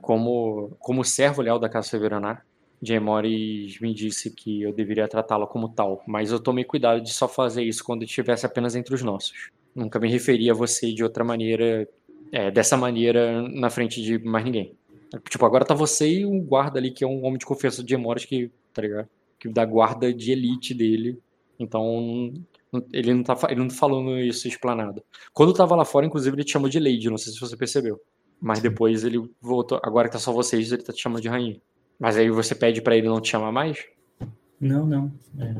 como, como servo leal da Casa Severanar, Jay Morris me disse que eu deveria tratá-la como tal, mas eu tomei cuidado de só fazer isso quando estivesse apenas entre os nossos. Nunca me referi a você de outra maneira, é, dessa maneira, na frente de mais ninguém. Tipo, agora tá você e um guarda ali, que é um homem de confiança de Jay Morris, que, tá ligado? Que da guarda de elite dele. Então, ele não tá, ele não tá falando isso explanado. Quando tava lá fora, inclusive, ele te chamou de Lady, não sei se você percebeu. Mas depois ele voltou. Agora que tá só vocês, ele tá te chamando de rainha. Mas aí você pede pra ele não te chamar mais? Não, não. é,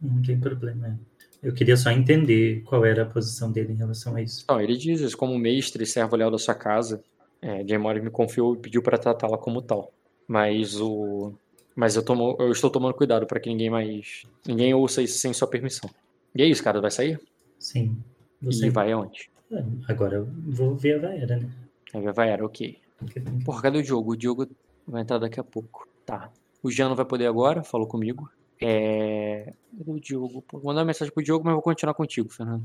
não tem problema. Eu queria só entender qual era a posição dele em relação a isso. Não, ele diz isso, como mestre e servo leal da sua casa. É, Jay Morris me confiou e pediu pra tratá-la como tal. Mas o. Mas eu, tomo, eu estou tomando cuidado pra que ninguém mais. Ninguém ouça isso sem sua permissão. E é isso, cara. Vai sair? Sim. E Você... vai aonde? É, Agora eu vou ver a Vaera, né? Aí vai, era ok. Porra, cadê o Diogo? O Diogo vai entrar daqui a pouco. Tá. O Jean não vai poder agora, falou comigo. É. Cadê o Diogo? Vou mandar uma mensagem pro Diogo, mas vou continuar contigo, Fernando.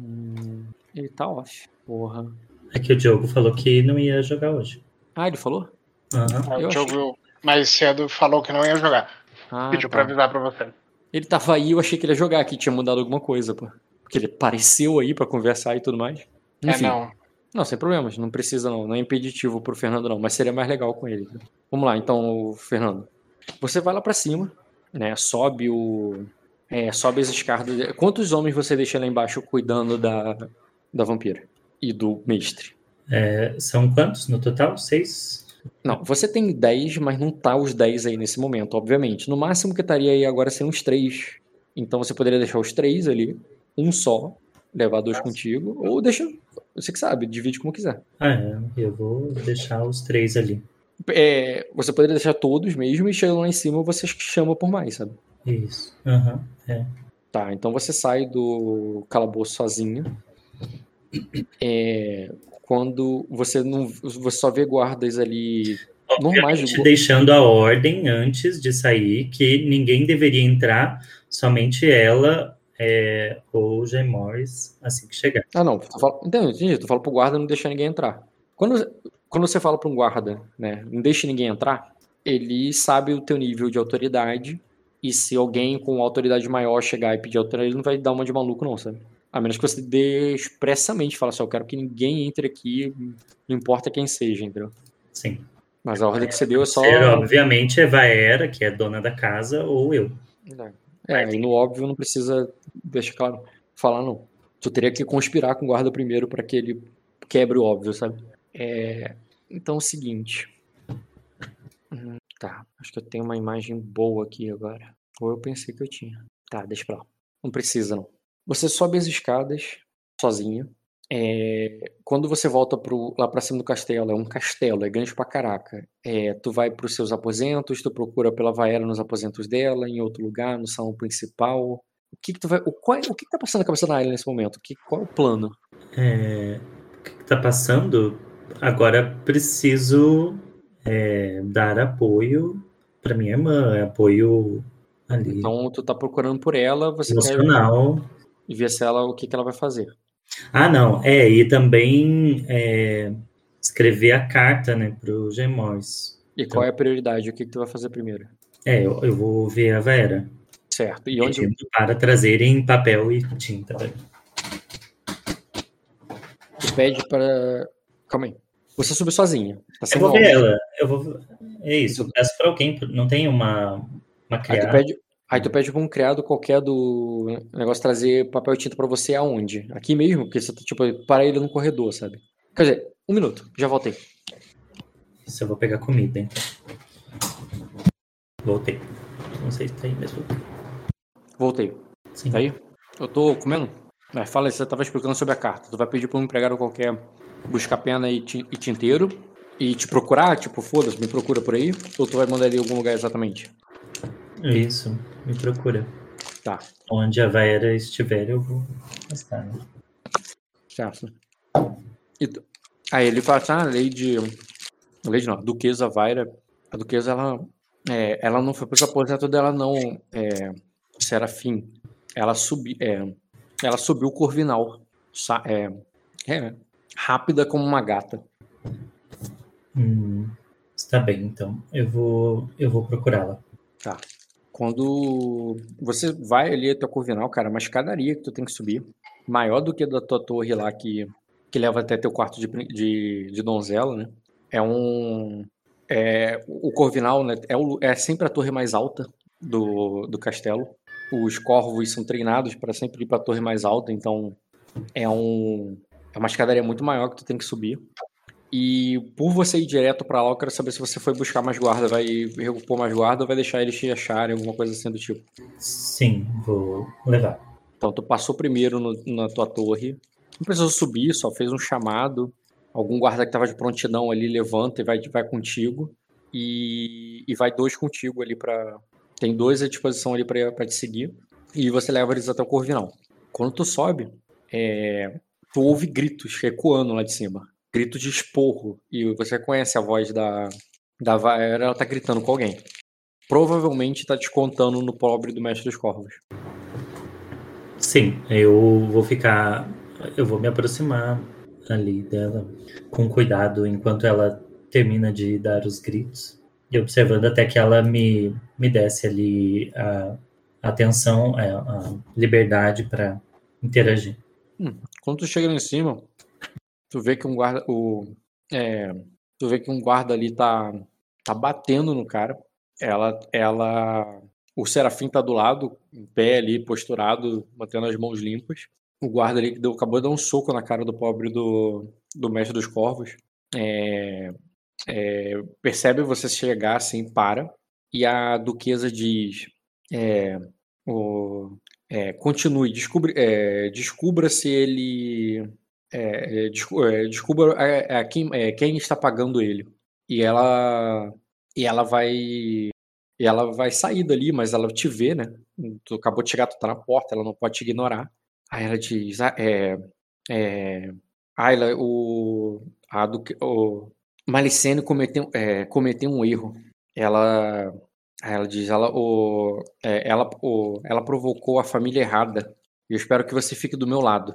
Hum, ele tá off. Porra. É que o Diogo falou que não ia jogar hoje. Ah, ele falou? Aham. Eu O Diogo mais cedo falou que não ia jogar. Ah, Pediu tá. pra avisar pra você. Ele tava aí, eu achei que ele ia jogar, que tinha mudado alguma coisa, pô. Porque ele apareceu aí pra conversar e tudo mais. Enfim. É, não. Não, sem problemas, não precisa não, não é impeditivo pro Fernando não, mas seria mais legal com ele. Vamos lá, então, Fernando. Você vai lá pra cima, né, sobe o... é, sobe as escadas. Quantos homens você deixa lá embaixo cuidando da, da vampira? E do mestre? É, são quantos no total? Seis? Não, você tem 10, mas não tá os 10 aí nesse momento, obviamente. No máximo que estaria aí agora seriam uns 3. Então você poderia deixar os 3 ali, um só, levar dois contigo, ou deixa, você que sabe, divide como quiser. Ah, é. Eu vou deixar os três ali. É, você poderia deixar todos mesmo e chegando lá em cima você chama por mais, sabe? Isso. Aham. É. Tá, então você sai do calabouço sozinho. É, quando você não. Você só vê guardas ali normais de deixando a ordem antes de sair que ninguém deveria entrar, somente ela é, ou o Jay Morris assim que chegar. Ah, não. Tu fala, entendeu? Entendi. Tu fala pro guarda não deixar ninguém entrar. Quando, quando você fala pra um guarda, né, não deixe ninguém entrar, ele sabe o teu nível de autoridade. E se alguém com autoridade maior chegar e pedir autoridade, ele não vai dar uma de maluco, não, sabe? A menos que você dê expressamente, fala assim, eu quero que ninguém entre aqui, não importa quem seja, entendeu? Sim. Mas a ordem que você deu é só. Ser, obviamente, é Vaera, que é dona da casa, ou eu. É, e no óbvio não precisa deixar claro, falar não. Tu teria que conspirar com o guarda primeiro para que ele quebre o óbvio, sabe? É, então é o seguinte. Hum, Tá, acho que eu tenho uma imagem boa aqui agora. Ou eu pensei que eu tinha. Tá, deixa pra lá. Não precisa não. Você sobe as escadas sozinho. É, quando você volta pro, lá pra cima do castelo, é um castelo, é grande pra caraca. É, tu vai pros seus aposentos, tu procura pela Vaera nos aposentos dela, em outro lugar, no salão principal. O que que tu vai, o, qual, é- o que que tá passando na cabeça da Ayla nesse momento? Que, qual é o plano? É, o que que tá passando? Agora preciso é, dar apoio para minha irmã, é apoio ali Então tu tá procurando por ela, você quer emocional. ver se ela, o que que ela vai fazer. Ah, não, é, e também é, escrever a carta, né, pro Gemors. E qual é a prioridade? O que que tu vai fazer primeiro? É, eu, eu vou ver a Vera, Certo. E onde, pedindo para trazerem papel e tinta. Tu pede para. Calma aí. Você subiu sozinha. Tá Eu vou ver ela, eu vou... É isso, eu peço para alguém, não tem uma, uma Aí tu criada? pede, aí tu pede pra um criado qualquer do negócio trazer papel e tinta pra você aonde? Aqui mesmo? Porque você tá, tipo, para ele no corredor, sabe? Quer dizer, um minuto, já voltei. Isso eu vou pegar comida, então. Voltei. Não sei se tá aí, mas voltei. Voltei. Sim. Tá aí? Eu tô comendo? Mas fala aí, você tava explicando sobre a carta. Tu vai pedir pra um empregado qualquer buscar pena e tinteiro e te procurar? Tipo, foda-se, me procura por aí? Ou tu vai mandar ele em algum lugar exatamente? Isso, me procura. Tá, Onde a Vaera estiver, eu vou estar. Né? certo. E Aí ele fala assim, ah, a Lady... A Lady não, a Duquesa Vaira. A Duquesa, ela, é, ela não foi pros aposentos dela, não, é, Serafim. Ela, subi, é, ela subiu o Corvinal. Sa- É, é, rápida como uma gata. Hum, está bem, então. Eu vou, eu vou procurá-la. Tá. Quando você vai ali até o Corvinal, cara, é uma escadaria que tu tem que subir, maior do que a da tua torre lá que, que leva até teu quarto de, de, de donzela, né? É um. É, o Corvinal, né? É, o- é sempre a torre mais alta do, do castelo. Os corvos são treinados para sempre ir para a torre mais alta, então é um. É uma escadaria muito maior que tu tem que subir. E por você ir direto pra lá, eu quero saber se você foi buscar mais guarda, vai repor mais guarda ou vai deixar eles te acharem, alguma coisa assim do tipo. Sim, vou levar. Então, tu passou primeiro no- na tua torre, não precisou subir, só fez um chamado. Algum guarda que tava de prontidão ali levanta e vai, vai contigo. e, e vai dois contigo ali para Tem dois à disposição ali para te seguir. E você leva eles até o Corvinal. Quando tu sobe, é, tu ouve gritos ecoando lá de cima. Gritos de esporro. E você conhece a voz da, da Vaera, ela tá gritando com alguém. Provavelmente tá descontando no pobre do Mestre dos Corvos. Sim, eu vou ficar. Eu vou me aproximar ali dela com cuidado enquanto ela termina de dar os gritos e observando até que ela me, me desse ali a atenção, a, a liberdade para interagir. Hum, quando tu chega lá em cima, tu vê que um guarda, o, é, tu vê que um guarda ali tá, tá batendo no cara. Ela, ela, o Serafim tá do lado, em pé ali, posturado, mantendo as mãos limpas. O guarda ali que deu, acabou de dar um soco na cara do pobre do, do mestre dos corvos. É, é, percebe você chegar assim, para, e a duquesa diz: é, o, é, continue, descubra, é, descubra se ele. É, é, descubra quem, quem está pagando ele. E ela, e ela vai. Ela vai sair dali, mas ela te vê, né? Tu acabou de chegar, tu tá na porta, ela não pode te ignorar. Aí ela diz: ah, é, é, Ayla, o, a, o, Malicene cometeu, é, cometeu um erro. Ela, ela diz, ela, o, é, ela, o, ela provocou a família errada. Eu espero que você fique do meu lado.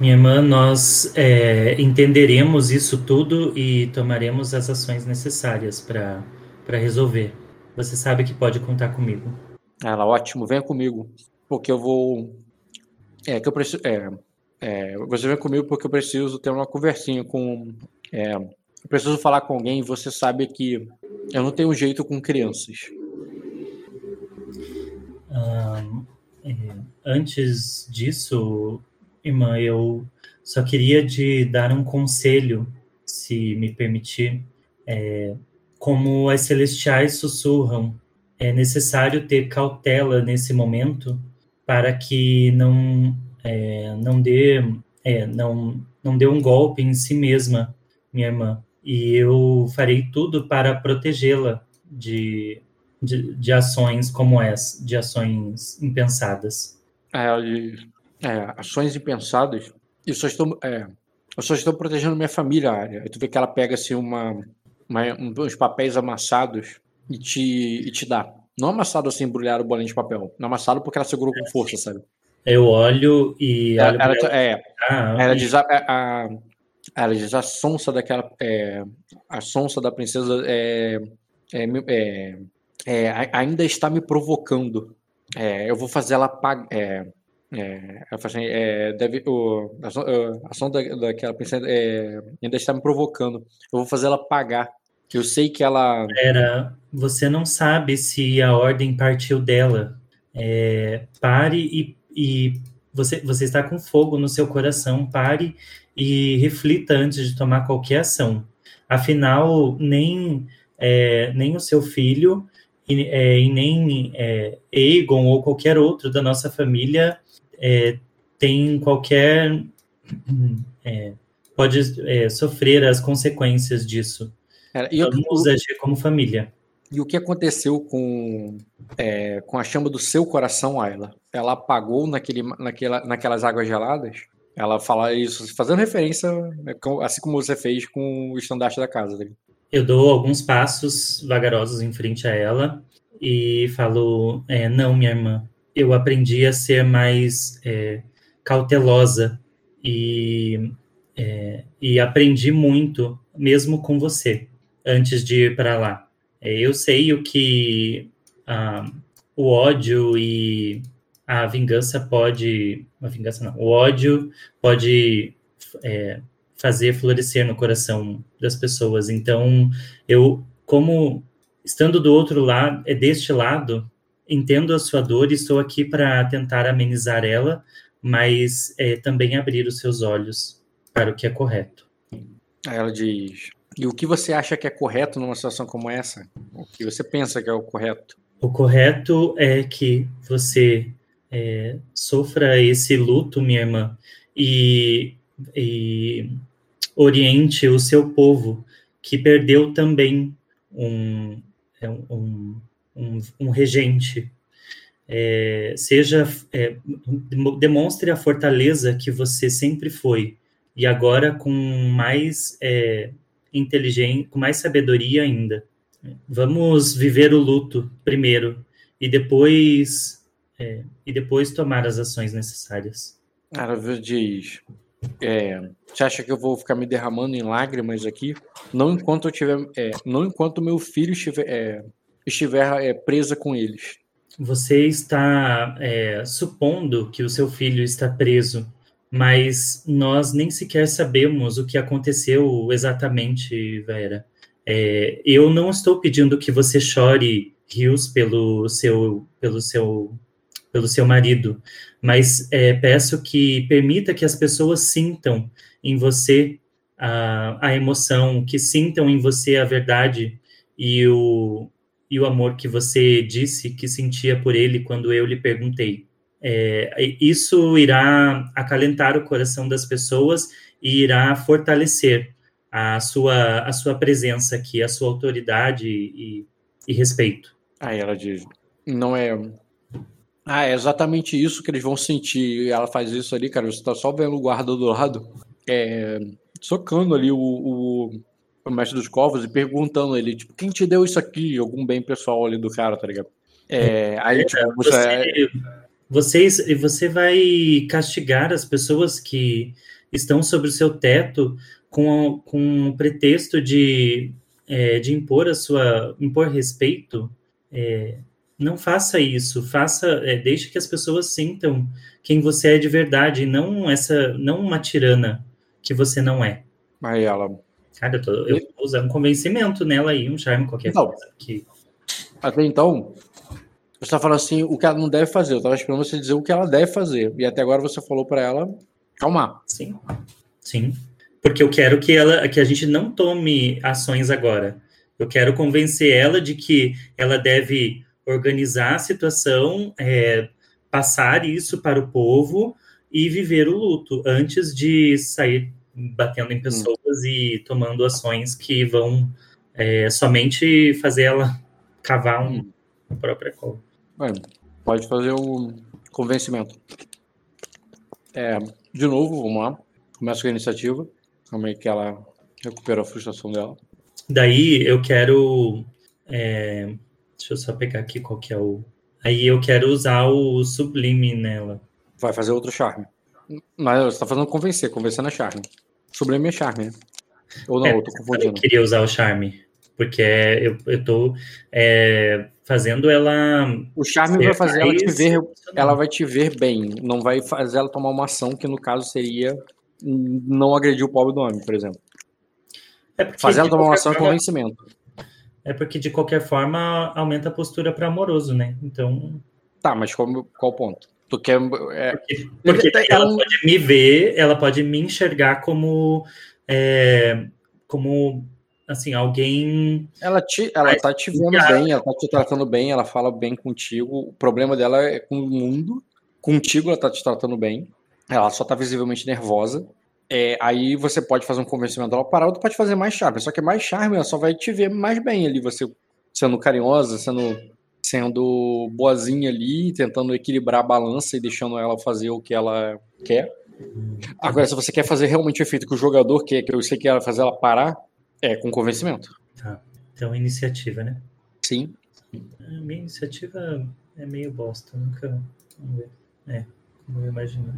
Minha irmã, nós é, entenderemos isso tudo e tomaremos as ações necessárias para resolver. Você sabe que pode contar comigo. Ela, ótimo, venha comigo, porque eu vou. É que eu preciso. É, é, você vem comigo porque eu preciso ter uma conversinha com é, eu preciso falar com alguém e você sabe que eu não tenho jeito com crianças. é, antes disso, irmã, eu só queria te dar um conselho, se me permitir. É, como as celestiais sussurram, é necessário ter cautela nesse momento para que não é, não dê é, não não dê um golpe em si mesma minha irmã, e eu farei tudo para protegê-la de, de, de, ações como essa, de ações impensadas. É, é, ações impensadas, eu só estou, é, eu só estou protegendo minha família, área. tu vê que ela pega assim uma, uma, uns papéis amassados e te, e te dá. Não amassado assim, embrulhar o bolinho de papel. Não amassado porque ela segurou com força, sabe? Eu olho e. Ela, ela, é, ah, ela diz: a, a, ela diz a sonsa daquela. É, a sonsa da princesa é, é, é, é ainda está me provocando. É, eu vou fazer ela pagar. É, é, assim, é, deve, o, a, a sonda daquela princesa ainda está me provocando. Eu vou fazer ela pagar. Eu sei que ela. Era, você não sabe se a ordem partiu dela. pare e, e você, você está com fogo no seu coração. Pare e reflita antes de tomar qualquer ação. Afinal, nem, é, nem o seu filho e, é, e nem é, Egon ou qualquer outro da nossa família é, tem qualquer. É, pode é, sofrer as consequências disso. e Vamos agir como família. E o que aconteceu com, é, com a chama do seu coração, Ayla? Ela apagou naquele, naquela, naquelas águas geladas? Ela fala isso fazendo referência, né, assim como você fez com o estandarte da casa dele. Eu dou alguns passos vagarosos em frente a ela e falo: é, Não, minha irmã, eu aprendi a ser mais é, cautelosa e, é, e aprendi muito, mesmo com você, antes de ir para lá. É, eu sei o que ah, o ódio e a vingança pode. A vingança não. O ódio pode é, fazer florescer no coração das pessoas. Então, eu, como estando do outro lado, é deste lado, entendo a sua dor e estou aqui para tentar amenizar ela, mas é, também abrir os seus olhos para o que é correto. Ela diz: E o que você acha que é correto numa situação como essa? O que você pensa que é o correto? O correto é que você é, sofra esse luto, minha irmã, e, e oriente o seu povo que perdeu também um, é, um, um, um regente. É, seja é, demonstre a fortaleza que você sempre foi e agora com mais é, com mais sabedoria ainda. Vamos viver o luto primeiro e depois é, e depois tomar as ações necessárias. Diz, é, você acha que eu vou ficar me derramando em lágrimas aqui? Não enquanto eu tiver, é, não enquanto meu filho estiver, é, estiver é, presa com eles. Você está é, supondo que o seu filho está preso, mas nós nem sequer sabemos o que aconteceu exatamente, Vera. É, eu não estou pedindo que você chore rios pelo seu, pelo seu, pelo seu marido, mas é, peço que permita que as pessoas sintam em você a, a emoção, que sintam em você a verdade e o, e o amor que você disse que sentia por ele quando eu lhe perguntei. É, isso irá acalentar o coração das pessoas e irá fortalecer a sua, a sua presença aqui, a sua autoridade e, e respeito. Aí ela diz: não é. Ah, é exatamente isso que eles vão sentir. E ela faz isso ali, cara. Você tá só vendo o guarda do lado, é, socando ali o, o, o mestre dos covos e perguntando ele, tipo, quem te deu isso aqui? Algum bem pessoal ali do cara, tá ligado? É, aí, tipo, você, você, vocês, você vai castigar as pessoas que estão sobre o seu teto com, com o pretexto de, é, de impor a sua impor respeito é, não faça isso, faça, é, deixe que as pessoas sintam quem você é de verdade, não essa, não uma tirana que você não é. Aí ela. Cara, eu, tô, eu vou usar um convencimento nela aí, um charme, qualquer coisa. Que... Até então, você está falando assim, o que ela não deve fazer. Eu estava esperando você dizer o que ela deve fazer. E até agora você falou para ela calmar. Sim. Sim. Porque eu quero que ela, que a gente não tome ações agora. Eu quero convencer ela de que ela deve organizar a situação, é, passar isso para o povo e viver o luto antes de sair batendo em pessoas hum. e tomando ações que vão é, somente fazer ela cavar um, a própria cova. pode fazer o convencimento. É, de novo, vamos lá. Começa com a iniciativa. Como é que ela recupera a frustração dela. Daí eu quero. É, deixa eu só pegar aqui qual que é o. Aí eu quero usar o sublime nela. Vai fazer outro charme. Mas você tá fazendo convencer, convencendo é charme. Sublime é charme, né? Ou não, é, eu tô confundindo. Eu queria usar o charme. Porque é, eu, eu tô é, fazendo ela. O charme vai fazer ela te ver. Ela vai te ver bem. Não vai fazer ela tomar uma ação que, no caso, seria não agredir o pobre do homem, por exemplo. É Fazendo tomar uma ação é convencimento. É porque, de qualquer forma, aumenta a postura para amoroso, né? Então. Tá, mas qual, qual ponto? Tu quer. É... Porque, porque ela pode me ver, ela pode me enxergar como. É, como assim, alguém. Ela, te, ela tá te vendo bem, ela tá te tratando bem, ela fala bem contigo. O problema dela é com o mundo. Contigo ela tá te tratando bem. Ela só tá visivelmente nervosa. É, aí você pode fazer um convencimento dela para outra, pode fazer mais charme. Só que mais charme ela só vai te ver mais bem ali, você sendo carinhosa, sendo, sendo boazinha ali, tentando equilibrar a balança e deixando ela fazer o que ela quer. Agora, se você quer fazer realmente o efeito que o jogador quer, que eu sei que ela fazer ela parar, é com convencimento. Tá. Então, iniciativa, né? Sim. A minha iniciativa é meio bosta, nunca. Vamos ver. É, como eu imaginei.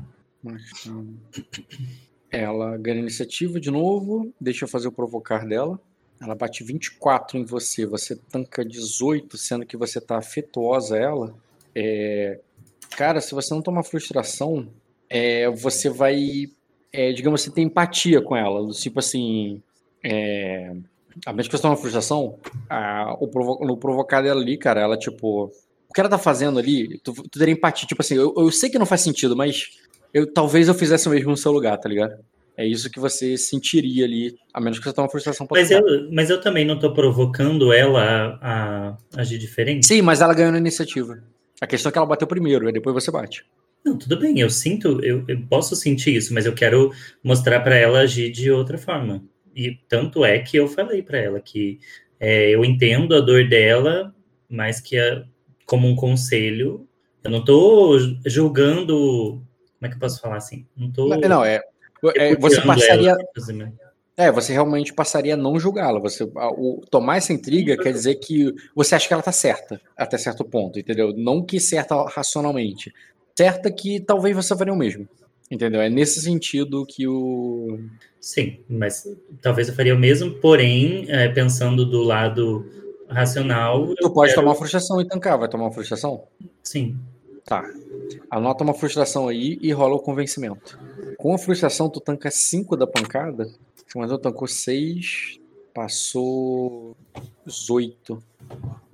Ela ganha iniciativa de novo. Deixa eu fazer o provocar dela. Ela bate 24 em você. Você tanca 18, sendo que você tá afetuosa a ela. É... Cara, se você não tomar frustração, é... você vai. É, digamos, você tem empatia com ela. Tipo assim. É... A menos que você tome uma frustração, a... o provo... no provocar dela ali, cara, ela tipo. O que ela tá fazendo ali, tu, tu teria empatia. Tipo assim, eu, eu sei que não faz sentido, mas eu talvez eu fizesse o mesmo no seu lugar, tá ligado? É isso que você sentiria ali, a menos que você tenha uma frustração mas eu, mas eu também não tô provocando ela a, a agir diferente? Sim, mas ela ganhou na iniciativa. A questão é que ela bateu primeiro, e depois você bate. Não, tudo bem, eu sinto, eu, eu posso sentir isso, mas eu quero mostrar para ela agir de outra forma. E tanto é que eu falei para ela que é, eu entendo a dor dela, mas que a, como um conselho, eu não tô julgando. Como é que eu posso falar assim? Não tô. Não, não, é, é, você passaria. ela, exemplo. É, você realmente passaria a não julgá-la. Você, o, tomar essa intriga quer dizer que você acha que ela tá certa, até certo ponto, entendeu? Não que certa racionalmente. Certa que talvez você faria o mesmo. Entendeu? É nesse sentido que o. Sim, mas talvez eu faria o mesmo, porém, é, pensando do lado racional, Tu pode tomar uma frustração e tancar. Vai tomar uma frustração? sim. Tá. Anota uma frustração aí e rola o convencimento. Com a frustração, tu tanca 5 da pancada. Mas eu tancou 6. Passou 8.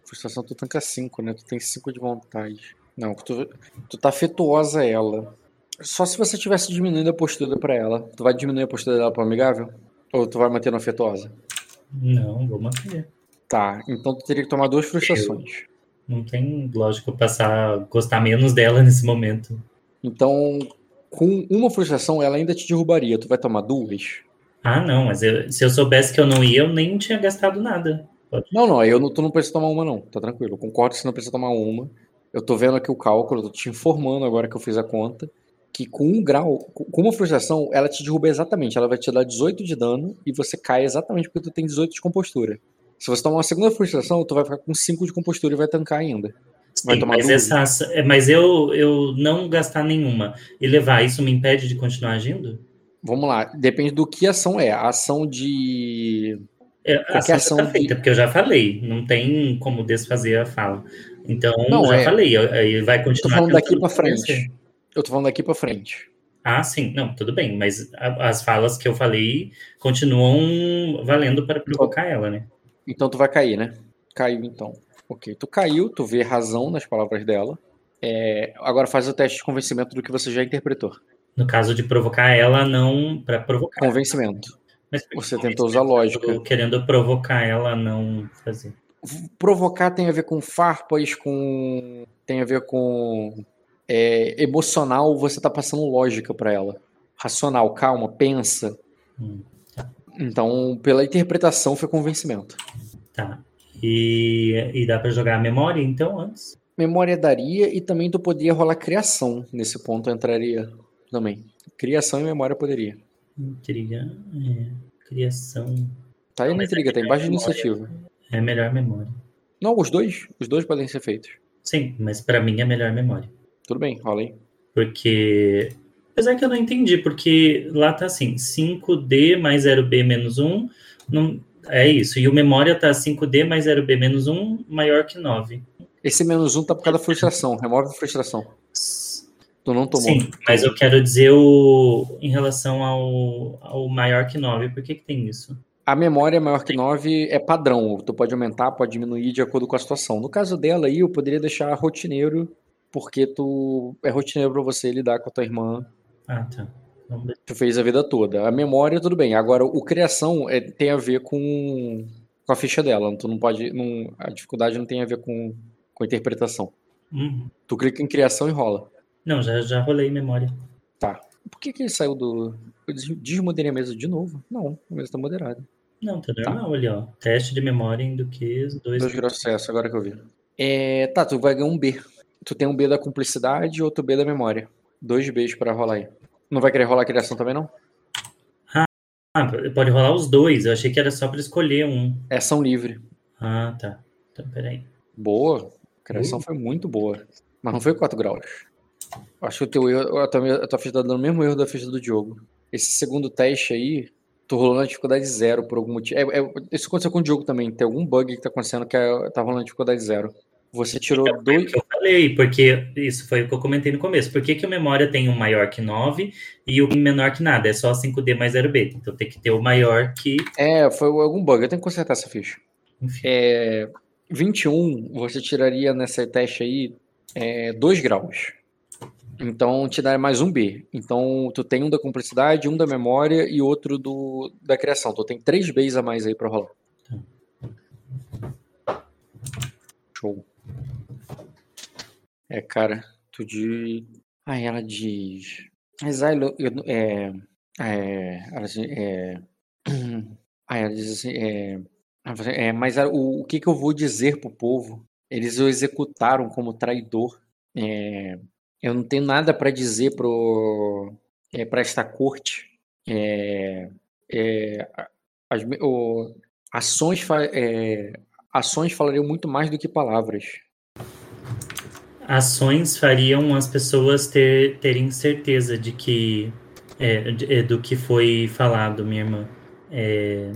Frustração, tu tanca 5, né? Tu tem 5 de vontade. Não, tu, tu tá afetuosa a ela. Só se você tivesse diminuindo a postura pra ela. Tu vai diminuir a postura dela pra amigável? Ou tu vai manter no afetuosa? Não, vou manter. Tá, então tu teria que tomar duas frustrações. Não tem lógica eu passar, gostar menos dela nesse momento. Então, com uma frustração, ela ainda te derrubaria. Tu vai tomar duas? Ah, não, mas eu- se eu soubesse que eu não ia, eu nem tinha gastado nada. Pode. Não, não, eu não, tu não precisa tomar uma, não. Tá tranquilo. Eu concordo que você não precisa tomar uma. Eu tô vendo aqui o cálculo, tô te informando agora que eu fiz a conta, que com um grau, com com uma frustração, ela te derruba exatamente. Ela vai te dar 18 de dano e você cai exatamente porque tu tem 18 de compostura. Se você tomar uma segunda frustração, tu vai ficar com 5 de compostura e vai tancar ainda. Vai Sim, tomar mas, essa, é, mas eu, eu não gastar nenhuma e levar, isso me impede de continuar agindo? Vamos lá, depende do que ação é. A ação de. É, a ação ação tá feita, porque eu já falei, não tem como desfazer a fala. Então, Não, já é- falei, aí vai Eu tô continuar falando daqui convencer. frente. Eu tô falando daqui pra frente. Ah, sim, não, tudo bem, mas as falas que eu falei continuam valendo para provocar ela, né? Então tu vai cair, né? Caiu então. Ok, tu caiu, tu vê razão nas palavras dela. É, agora faz o teste de convencimento do que você já interpretou. No caso de provocar ela, não para provocar. Convencimento. Mas Você tentou usar lógica. Eu tô querendo provocar ela a não fazer. Provocar tem a ver com farpas, com. tem a ver com. é, emocional, você tá passando lógica pra ela. Racional, calma, pensa. Hum, Então, pela interpretação, foi convencimento. tá. E, e dá para jogar a memória, então, antes? Memória daria e também tu poderia rolar criação. Nesse ponto entraria também. Criação e memória poderia. Intriga, é, criação. Tá aí na intriga, tá embaixo de iniciativa. É melhor memória. Não, os dois. Os dois podem ser feitos. Sim, mas para mim é melhor memória. Tudo bem, rola aí. Porque. Apesar que eu não entendi, porque lá tá assim: 5D mais 0B menos 1. Não, é isso. E o memória tá 5D mais 0B menos 1 maior que 9. Esse menos um tá por causa da frustração. Remove a frustração. Tu não tomou. Sim, mas eu quero dizer o em relação ao, ao maior que 9. Por que, que tem isso? A memória maior que 9 é padrão. Tu pode aumentar, pode diminuir de acordo com a situação. No caso dela aí, eu poderia deixar rotineiro, porque tu é rotineiro pra você lidar com a tua irmã. Ah, tá. Tu fez a vida toda. A memória, tudo bem. Agora, o criação é, tem a ver com, com a ficha dela. Tu não pode. Não, a dificuldade não tem a ver com, com a interpretação. Uhum. Tu clica em criação e rola. Não, já, já rolei memória. Por que, que ele saiu do. Eu des- desmoderei a mesa de novo? Não, a mesa tá moderada. Não, tá normal ali, ó. Teste de memória em Duques 2. Dois de sucesso, agora que eu vi. É, tá, tu vai ganhar um B. Tu tem um B da cumplicidade e outro B da memória. Dois Bs pra rolar aí. Não vai querer rolar a criação também, não? Ah, pode rolar os dois. Eu achei que era só pra escolher um. É ação livre. Ah, tá. Então, peraí. Boa. A criação foi muito boa. Mas não foi 4 graus. Acho que o teu erro, a tua, a tua ficha tá dando o mesmo erro da ficha do Diogo. Esse segundo teste aí, tu rolou na dificuldade zero por algum motivo. É, é- isso aconteceu com o Diogo também. Tem algum bug que tá acontecendo que é, tá rolando na dificuldade zero. Você tirou Foi dois. que eu falei, porque isso foi o que eu comentei no começo. Por que, que o memória tem um maior que 9 e o menor que nada? É só 5D mais 0B. Então tem que ter o maior que. É, foi algum bug. Eu tenho que consertar essa ficha. Enfim. É, 21, você tiraria nessa teste aí 2 graus. Então te dá mais um B. Então tu tem um da cumplicidade, um da memória e outro do, da criação. Tu tem três Bs a mais aí pra rolar. Show. É, cara, tu de. Ah, ela diz. Mas eu, é, é, ela diz, é, Aí ela diz assim, é, é, mas o, o que, que eu vou dizer pro povo? Eles o executaram como traidor. É, eu não tenho nada para dizer pro, é, para esta corte. É, é, as o- ações, é, ações falariam muito mais do que palavras. Ações fariam as pessoas ter, terem certeza de que é, é, do que foi falado, minha irmã. É,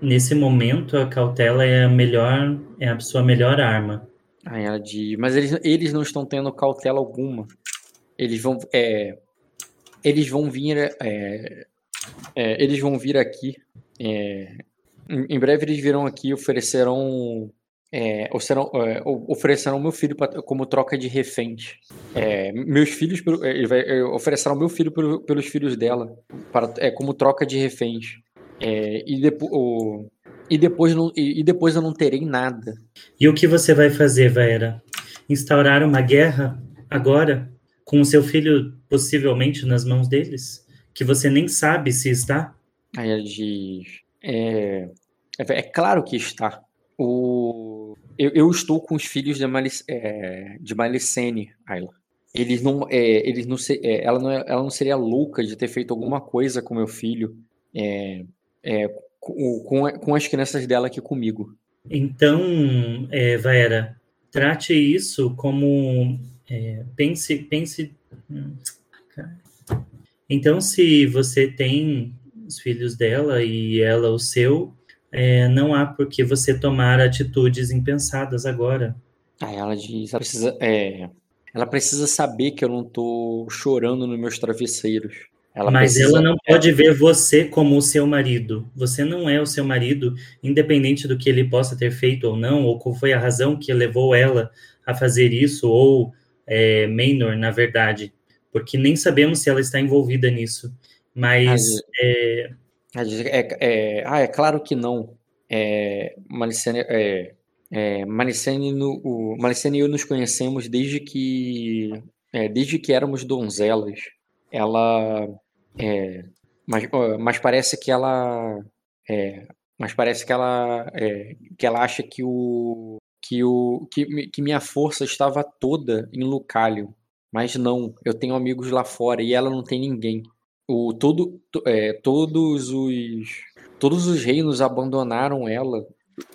nesse momento, a cautela é a melhor, é a sua melhor arma. Aí ela diz, mas eles, eles não estão tendo cautela alguma. Eles vão, é, eles vão vir, é, é, eles vão vir aqui. é, em, breve eles virão aqui e oferecerão, é, oferecerão, é, oferecerão meu filho pra- como troca de reféns. É, meus filhos, é, é, oferecerão meu filho pelo- pelos filhos dela, para, é, como troca de reféns. É, e, depo, o- e depois não, e, e depois eu não terei nada. E o que você vai fazer, Vaera? Instaurar uma guerra agora com o seu filho possivelmente nas mãos deles? Que você nem sabe se está? Aí ela diz: É, é, claro que está. O, eu, eu estou com os filhos de, Malic, é, de Malicene, Ayla. Eles não, é, eles não é, ela, não é- ela não seria louca de ter feito alguma coisa com meu filho, é, com, com, com as crianças dela aqui comigo. Então, é, Vaera, trate isso como. pense. pense hum, então, se você tem os filhos dela e ela o seu, é, não há por que você tomar atitudes impensadas agora. Aí ela diz: ela precisa, é, ela precisa saber que eu não tô chorando nos meus travesseiros. Ela Mas precisa- ela não pode ver você como o seu marido. Você não é o seu marido, independente do que ele possa ter feito ou não, ou qual foi a razão que levou ela a fazer isso, ou é, Maynor, na verdade. Porque nem sabemos se ela está envolvida nisso. Mas é, é, é, ah, é claro que não. É, Malicene, é, é, Malicene, no- o, Malicene e eu nos conhecemos desde que, é, desde que éramos donzelas. Ela, é, mas, mas parece que ela, é, mas parece que ela, é, que ela acha que o, que o, que, que minha força estava toda em Lucálio. Mas não, eu tenho amigos lá fora e ela não tem ninguém o todo to- é, todos os todos os reinos abandonaram ela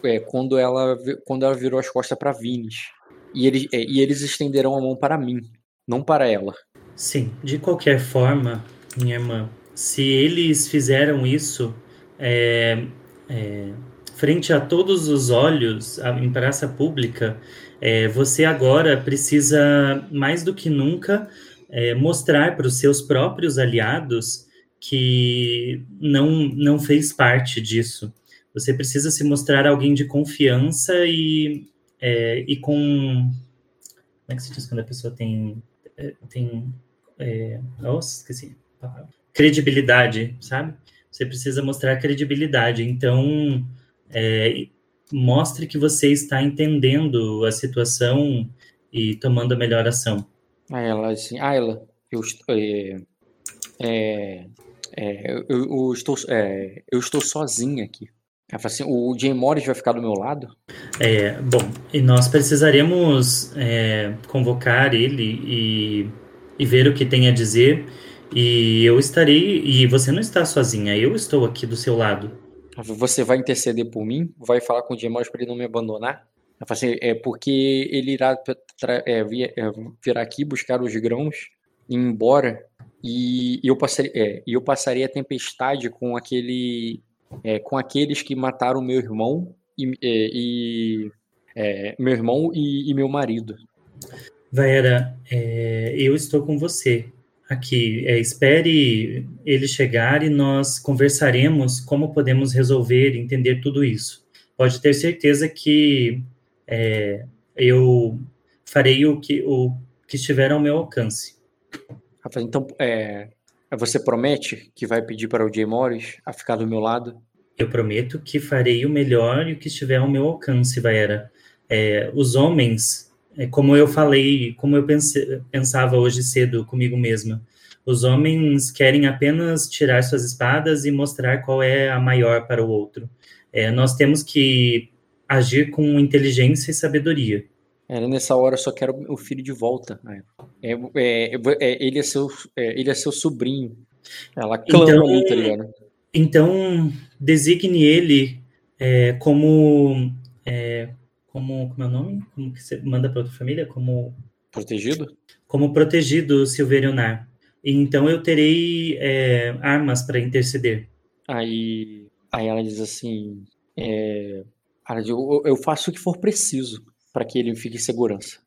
é, quando ela quando ela virou as costas para Vines e eles é, e eles estenderão a mão para mim não para ela. Sim, de qualquer forma, minha irmã, se eles fizeram isso é, é, frente a todos os olhos, em praça pública, é, você agora precisa, mais do que nunca, é, mostrar para os seus próprios aliados que não, não fez parte disso. Você precisa se mostrar alguém de confiança e, é, e com. Como é que se diz quando a pessoa tem. é, tem é, nossa, esqueci. Credibilidade, sabe? Você precisa mostrar credibilidade. Então, é, mostre que você está entendendo a situação e tomando a melhor ação. Aí ela assim Ayla eu é, é, é, eu, eu estou é, eu estou sozinha aqui ela fala assim o Jay Morris vai ficar do meu lado É, bom, e nós precisaremos é, convocar ele e, e ver o que tem a dizer. E eu estarei. E você não está sozinha, eu estou aqui do seu lado. Você vai interceder por mim? Vai falar com o Jay Morris para ele não me abandonar? Ela assim, é porque ele irá é, é, vir aqui buscar os grãos e ir embora e eu passaria, é, eu passaria a tempestade com aquele, é, com aqueles que mataram meu irmão e, é, e- é, meu irmão e, e meu marido. Vaera, é, eu estou com você aqui. Espere ele chegar e nós conversaremos como podemos resolver, entender tudo isso. Pode ter certeza que é, eu farei o que, o que estiver ao meu alcance. Fala, então, é, você promete que vai pedir para o Jay Morris a ficar do meu lado? Eu prometo que farei o melhor e o que estiver ao meu alcance, Vaera. É, os homens é como eu falei, como eu pense, pensava hoje cedo comigo mesma. Os homens querem apenas tirar suas espadas e mostrar qual é a maior para o outro. É, nós temos que agir com inteligência e sabedoria. Ela nessa hora só quer o filho de volta. É, é, é, ele, é seu, é, ele é seu sobrinho. Ela clama Então- ali, tá ligado? Então, designe ele é, como, é, como. Como é o nome? Como que você manda para outra família? Como, Protegido? como protegido Silverionar. Então, eu terei é, armas para interceder. Aí, aí ela diz assim: diz, eu, eu faço o que for preciso para que ele fique em segurança.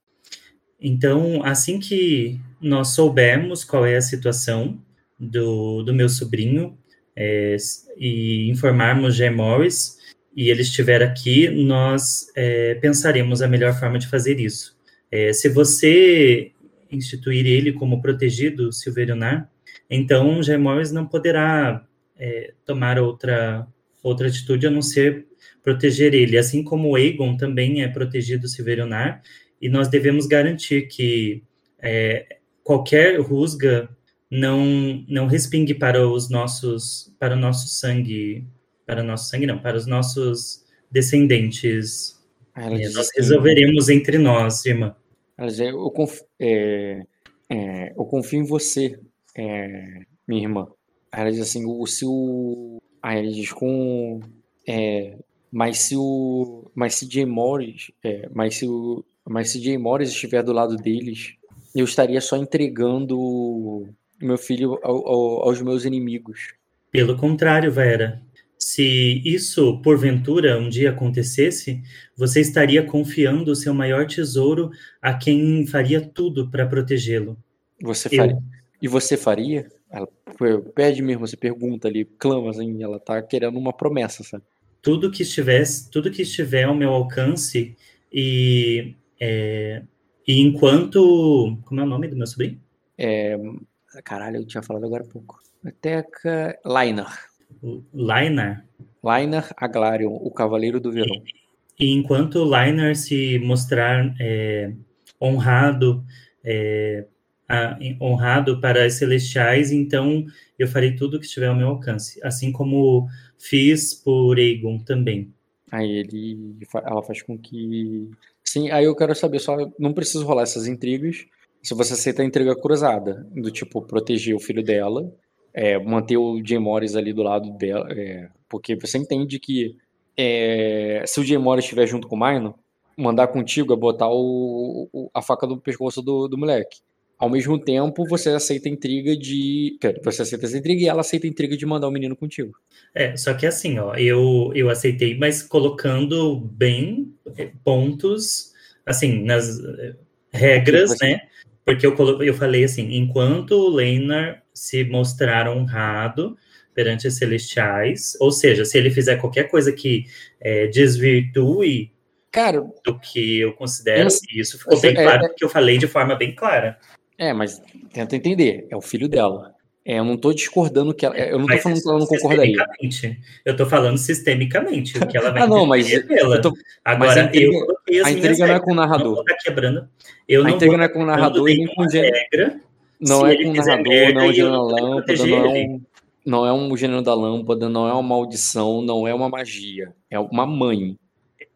Então, assim que nós soubermos qual é a situação do, do meu sobrinho é, e informarmos Jay Morris e ele estiver aqui, nós é, pensaremos a melhor forma de fazer isso. É, se você instituir ele como protegido Silverionar, então Jay Morris não poderá é, tomar outra, outra atitude a não ser proteger ele, assim como o Aegon também é protegido Silverionar, e nós devemos garantir que é, qualquer rusga não não respingue para os nossos para o nosso sangue para o nosso sangue não para os nossos descendentes. Ela É, nós resolveremos entre nós irmã. Ela diz, eu, conf- é, é, eu confio em você, é, minha irmã. Ela diz assim, o, se o... Aí ela diz com... mas se o... Mas se Jay Morris... é, mas se o... Mas se Jay Morris estiver do lado deles, eu estaria só entregando meu filho ao- ao- aos meus inimigos. pelo contrário Vera se isso porventura um dia acontecesse você estaria confiando o seu maior tesouro a quem faria tudo para protegê-lo Você Eu. faria? E você faria? Ela pede mesmo, você pergunta ali, clama assim, ela tá querendo uma promessa, sabe? Tudo que estivesse, tudo que estiver ao meu alcance e, é, e enquanto, como é o nome do meu sobrinho? É, caralho, eu tinha falado agora há pouco. Teca Lainar. O Lainar. Lainar Aglarion, o Cavaleiro do Verão. E enquanto o Lainar se mostrar é, honrado, é, a- honrado para as celestiais, então eu farei tudo o que estiver ao meu alcance, assim como fiz por Aegon também. Aí ele, ela faz com que, sim. Aí eu quero saber só, não preciso rolar essas intrigas. Se você aceita a intriga cruzada, do tipo proteger o filho dela, é, manter o Jay Morris ali do lado dela, é, porque você entende que é, se o Jay Morris estiver junto com o Minor, mandar contigo é botar o, o- a faca no pescoço do, do moleque. Ao mesmo tempo, você aceita a intriga de. Você aceita essa intriga e ela aceita a intriga de mandar o menino contigo. É, só que assim, ó, eu, eu aceitei, mas colocando bem eh, pontos, assim, nas eh, regras, Você- né? Porque eu, eu falei assim, enquanto o Leinar se mostrar honrado perante os celestiais, ou seja, se ele fizer qualquer coisa que eh, desvirtue Cara, do que eu considero, Eu- isso ficou bem é- claro, porque eu falei de forma bem clara. É, mas tenta entender, é o filho dela. É, eu não tô discordando que ela. Eu não Mas falando que ela não concordaria. Eu tô falando sistemicamente, o que ela vai Ah, não, mas dela. eu tô- Agora, a intriga- eu A intriga não é com o não narrador. vou estar quebrando. Eu A não intriga não é com o narrador e nem com o gênero. regra. Não é com o narrador, não é o gênero da lâmpada, não é um. Não é um gênero da lâmpada, não é uma maldição, não é uma magia. É uma mãe.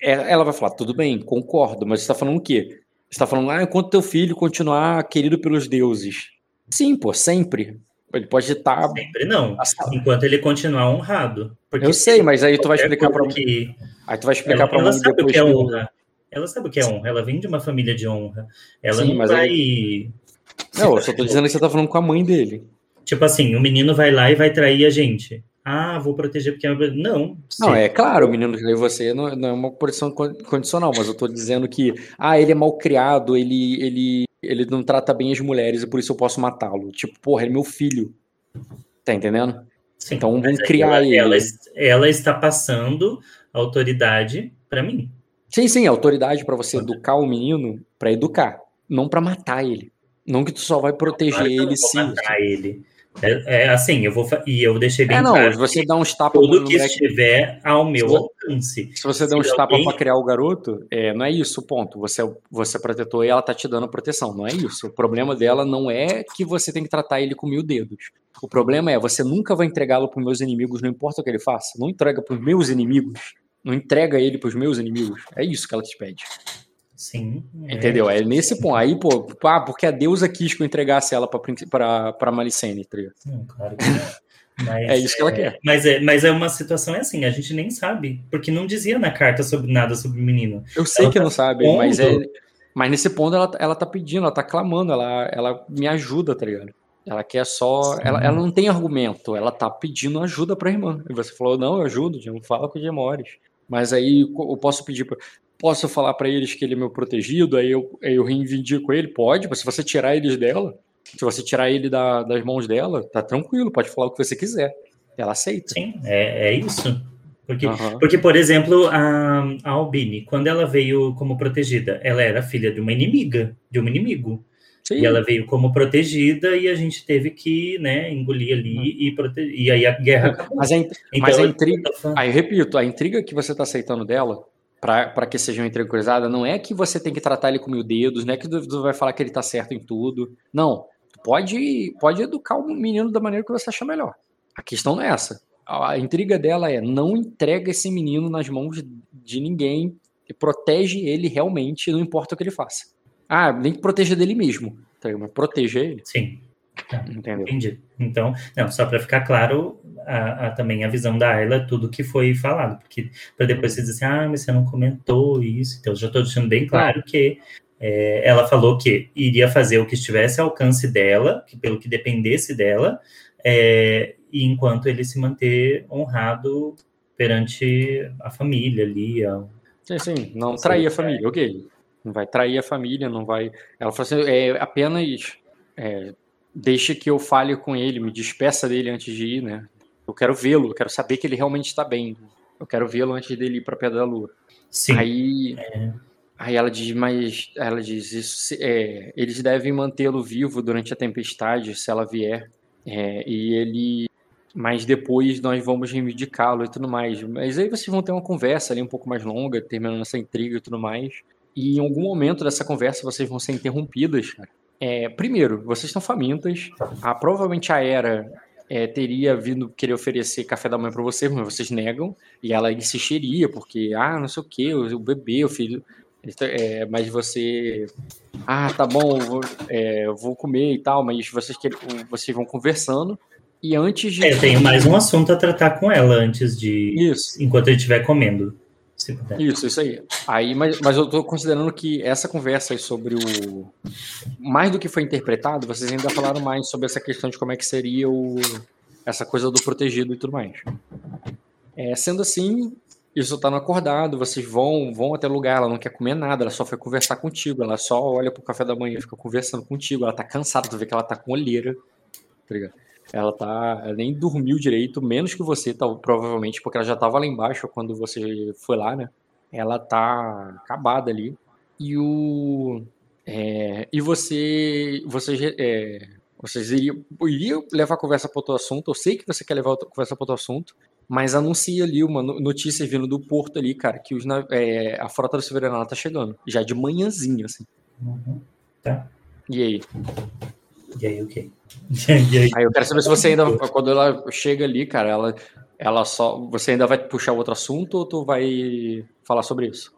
É- Ela vai falar, tudo bem, concordo, mas você tá falando o quê? Você tá falando, ah, enquanto teu filho continuar querido pelos deuses. Sim, pô, sempre. Ele pode estar. Sempre não. Enquanto ele continuar honrado. Porque Eu sei, mas aí tu vai explicar pra. coisa que Aí tu vai explicar ela, pra ela sabe o que é honra. Ela sabe o que é honra. Ela vem de uma família de honra. Ela Sim, não mas vai. Não, eu só tô dizendo que você tá falando com a mãe dele. Tipo assim, o menino vai lá e vai trair a gente. Ah, vou proteger porque. é Não. Não, se- é claro, o menino que você não, não é uma posição con- condicional, mas eu tô dizendo que, ah, ele é mal criado, ele, ele, ele não trata bem as mulheres e por isso eu posso matá-lo. Tipo, porra, ele é meu filho. Tá entendendo? Sim, Então vamos criar ela, ele. Ela, ela está passando autoridade para mim. Sim, sim, autoridade pra você educar o menino, pra educar, não pra matar ele. Não que tu só vai proteger Claro não ele se. matar ele. É, é assim, eu vou e eu deixei bem É, não, claro. você dá uns tapas Tudo que estiver ao meu Se- alcance. Se você der tapas alguém- pra criar o garoto, é, não é isso o ponto. Você, é- você é protetor e ela tá te dando proteção. Não é isso. O problema dela não é que você tem que tratar ele com mil dedos. O problema é você nunca vai entregá-lo pros meus inimigos, não importa o que ele faça. Não entrega pros meus inimigos. Não entrega ele pros meus inimigos. É isso que ela te pede. Sim. é. Entendeu? É nesse ponto. Aí, pô, ah, porque a deusa quis que eu entregasse ela pra, pra Malicene, tá ligado? Não, claro que não. Mas, É isso que ela quer. Mas é, mas é uma situação é assim, a gente nem sabe, porque não dizia na carta sobre nada sobre o menino. Eu sei Ela que tá não sabe, mas é. pondo. Mas nesse ponto ela, ela tá pedindo, ela tá clamando, ela, ela me ajuda, tá ligado? Ela quer só. Ela, ela não tem argumento, ela tá pedindo ajuda pra irmã. E você falou, não, eu ajudo, Diego, fala com o Gemores. Mas aí eu posso pedir pra. Posso falar pra eles que ele é meu protegido, aí eu, aí eu reivindico ele? Pode, mas se você tirar eles dela, se você tirar ele da- das mãos dela, tá tranquilo, pode falar o que você quiser. Ela aceita. Sim, é, é isso. Porque, Aham. porque, por exemplo, a, a Albini, quando ela veio como protegida, ela era filha de uma inimiga, de um inimigo. Sim. E ela veio como protegida e a gente teve que, né, engolir ali e proteger. E aí a guerra acabou. Mas a, Então, mas a eu- intriga. Aí repito, a intriga que você tá aceitando dela, pra que seja uma intriga cruzada, não é que você tem que tratar ele com mil dedos, não é que tu vai falar que ele tá certo em tudo. Não. Pode, pode educar o menino da maneira que você achar melhor. A questão não é essa. A, intriga dela é não entrega esse menino nas mãos de ninguém e protege ele realmente, não importa o que ele faça. Ah, nem que proteja dele mesmo. tá? Mas proteja ele, Sim, entendeu? entendi. Então, não, só para ficar claro, a, a- também a visão da Ayla, tudo que foi falado, porque para depois você dizer assim, ah, mas você não comentou isso, então eu já estou deixando bem claro que é, ela falou que iria fazer o que estivesse ao alcance dela, que pelo que dependesse dela, é, e enquanto ele se manter honrado perante a família ali, a- Sim, sim, não trair a família, ok. Não vai trair a família, não vai. Ela falou assim: é apenas é, deixa que eu fale com ele, me despeça dele antes de ir, né? Eu quero vê-lo, eu quero saber que ele realmente está bem. Eu quero vê-lo antes dele ir para Pedra da Lua. sim, Aí, aí ela diz, mas ela diz isso, é, eles devem mantê-lo vivo durante a tempestade, se ela vier. É, e ele, mas depois nós vamos reivindicá-lo e tudo mais. Mas aí vocês vão ter uma conversa ali um pouco mais longa, terminando essa intriga e tudo mais. E em algum momento dessa conversa vocês vão ser interrompidas. cara. É, primeiro, vocês estão famintas. Ah, provavelmente a Era é, teria vindo querer oferecer café da manhã para vocês, mas vocês negam. E ela insistiria, porque, ah, não sei o que, o bebê, o filho. É, mas você. Ah, tá bom, eu vou, é, eu vou comer e tal, mas vocês, vocês vão conversando. E antes de. É, eu tenho mais um assunto a tratar com ela antes de. Isso. Enquanto ele estiver comendo. Se puder. Isso, isso aí. aí mas, mas eu tô considerando que essa conversa sobre o. Mais do que foi interpretado, vocês ainda falaram mais sobre essa questão de como é que seria o. Essa coisa do protegido e tudo mais. É, sendo assim, isso tá no acordado, vocês vão vão até lugar, ela não quer comer nada, ela só foi conversar contigo, ela só olha pro café da manhã fica conversando contigo, ela tá cansada, tu vê que ela tá com olheira, tá ligado? Ela tá. Ela nem dormiu direito, menos que você, tá, provavelmente, porque ela já tava lá embaixo quando você foi lá, né? Ela tá acabada ali. E o. é, e você. Vocês, é, vocês iriam, iriam levar a conversa para outro assunto. Eu sei que você quer levar a conversa para outro assunto, mas anuncia ali uma no- notícia vindo do porto ali, cara, que os, é, a frota do Soberano tá chegando. Já de manhãzinha, assim. Uhum. E aí? E aí, o quê? Aí? Aí eu quero saber se você ainda, quando ela chega ali, cara, ela, ela só. Você ainda vai puxar outro assunto ou tu vai falar sobre isso?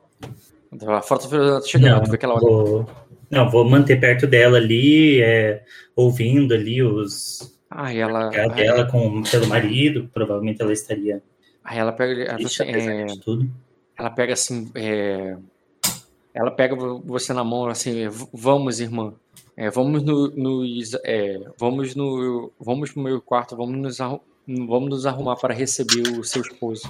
A frota tá chegando, tu vê que ela vou, não, vou manter perto dela ali, é, ouvindo ali os Ah, ela. a dela com, pelo marido, provavelmente ela estaria Aí ela pega. Ela, assim, é, de tudo. ela pega assim. é, ela pega vo- você na mão assim, "V- vamos, irmã. É, vamos no, nos, é, vamos no, vamos no meu quarto, vamos nos, vamos nos arrumar para receber o seu esposo.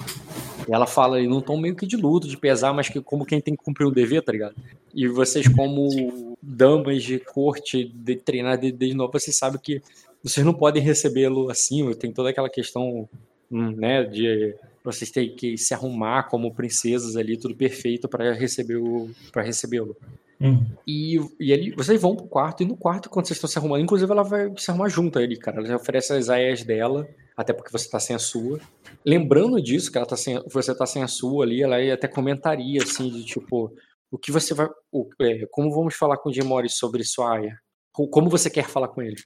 E ela fala aí num tom meio que de luto, de pesar, mas que como quem tem que cumprir um dever, tá ligado? E vocês, como damas de corte, de treinar de- desde novo, vocês sabem que vocês não podem recebê-lo assim, tem toda aquela questão, hum, né, de vocês têm que se arrumar como princesas ali, tudo perfeito para receber o para recebê-lo. Uhum. E, e ele, vocês vão pro quarto, e no quarto, quando vocês estão se arrumando, inclusive ela vai se arrumar junto a ele, cara. Ela já oferece as aias dela, até porque você tá sem a sua. Lembrando disso, que ela tá sem, você tá sem a sua ali, ela até comentaria, assim, de tipo, o que você vai. O, é, como vamos falar com o Jim Morris sobre sua aia? Co- Como você quer falar com ele?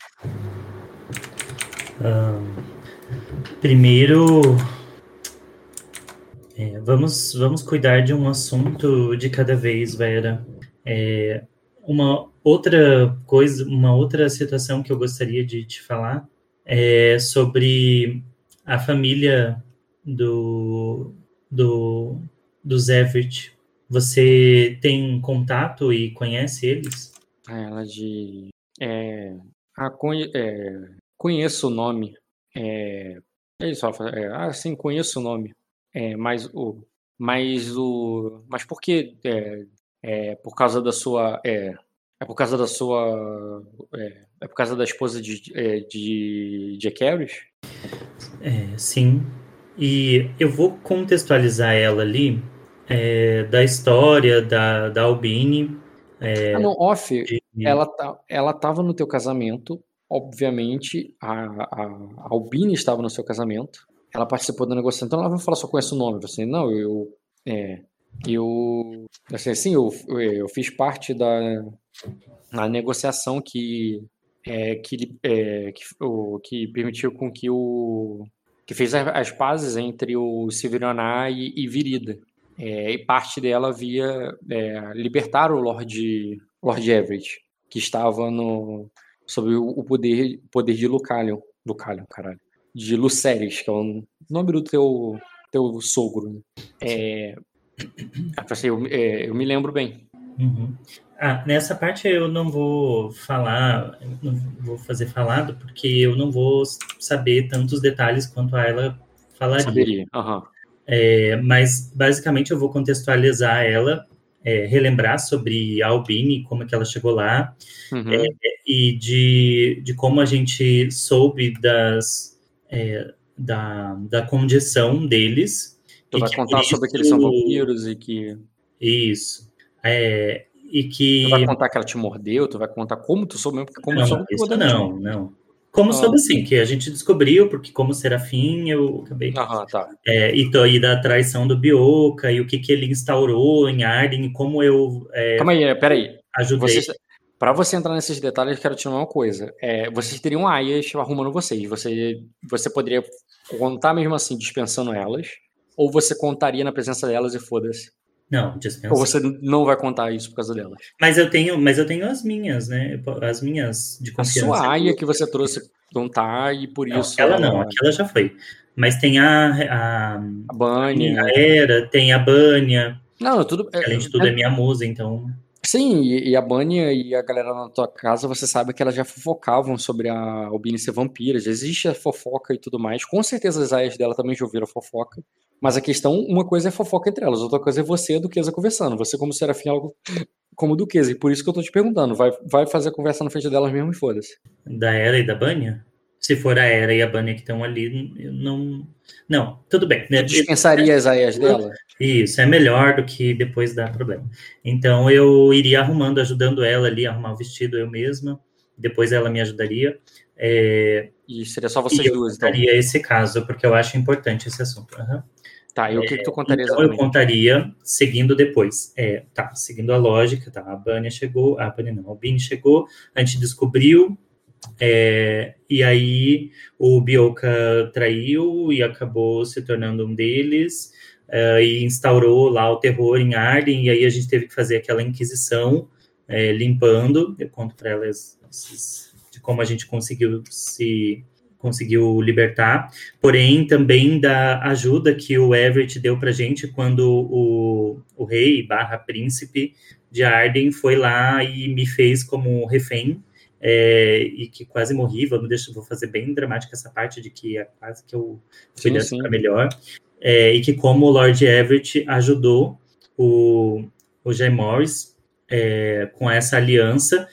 Primeiro, é, vamos, vamos cuidar de um assunto de cada vez, Vera. É, uma outra coisa, uma outra situação que eu gostaria de te falar é sobre a família do, do, dos Everett. Você tem contato e conhece eles? Ah, Ela de. É, conhe- é, conheço o nome. É, é isso, ela fala, é, ah, sim, conheço o nome. É, mas o. Mas o. Mas por que? É, por causa da sua. É, é por causa da sua. É, é por causa da esposa de, é, de Jack Harris? É, sim. E eu vou contextualizar ela ali é, da história da, da Albini. É, Ah, não, off. de- Ela, tá, ela tava no teu casamento, obviamente, a, a, a Albine estava no seu casamento, ela participou da negociação, então ela vai falar só conhece o nome, você, não, eu, é, eu, assim, assim eu, eu fiz parte da, na negociação que, é, que, é, que, o, que permitiu com que o, que fez as pazes entre o Severioná e, e Virida, É, e parte dela via é, libertar o Lord, Lord Everett, que estava no, sob o, poder, poder de Lucalion, Lucalion, caralho, de Luceres, que é o nome do teu, teu sogro. né? É, assim, eu, é, eu me lembro bem. Uhum. Ah, nessa parte eu não vou falar, não vou fazer falado, porque eu não vou saber tantos detalhes quanto a ela falaria. Saberia. Aham. É, mas basicamente eu vou contextualizar ela, é, relembrar sobre a Albini, como é que ela chegou lá, Uhum. É, e de, de como a gente soube das, é, da, da condição deles. Tu vai contar sobre que eles são vampiros e que. Isso. É, e que. Tu vai contar que ela te mordeu, tu vai contar como tu soube mesmo, porque como Não, soube isso odeia não, não. Como Ah. soube assim, que a gente descobriu, porque como Serafim, eu acabei. Aham, tá. É, e, to- e da traição do Bioka, e o que, que ele instaurou em Arden, e como eu é, Calma aí, peraí. ajudei. Vocês, para você entrar nesses detalhes, eu quero te uma coisa. É, vocês teriam aias arrumando vocês. Você, você poderia contar mesmo assim, dispensando elas, ou você contaria na presença delas e foda-se. Não, dispensa. Ou você não vai contar isso por causa delas. Mas eu tenho, mas eu tenho as minhas, né? As minhas de A confiança. sua aia que você trouxe não tá, e por Não, isso. aquela não, aquela já foi. Mas tem a, a, A Bunny. a Era, tem a Bânia, Não, tudo. é- além de tudo é minha musa, então. Sim, e, e a Bânia e a galera na tua casa, você sabe que elas já fofocavam sobre a Albine ser vampira, já existe a fofoca e tudo mais. Com certeza as aias dela também já ouviram a fofoca. Mas a questão, uma coisa é fofoca entre elas, outra coisa é você e a Duquesa conversando. Você como Serafim, algo como Duquesa. E por isso que eu tô te perguntando, vai, vai fazer a conversa na frente delas mesmo e foda-se. Da Era e da Bânia? Se for a Era e a Bânia que estão ali, eu não. Não, tudo bem. né? Dispensaria as aias dela? Isso, é melhor do que depois dar problema. Então eu iria arrumando, ajudando ela ali a arrumar o vestido eu mesma. Depois ela me ajudaria. É, E seria só e vocês eu duas, então. contaria esse caso, porque eu acho importante esse assunto. Aham. Tá, e o que, que tu contaria Então eu exatamente? contaria seguindo depois. É, tá, seguindo a lógica, tá? A Bânia chegou, a Bânia não, a Albini chegou, a gente descobriu, é, e aí o Bioka traiu e acabou se tornando um deles, é, e instaurou lá o terror em Arden, e aí a gente teve que fazer aquela inquisição, é, limpando, eu conto para elas esses- de como a gente conseguiu se conseguiu libertar, porém também da ajuda que o Everett deu para gente quando o, o rei barra príncipe de Arden foi lá e me fez como refém é, e que quase morri, vamos deixar, vou fazer bem dramática essa parte de que é quase que eu fui dessa pra melhor, é, e que como o Lord Everett ajudou o, o Jay Morris é, com essa aliança,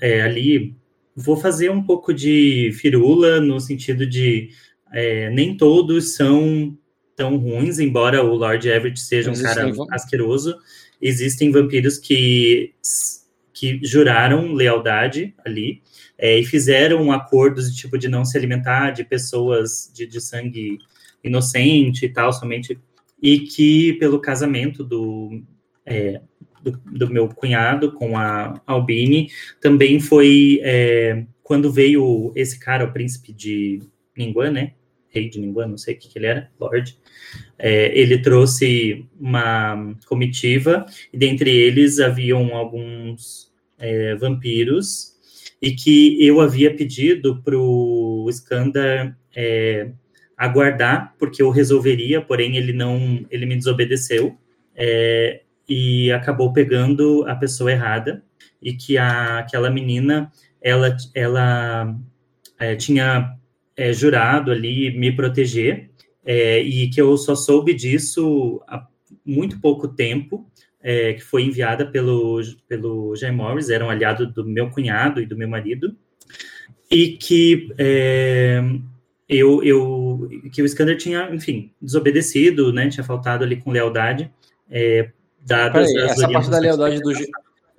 é, ali vou fazer um pouco de firula no sentido de é, nem todos são tão ruins, embora o Lord Everett seja um cara asqueroso, existem vampiros que, que juraram lealdade ali é, e fizeram acordos de tipo de não se alimentar de pessoas de, de sangue inocente e tal, somente e que pelo casamento do, é, do, do, meu cunhado com a Albini também foi é, quando veio esse cara, o príncipe de Ningguan, né? Rei de Ningguan, não sei o que, que ele era, Lord. É, ele trouxe uma comitiva e dentre eles haviam alguns é, vampiros e que eu havia pedido para o Skandar é, aguardar, porque eu resolveria, porém ele não, ele me desobedeceu é, e acabou pegando a pessoa errada e que a, aquela menina, ela, ela é, tinha é, jurado ali me proteger é, e que eu só soube disso há muito pouco tempo, é, que foi enviada pelo, pelo Jay Morris, era um aliado do meu cunhado e do meu marido, e que é, eu, eu que o Skander tinha, enfim, desobedecido, né, tinha faltado ali com lealdade, é, dadas Peraí, essa parte da lealdade do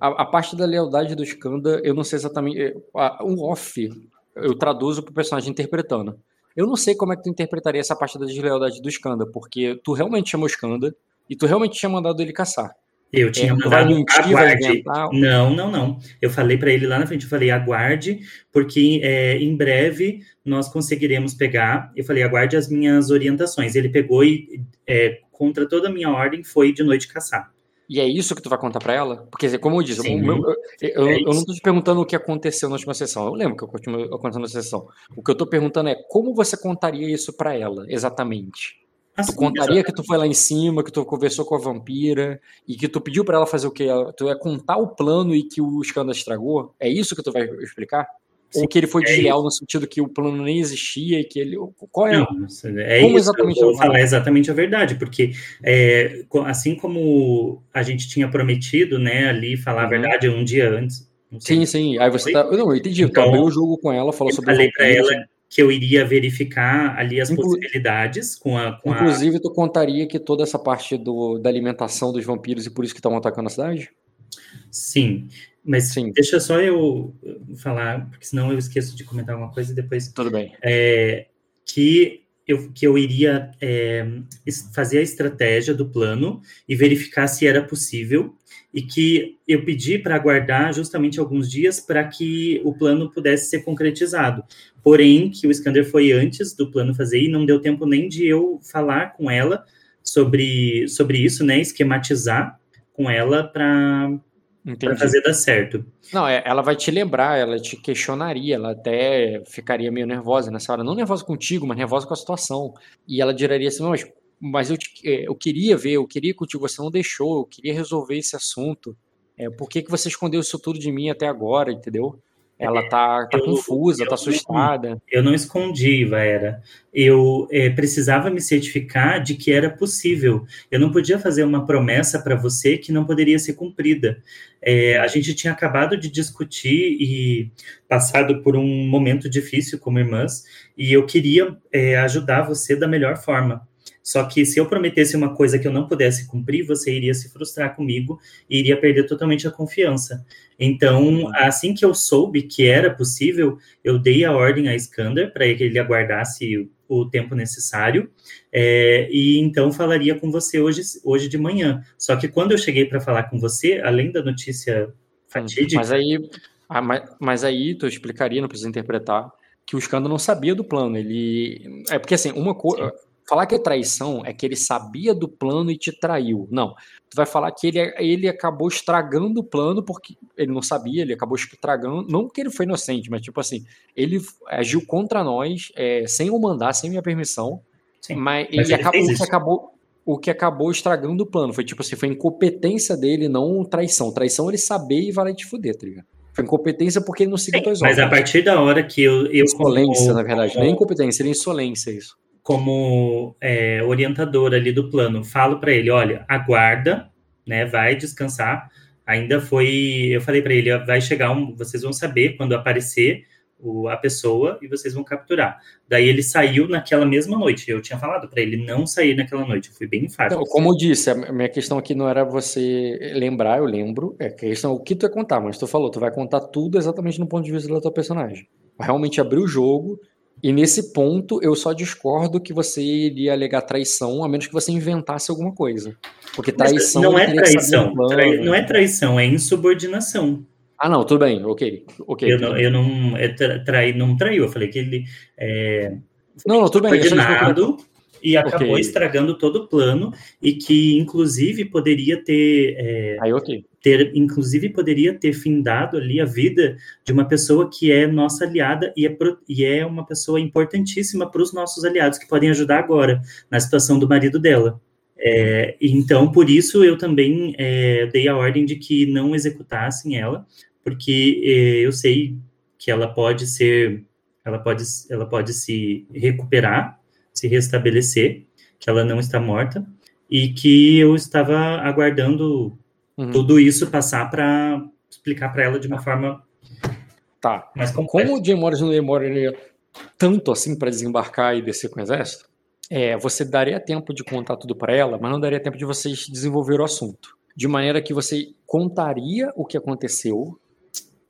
a, a, parte da lealdade do Skander, eu não sei exatamente, é, um off, eu traduzo para o personagem interpretando. Eu não sei como é que tu interpretaria essa parte da deslealdade do Skanda, porque tu realmente chamou o Skanda e tu realmente tinha mandado ele caçar. Eu tinha é, mandado mentir, aguarde. Não, não, não. Eu falei para ele lá na frente, eu falei aguarde, porque é, em breve nós conseguiremos pegar. Eu falei aguarde as minhas orientações. Ele pegou e é, contra toda a minha ordem foi de noite caçar. E é isso que tu vai contar para ela? Porque, como eu disse, eu, eu, eu, é eu, não estou te perguntando o que aconteceu na última sessão. Eu lembro que aconteceu na sessão. O que eu estou perguntando é como você contaria isso para ela, exatamente? Assim, tu contaria exatamente. que tu foi lá em cima, que tu conversou com a vampira e que tu pediu para ela fazer o quê? Tu ia contar o plano e que o escândalo estragou? É isso que tu vai explicar? Sim, Ou que ele foi é desleal no sentido que o plano nem existia e que ele. Qual é? Não, é como isso, exatamente eu vou falar exatamente a verdade, porque é, assim como a gente tinha prometido, né, ali falar uhum. a verdade um dia antes. Sim, sim. Aí você tá. Não, eu entendi. Então, abriu o jogo com ela, falou sobre falei para ela que eu iria verificar ali as Inclu possibilidades com a. Com Inclusive, a... tu contaria que toda essa parte do, da alimentação dos vampiros e por isso que estão atacando a cidade? Sim. Mas Sim. deixa só eu falar, porque senão eu esqueço de comentar alguma coisa e depois. Tudo bem. É, que, eu, que eu iria é, fazer a estratégia do plano e verificar se era possível, e que eu pedi para aguardar justamente alguns dias para que o plano pudesse ser concretizado. Porém, que o Scander foi antes do plano fazer e não deu tempo nem de eu falar com ela sobre, sobre isso, né? Esquematizar com ela para fazer dar certo. Não, é, ela vai te lembrar, ela te questionaria, ela até ficaria meio nervosa nessa hora, não nervosa contigo, mas nervosa com a situação. E ela diria assim: mas, mas eu, é, eu queria ver, eu queria contigo, você não deixou, eu queria resolver esse assunto. É, por que, que você escondeu isso tudo de mim até agora, entendeu? Ela tá, tá eu, confusa, eu, tá assustada. Eu não escondi, Vaera. Eu é, precisava me certificar de que era possível. Eu não podia fazer uma promessa para você que não poderia ser cumprida. É, a gente tinha acabado de discutir e passado por um momento difícil como irmãs, e eu queria é, ajudar você da melhor forma. Só que se eu prometesse uma coisa que eu não pudesse cumprir, você iria se frustrar comigo e iria perder totalmente a confiança. Então, assim que eu soube que era possível, eu dei a ordem a Skander para que ele aguardasse o tempo necessário, é, e então falaria com você hoje, hoje de manhã. Só que quando eu cheguei para falar com você, além da notícia fatídica... Mas aí, ah, mas, mas aí tu explicaria, não precisa interpretar, que o Skander não sabia do plano. Ele é porque assim uma coisa Falar que é traição é que ele sabia do plano e te traiu. Não. Tu vai falar que ele, ele acabou estragando o plano porque ele não sabia, ele acabou estragando. Não que ele foi inocente, mas tipo assim, ele agiu contra nós é, sem o mandar, sem minha permissão. Sim, mas, mas ele, acabou, o que acabou o que acabou estragando o plano. Foi tipo assim, foi incompetência dele, não traição. Traição ele saber e vai te fuder, tá ligado? Foi incompetência porque ele não seguiu tuas ordens. Mas a partir da hora que eu. eu insolência, como, na verdade. Nem incompetência, seria insolência isso como é, orientador ali do plano, falo para ele, olha, aguarda, né, vai descansar. Ainda foi, eu falei para ele, vai chegar um, vocês vão saber quando aparecer o- a pessoa e vocês vão capturar. Daí ele saiu naquela mesma noite. Eu tinha falado para ele não sair naquela noite. Eu fui bem enfático. Então, como eu disse, a minha questão aqui não era você lembrar, eu lembro. É a questão é o que tu ia contar, mas tu falou, tu vai contar tudo exatamente no ponto de vista da tua personagem. Realmente abrir o jogo, e nesse ponto eu só discordo que você iria alegar traição, a menos que você inventasse alguma coisa. Porque Mas traição. não ele é traição. Trai- não é traição, é insubordinação. Ah, não, tudo bem, ok. ok. Eu não, eu não, é tra- trai, não traiu. Eu falei que ele é, Não, não, tudo bem. eu subordinado e acabou Ok. estragando todo o plano e que, inclusive, poderia ter, é, Aí, ter, inclusive, poderia ter findado ali a vida de uma pessoa que é nossa aliada e é, pro- e é uma pessoa importantíssima para os nossos aliados que podem ajudar agora na situação do marido dela. É, então, por isso, eu também é, dei a ordem de que não executassem ela, porque é, eu sei que ela pode ser, ela pode, ela pode se recuperar, se restabelecer, que ela não está morta, e que eu estava aguardando Uhum. tudo isso passar para explicar para ela de uma forma Tá. mais completa. Como o Jim Morris não demoraria tanto assim para desembarcar e descer com o exército, é, você daria tempo de contar tudo para ela, mas não daria tempo de vocês desenvolver o assunto. De maneira que você contaria o que aconteceu,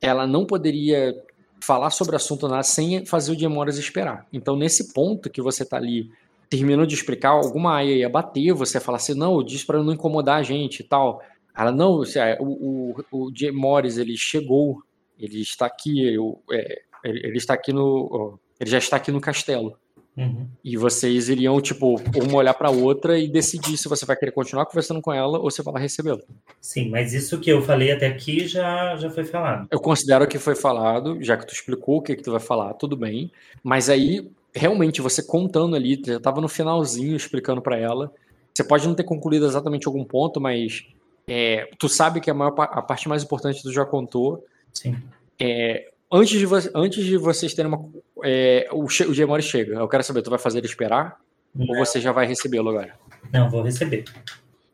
ela não poderia falar sobre o assunto nada sem fazer o Jim Morris esperar. Então, nesse ponto que você tá ali terminando de explicar, alguma aia ia bater, você ia falar assim, não, eu disse para não incomodar a gente e tal. Ela, não, é, o, o, o ele chegou, ele está aqui, eu, é, ele, está aqui no. ele já está aqui no castelo. Uhum. E vocês iriam, tipo, uma olhar pra outra e decidir se você vai querer continuar conversando com ela ou se vai lá recebê-la. Sim, mas isso que eu falei até aqui já, já foi falado. Eu considero que foi falado, já que tu explicou o que, que tu vai falar, tudo bem. Mas aí, realmente, você contando ali, já tava no finalzinho explicando pra ela. Você pode não ter concluído exatamente algum ponto, mas é, tu sabe que a, maior, a parte mais importante tu já contou. Sim. É, antes, de vo- antes de vocês terem uma. É, o, che- o chega. Eu quero saber, tu vai fazer ele esperar? Ou Não, você já vai recebê-lo agora? não, vou receber.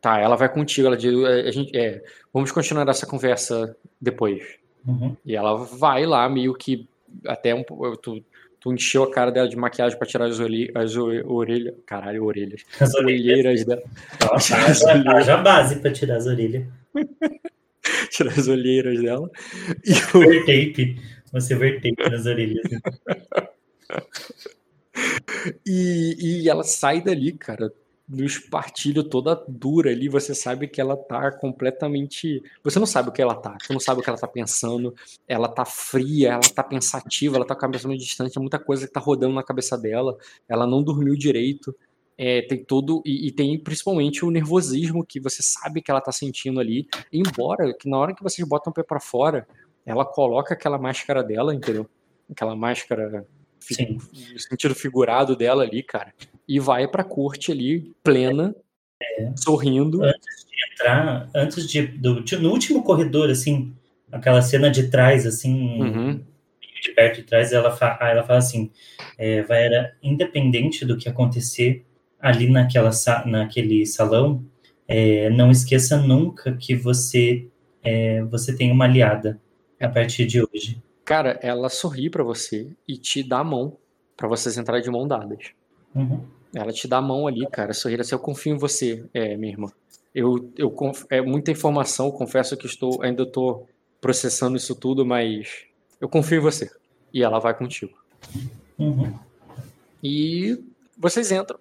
Tá, ela vai contigo. Ela diz, é, a gente, é, vamos continuar essa conversa depois. Uhum. E ela vai lá, meio que até um. Tu, tu encheu a cara dela de maquiagem pra tirar as, olhe, as orelhas. Caralho, orelhas. As orelhas. Olheiras dela. Nossa, haja, base para tirar as orelhas. Tirar as olheiras dela. E o, tape. Você ver tape nas orelhas. E, e ela sai dali, cara, no espartilho toda dura ali, você sabe que ela tá completamente. Você não sabe o que ela tá, você não sabe o que ela tá pensando, ela tá fria, ela tá pensativa, ela tá com a cabeça muito distante, é muita coisa que tá rodando na cabeça dela, ela não dormiu direito. É, tem todo. E, e tem principalmente o nervosismo que você sabe que ela tá sentindo ali. Embora que na hora que vocês botam o pé pra fora, ela coloca aquela máscara dela, entendeu? Aquela máscara Sim. no sentido figurado dela ali, cara, e vai pra corte ali, plena, sorrindo. Entrar antes de, do, de- no último corredor, assim, aquela cena de trás, assim, Uhum. de perto de trás, ela, fa ela fala assim, é, Vaera, independente do que acontecer ali naquela sa naquele salão, é, não esqueça nunca que você é, você tem uma aliada a partir de hoje. Cara, ela sorri pra você e te dá a mão pra vocês entrarem de mão dadas. Uhum. Ela te dá a mão ali, cara, sorrir assim, eu confio em você, é, minha irmã. Eu, eu é muita informação, confesso que estou ainda estou processando isso tudo, mas eu confio em você. E ela vai contigo. Uhum. E vocês entram,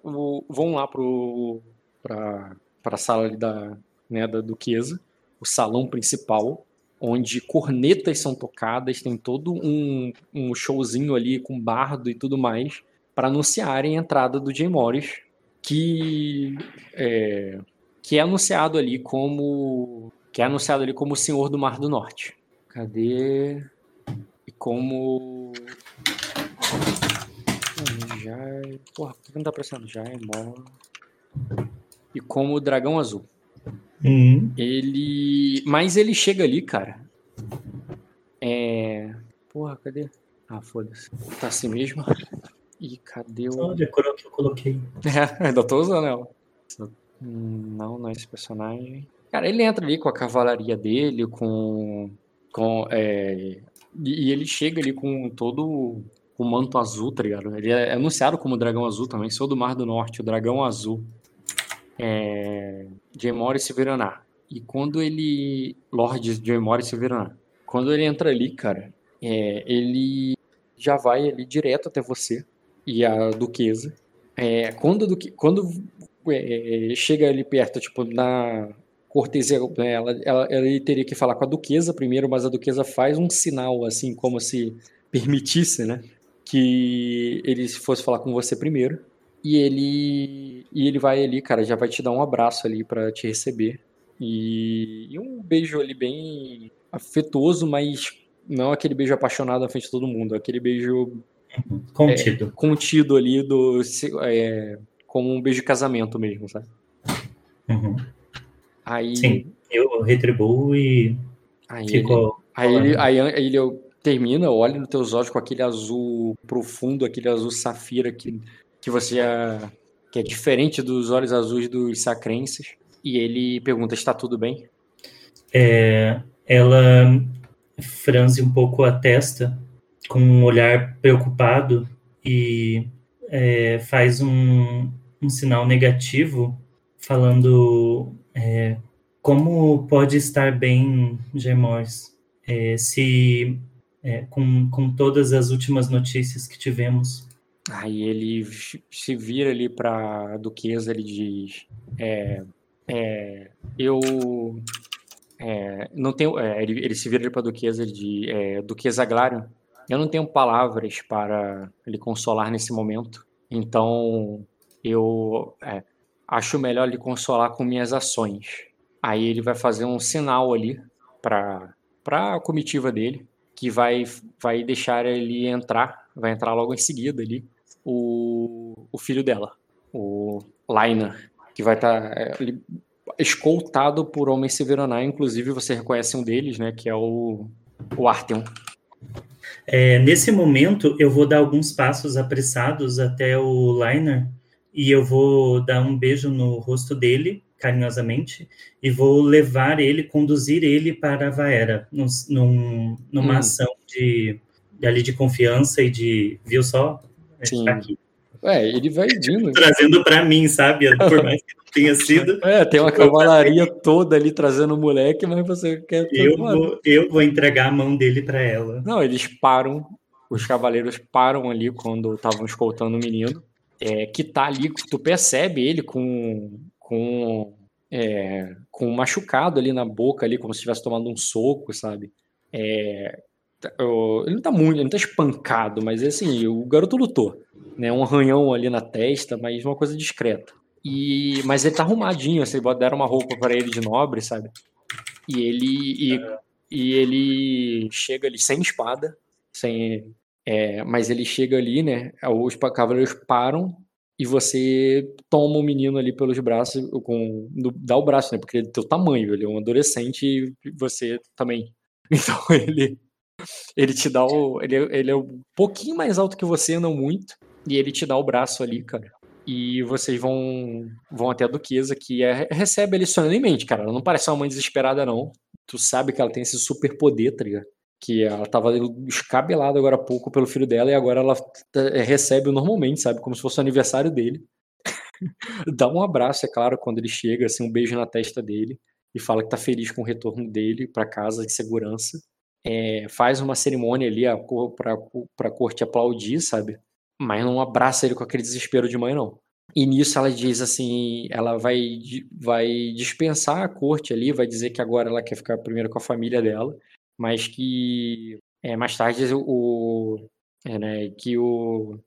vão lá pro pra, pra sala ali da, né, da duquesa, o salão principal, onde cornetas são tocadas, tem todo um, um showzinho ali com bardo e tudo mais, para anunciarem a entrada do Jay Morris, que é, que é anunciado ali como que é anunciado ali como o Senhor do Mar do Norte. Cadê? E como Já. Porra, por que não tá aparecendo? Já é mó. E como o dragão azul. Uhum. Ele. Mas ele chega ali, cara. É. Porra, cadê? Ah, foda-se. Tá assim mesmo? E cadê o. Olha, a coroa que eu coloquei. É, ainda tô usando ela. Hum, Não, não é esse personagem. Cara, ele entra ali com a cavalaria dele, com. com é, E, e ele chega ali com todo o manto azul, tá ligado? Ele é anunciado como dragão azul também, sou do Mar do Norte, o dragão azul. É... Jaemori Severaná. E quando ele. Lord Jaemori Severaná. Quando ele entra ali, cara, é, ele já vai ali direto até você e a duquesa. É, quando duque, quando é, chega ali perto, tipo, na cortesia, né, ela, ela, ela teria que falar com a duquesa primeiro, mas a duquesa faz um sinal, assim, como se permitisse, né? Que ele fosse falar com você primeiro. E ele, e ele vai ali, cara, já vai te dar um abraço ali para te receber. E, e, um beijo ali bem afetuoso, mas não aquele beijo apaixonado na frente de todo mundo, aquele beijo contido, é, contido ali do é, como um beijo de casamento mesmo, sabe? Uhum. Aí, Sim, eu retribuo e aí fico. Ele, aí, ele, aí, aí ele termina, olha nos teus olhos com aquele azul profundo, aquele azul safira que, que você é, que é diferente dos olhos azuis dos sacrenses. E ele pergunta: está tudo bem? É, ela franze um pouco a testa, com um olhar preocupado, e é, faz um, um sinal negativo, falando é, como pode estar bem, Gemors, é, se é, com, com todas as últimas notícias que tivemos. Aí ele se vira ali para a duquesa, ele diz: é, é, eu é, não tenho, é, ele, ele, se vira para a duquesa de é, duquesa Glarion. Eu não tenho palavras para lhe consolar nesse momento. Então eu é, acho melhor lhe consolar com minhas ações. Aí ele vai fazer um sinal ali para a comitiva dele, que vai vai deixar ele entrar, vai entrar logo em seguida ali o, o filho dela, o Liner, que vai estar tá, é, escoltado por homens Severonai, inclusive você reconhece um deles, né, que é o, o Arteon. É, nesse momento, eu vou dar alguns passos apressados até o Liner e eu vou dar um beijo no rosto dele, carinhosamente, e vou levar ele, conduzir ele para a Vaera, num, num, numa hum. ação de, ali de confiança e de, viu só? Sim. Aqui. É, ele vai vindo. Trazendo para mim, sabe? Por mais que não tenha sido. É, tem uma cavalaria toda ali trazendo o moleque, mas você quer. Eu vou, eu vou entregar a mão dele para ela. Não, eles param, os cavaleiros param ali quando estavam escoltando o menino, é, que tá ali, tu percebe ele com. com é, com um machucado ali na boca, ali, como se estivesse tomando um soco, sabe? É, ele não tá muito, ele não tá espancado, mas assim, o garoto lutou né? Um arranhão ali na testa, mas uma coisa discreta. E, mas ele tá arrumadinho, assim, deram uma roupa para ele de nobre, sabe? E ele, e, e ele chega ali sem espada, sem, é, mas ele chega ali, né? Os cavaleiros param e você toma o menino ali pelos braços, com, dá o braço, né? Porque ele é teu tamanho, ele é um adolescente e você também. Então ele, ele te dá o. Ele, ele é um pouquinho mais alto que você, não muito. E ele te dá o braço ali, cara. E vocês vão vão até a duquesa, que é, recebe ele solenemente, cara. Ela não parece uma mãe desesperada, não. Tu sabe que ela tem esse super poder, tá ligado? Que ela tava escabelada agora há pouco pelo filho dela e agora ela é, recebe normalmente, sabe? Como se fosse o aniversário dele. Dá um abraço, é claro, quando ele chega, assim, um beijo na testa dele e fala que tá feliz com o retorno dele para casa de segurança. É, faz uma cerimônia ali para a corte aplaudir, sabe? mas não abraça ele com aquele desespero de mãe, não. E nisso ela diz assim, ela vai, vai dispensar a corte ali, vai dizer que agora ela quer ficar primeiro com a família dela, mas que é, mais tarde o, é, né, que o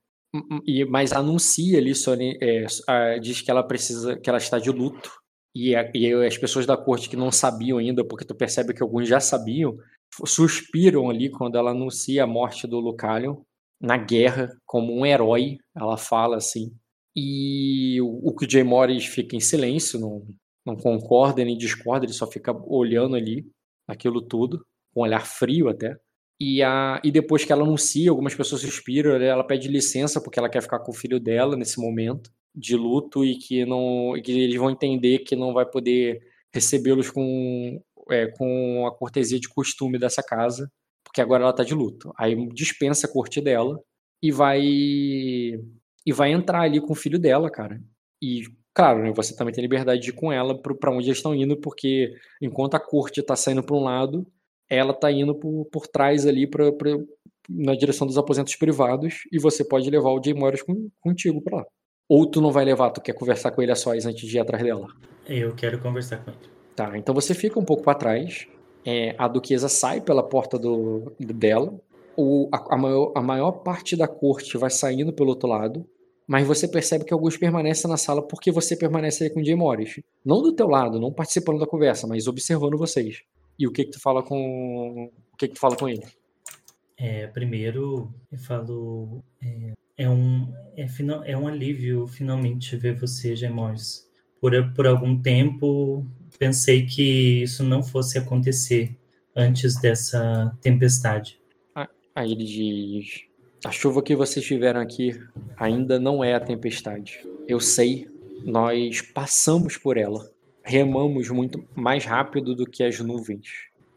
e mas anuncia ali Sony, é, a, diz que ela precisa que ela está de luto e, a, e as pessoas da corte que não sabiam ainda porque tu percebe que alguns já sabiam suspiram ali quando ela anuncia a morte do Lucalion na guerra como um herói, ela fala assim. E o, que o Jay Morris fica em silêncio, não, não concorda nem discorda, ele só fica olhando ali aquilo tudo, com um olhar frio até. E, a, e depois que ela anuncia, algumas pessoas suspiram, ela pede licença porque ela quer ficar com o filho dela nesse momento de luto e que não que eles vão entender que não vai poder recebê-los com, é, com a cortesia de costume dessa casa porque agora ela tá de luto. Aí dispensa a corte dela e vai e vai entrar ali com o filho dela, cara. E claro, né, você também tem liberdade de ir com ela para onde eles estão indo, porque enquanto a corte tá saindo para um lado, ela tá indo por, por trás ali pra, na direção dos aposentos privados e você pode levar o Jay Morris com, contigo para lá. Ou tu não vai levar, tu quer conversar com ele a sós antes de ir atrás dela? Eu quero conversar com ele. Tá, então você fica um pouco para trás. É, a duquesa sai pela porta do, dela. O, a, a, maior, a maior parte da corte vai saindo pelo outro lado. Mas você percebe que alguns permanecem na sala porque você permanece ali com o Jay Morris. Não do teu lado, não participando da conversa, mas observando vocês. E o que que tu fala com o que que tu fala com ele? É, primeiro, eu falo. É, é um, é, final, é um alívio finalmente ver você, Gemors. Por, por algum tempo, pensei que isso não fosse acontecer antes dessa tempestade. Aí ele diz: A chuva que vocês tiveram aqui ainda não é a tempestade. Eu sei, nós passamos por ela. Remamos muito mais rápido do que as nuvens,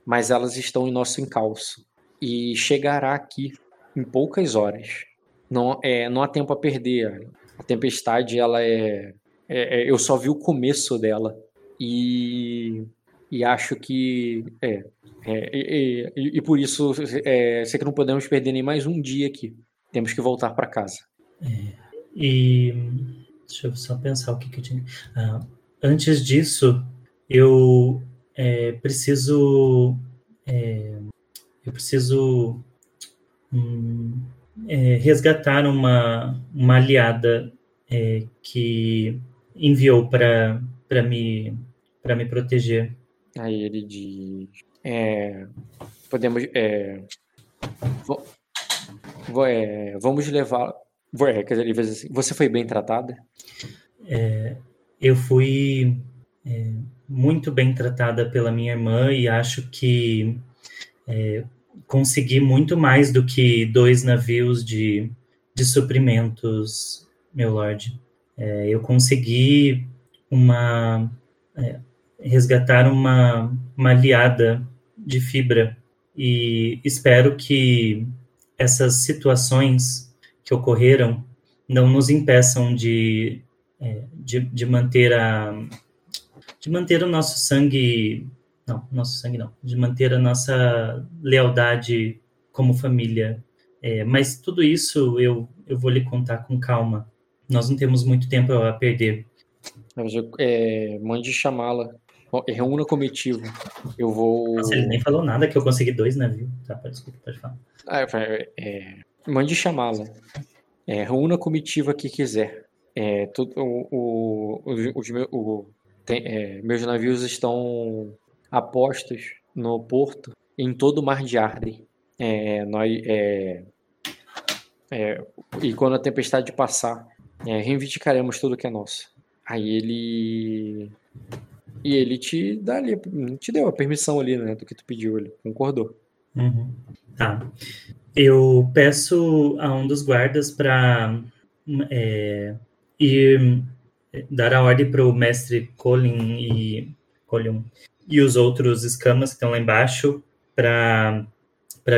mas elas estão em nosso encalço e chegará aqui em poucas horas. Não, é, não há tempo a perder. A tempestade, ela é, é, é eu só vi o começo dela e, e acho que é, é e, e, por isso é, sei que não podemos perder nem mais um dia aqui. Temos que voltar para casa. É, e deixa eu só pensar o que, que eu tinha. Ah, antes disso, eu é, preciso é, eu preciso hum, é, resgatar uma, uma aliada é, que enviou para me, me proteger. Aí ele diz: é, podemos. É, vo, é, vamos levar. É, dizer, assim, você foi bem tratada? É, eu fui é, muito bem tratada pela minha irmã e acho que é, consegui muito mais do que dois navios de, de suprimentos, meu lord. Eu consegui uma resgatar uma, uma aliada de fibra e espero que essas situações que ocorreram não nos impeçam de, é, de, de manter a de manter o nosso sangue não, nosso sangue não. De manter a nossa lealdade como família. É, mas tudo isso eu, eu vou lhe contar com calma. Nós não temos muito tempo a perder. É, mande chamá-la. Reúna comitiva. Eu vou. Nossa, ele nem falou nada que eu consegui dois navios. Tá, desculpa, pode falar. Ah, é, é, mande chamá-la. É, reúna a comitiva que quiser. É, tudo, o, o, o, o tem, é, meus navios estão apostos no porto em todo o mar de Arden. É, nós, é, é, e quando a tempestade passar, é, reivindicaremos tudo que é nosso. Aí ele. E ele te dá ali, te deu a permissão ali, né? Do que tu pediu, ele concordou. Uhum. Tá. Eu peço a um dos guardas para é, ir dar a ordem para o mestre Colin e Colin e os outros escamas que estão lá embaixo para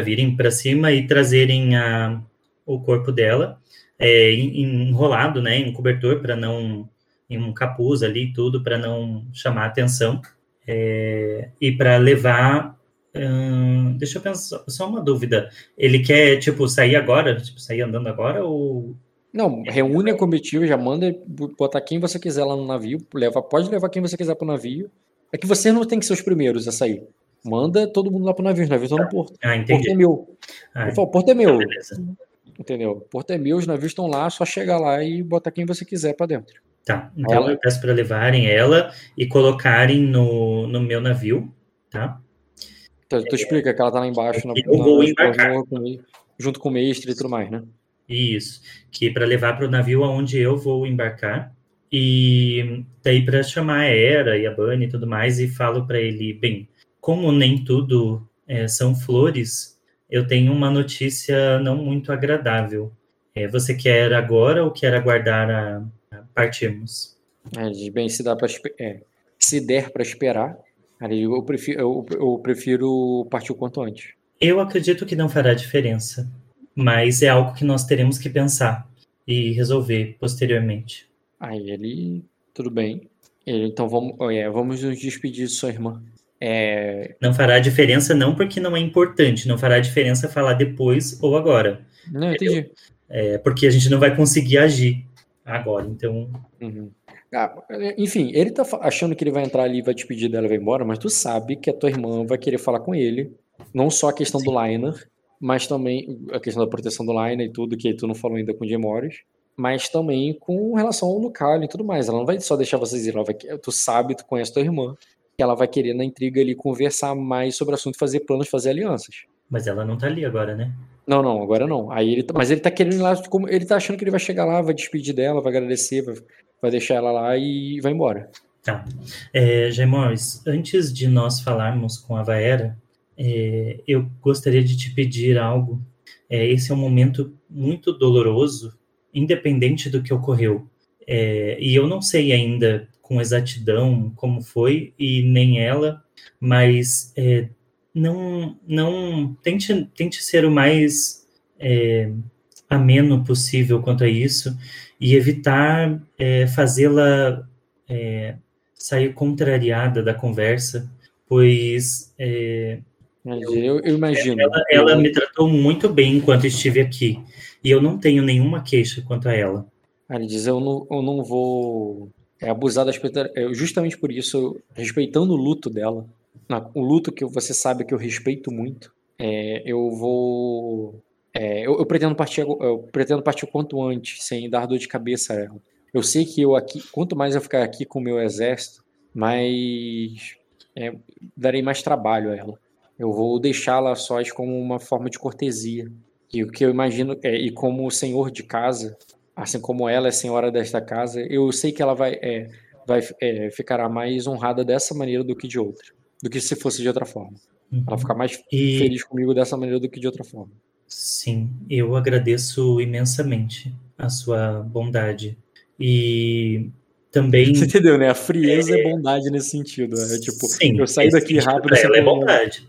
virem para cima e trazerem a, o corpo dela é, enrolado, né, em cobertor para não em um capuz ali tudo para não chamar atenção é, e para levar hum, deixa eu pensar só uma dúvida ele quer tipo sair agora tipo sair andando agora ou não, reúne a comitiva, já manda botar quem você quiser lá no navio, leva, pode levar quem você quiser para o navio é que você não tem que ser os primeiros a sair. Manda todo mundo lá pro navio, os navios estão no porto. Ah, entendi. O porto é meu. Ah, eu falo, o porto é meu. Ah, Entendeu? O porto é meu, os navios estão lá, só chegar lá e botar quem você quiser para dentro. Tá, então ela... eu peço para levarem ela e colocarem no, no meu navio, tá? Então, tu explica que ela tá lá embaixo. Na, eu vou embarcar. junto com o mestre e tudo mais, né? Isso, que para levar para o navio aonde eu vou embarcar, e daí para chamar a Era e a Bunny e tudo mais, e falo para ele, bem, como nem tudo é, são flores, eu tenho uma notícia não muito agradável. É, você quer agora ou quer aguardar a partirmos? É, bem, se dá é, se der para esperar, eu prefiro, eu, eu, prefiro partir o quanto antes. Eu acredito que não fará diferença, mas é algo que nós teremos que pensar e resolver posteriormente. Aí ele, tudo bem. Ele, então vamos, é, vamos nos despedir de sua irmã. É, Não fará diferença não porque não é importante, não fará diferença falar depois ou agora. não, entendi. É porque a gente não vai conseguir agir agora, então Uhum. Ah, enfim, ele tá achando que ele vai entrar ali, vai despedir dela e vai embora, mas tu sabe que a tua irmã vai querer falar com ele. Não só a questão do Liner, mas também a questão da proteção do Liner e tudo, que tu não falou ainda com o Jay Morris, mas também com relação ao Lucario e tudo mais. Ela não vai só deixar vocês ir, ela vai, tu sabe, tu conhece tua irmã, que ela vai querer na intriga ali conversar mais sobre o assunto, fazer planos, fazer alianças. mas ela não tá ali agora, né? Não, não, agora não. Aí ele, tá- mas ele tá querendo ir lá, como ele tá achando que ele vai chegar lá, vai despedir dela, vai agradecer, vai, vai deixar ela lá e vai embora. Tá. É, Morris, antes de nós falarmos com a Vaera, é, eu gostaria de te pedir algo. É, esse é um momento muito doloroso, independente do que ocorreu. É, e eu não sei ainda com exatidão como foi, e nem ela, mas é, não, não tente, tente ser o mais é, ameno possível quanto a isso e evitar é, fazê-la é, sair contrariada da conversa, pois é, Eu, eu imagino. ela, ela me tratou muito bem enquanto estive aqui e eu não tenho nenhuma queixa quanto a ela. Ele diz, eu não, eu não vou é, abusar das é, Justamente por isso, respeitando o luto dela, o luto que você sabe que eu respeito muito, é, eu vou. é, eu, eu pretendo partir, eu pretendo partir o quanto antes, sem dar dor de cabeça a ela. Eu sei que eu aqui, quanto mais eu ficar aqui com o meu exército, mais é, darei mais trabalho a ela. Eu vou deixá-la sós como uma forma de cortesia. E o que eu imagino, é, e como senhor de casa, assim como ela é senhora desta casa, eu sei que ela vai, é, vai é, ficará mais honrada dessa maneira do que de outra, do que se fosse de outra forma. Ela ficar mais E- feliz comigo dessa maneira do que de outra forma. Sim, eu agradeço imensamente a sua bondade. E também. Você entendeu, né? A frieza é, bondade nesse sentido. É tipo, Sim, eu saí daqui sentido rápido. pra ela é bondade.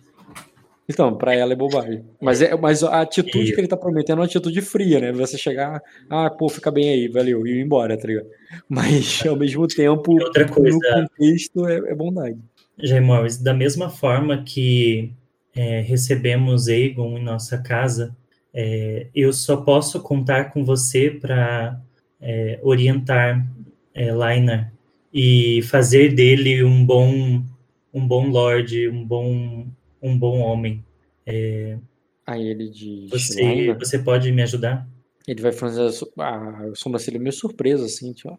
Então, pra ela é bobagem. Mas, é, mas a atitude E- que ele tá prometendo é uma atitude fria, né? Você chegar, ah, pô, fica bem aí, valeu, e ir embora, tá ligado? Mas, ao mesmo tempo, Outra coisa- no contexto, é, é bondade. Jay Morris, da mesma forma que é, recebemos Aegon em nossa casa, é, eu só posso contar com você para orientar é, e fazer dele um bom um bom lord, um bom um bom homem. Aí ele diz, Você Liner, você pode me ajudar? ele vai fazer a, a sobrancelha meio surpresa, assim, tipo,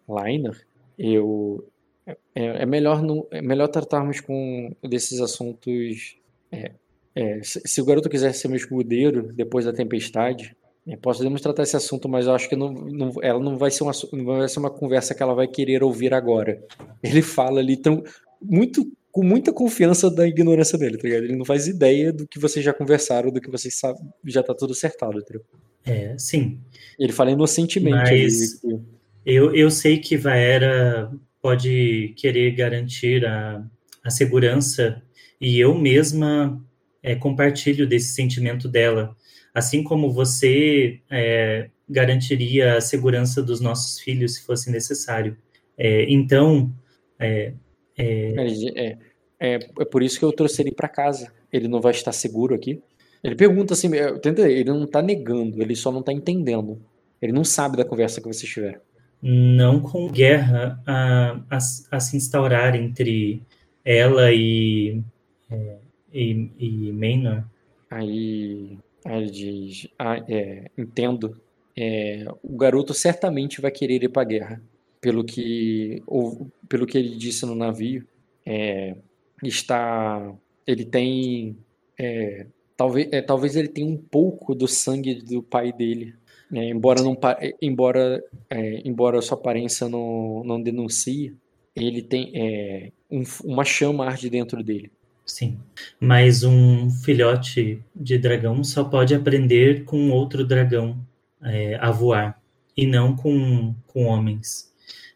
eu... É, é melhor não, é melhor tratarmos com desses assuntos... é, é, se, se o garoto quiser ser meu escudeiro depois da tempestade, é, podemos tratar esse assunto, mas eu acho que não, não- ela não vai, ser uma, não vai ser uma conversa que ela vai querer ouvir agora. Ele fala ali tão, muito, com muita confiança da ignorância dele, tá ligado? Ele não faz ideia do que vocês já conversaram, do que vocês sabem, já tá tudo acertado, entendeu? É, sim, Ele fala inocentemente. Mas- ali, que- Eu, eu sei que Vaera pode querer garantir a, a segurança e eu mesma é, compartilho desse sentimento dela. Assim como você é, garantiria a segurança dos nossos filhos se fosse necessário. É, então, é, é, Ele- É, é, é por isso que eu trouxe ele pra casa. Ele não vai estar seguro aqui. Ele pergunta assim, é, ele não tá negando, ele só não tá entendendo. Ele não sabe da conversa que vocês tiveram. Não com guerra a, a, a se instaurar entre ela e, é, e, e Maynor. Aí, aí diz, ah, é, entendo. É, o garoto certamente vai querer ir pra guerra. Pelo que, ou, pelo que ele disse no navio, é, está, ele tem, é, talvez, é, talvez ele tenha um pouco do sangue do pai dele. Né, embora não, pa- embora, é, embora sua aparência não, não denuncie, ele tem é, um- uma chama arde dentro dele. Sim, mas um filhote de dragão só pode aprender com outro dragão é, a voar e não com, com homens.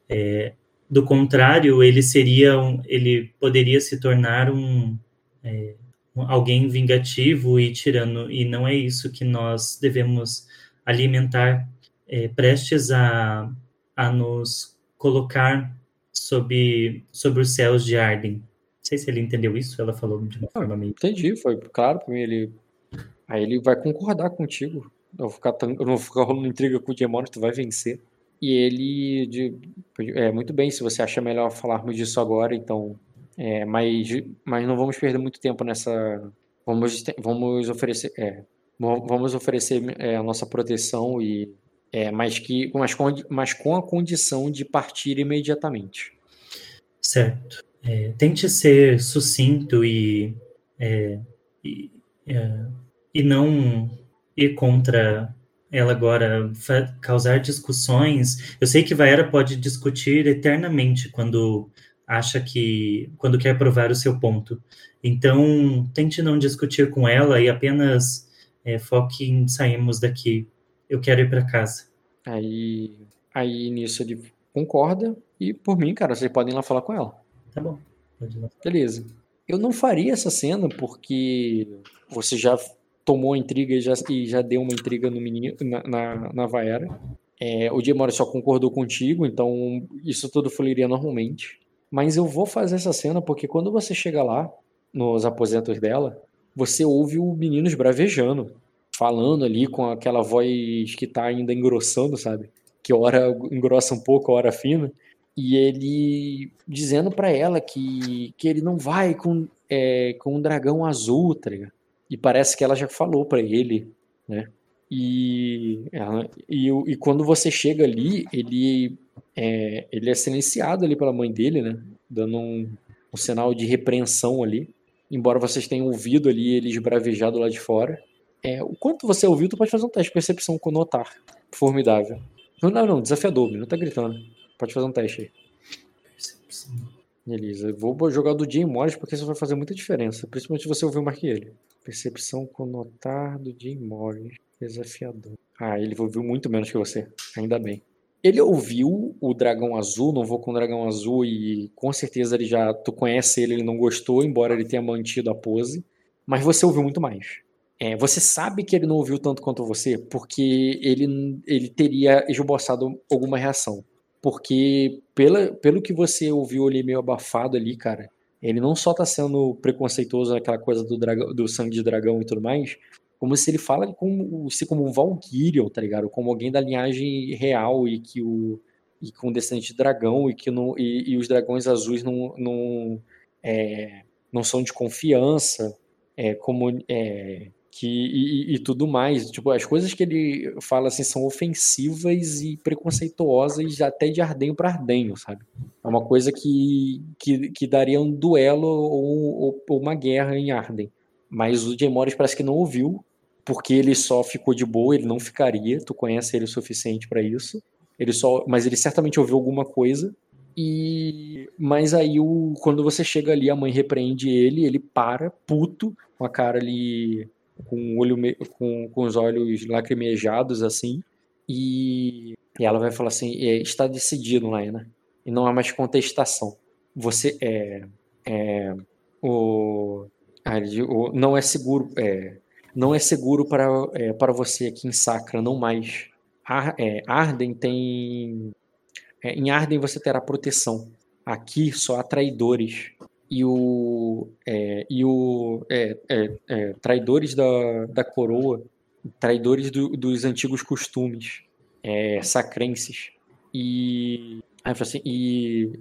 É, do contrário, ele seria um, ele poderia se tornar um, é, alguém vingativo e tirano, e não é isso que nós devemos alimentar, é, prestes a, a nos colocar sob, sobre os céus de Arden. Não sei se ele entendeu isso, ela falou de uma forma meio. Entendi, foi claro pra mim. Ele... Aí ele vai concordar contigo. Eu vou ficar, tão... eu não vou ficar rolando intriga com o demônio, tu vai vencer. E ele, de... é muito bem, se você acha melhor falarmos disso agora, então. É, mas, mas não vamos perder muito tempo nessa. Vamos, vamos oferecer. É, vamos oferecer é, a nossa proteção e é, mas que mas com, mas com a condição de partir imediatamente. Certo. É, tente ser sucinto e, é, e, é, e não ir contra ela agora, causar discussões. Eu sei que Vaera pode discutir eternamente quando acha que. quando quer provar o seu ponto. Então, tente não discutir com ela e apenas é, foque em sairmos daqui. Eu quero ir para casa. Aí, aí nisso ele concorda e por mim, cara, vocês podem ir lá falar com ela. Tá bom. Pode ir lá. Beleza. Eu não faria essa cena porque você já tomou a intriga e já, e já deu uma intriga no menino, na, na, na Vaera. É, o Diemora só concordou contigo, então isso tudo fluiria normalmente. Mas eu vou fazer essa cena porque quando você chega lá, nos aposentos dela, você ouve o menino esbravejando, falando ali com aquela voz que tá ainda engrossando, sabe? Que hora engrossa um pouco, hora fina. E ele dizendo para ela que, que ele não vai com, é, com um dragão azul, tá ligado? E parece que ela já falou para ele, né? E, ela, e, e, quando você chega ali, ele é, ele é silenciado ali pela mãe dele, né? Dando um, um sinal de repreensão ali embora vocês tenham ouvido ali ele esbravejado lá de fora. É, o quanto você ouviu, tu pode fazer um teste de percepção com notar. Formidável. Não, não, não desafiador, não tá gritando. Pode fazer um teste aí. Percepção. Beleza, eu vou jogar do Jay Morris porque isso vai fazer muita diferença. Principalmente se você ouviu mais que ele. Percepção com notar do Jay Morris. Desafiador. Ah, ele ouviu muito menos que você. Ainda bem. Ele ouviu o Dragão Azul, não vou com o Dragão Azul e com certeza ele já tu conhece ele, ele não gostou, embora ele tenha mantido a pose, mas você ouviu muito mais. É, você sabe que ele não ouviu tanto quanto você, porque ele, ele teria esboçado alguma reação. Porque pela, pelo que você ouviu ali meio abafado ali, cara, ele não só tá sendo preconceituoso naquela coisa do, dragão, do sangue de dragão e tudo mais, como se ele fala como, se como um Valkyrion, tá ligado? Como alguém da linhagem real e que o e com descendente de dragão e que não e, e os dragões azuis não não, é, não são de confiança, é, como é, que e, e, tudo mais. Tipo, as coisas que ele fala assim são ofensivas e preconceituosas até de ardenho para ardenho, sabe? É uma coisa que, que, que daria um duelo ou, ou, ou uma guerra em Arden. Mas o Jay parece que não ouviu, porque ele só ficou de boa, ele não ficaria. Tu conhece ele o suficiente para isso. Ele só, mas ele certamente ouviu alguma coisa. E mas aí o quando você chega ali, a mãe repreende ele, ele para, puto, com a cara ali com o olho com, com os olhos lacrimejados assim. E, e ela vai falar assim: é, está decidido, Laina. E não há mais contestação. Você é, é o ah, não é seguro, é, não é seguro para, é, para você aqui em Sacra, não mais. Ar, é, Arden tem, é, em Arden você terá proteção. Aqui só há traidores e o é, e o é, é, traidores da, da coroa, traidores do, dos antigos costumes, sacrenses. E aí assim, e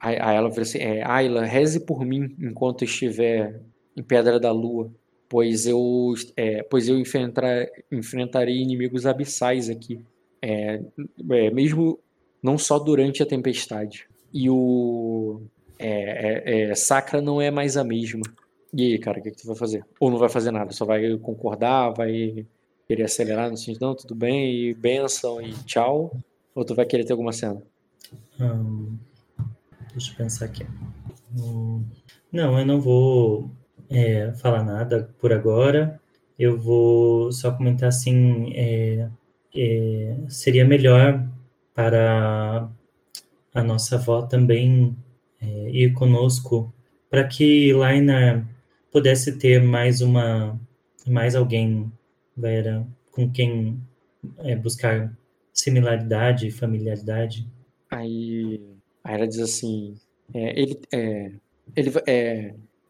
ela falou assim, Ayla, reze por mim enquanto estiver em Pedra da Lua, pois eu, é, pois eu enfrentar, enfrentarei inimigos abissais aqui, é, é, mesmo não só durante a tempestade. E o é, é, é, Sacra não é mais a mesma. E aí, cara, o que, que tu vai fazer? Ou não vai fazer nada? Só vai concordar, vai querer acelerar no sentido, não, tudo bem, e benção e tchau? Ou tu vai querer ter alguma cena? Hum, deixa eu pensar aqui. Hum, não, eu não vou é, falar nada por agora. Eu vou só comentar assim: é, é, seria melhor para a nossa avó também é, ir conosco, para que Laina pudesse ter mais uma, mais alguém, Vera, com quem é, buscar similaridade, familiaridade. Aí, aí ela diz assim, é, ele, ele,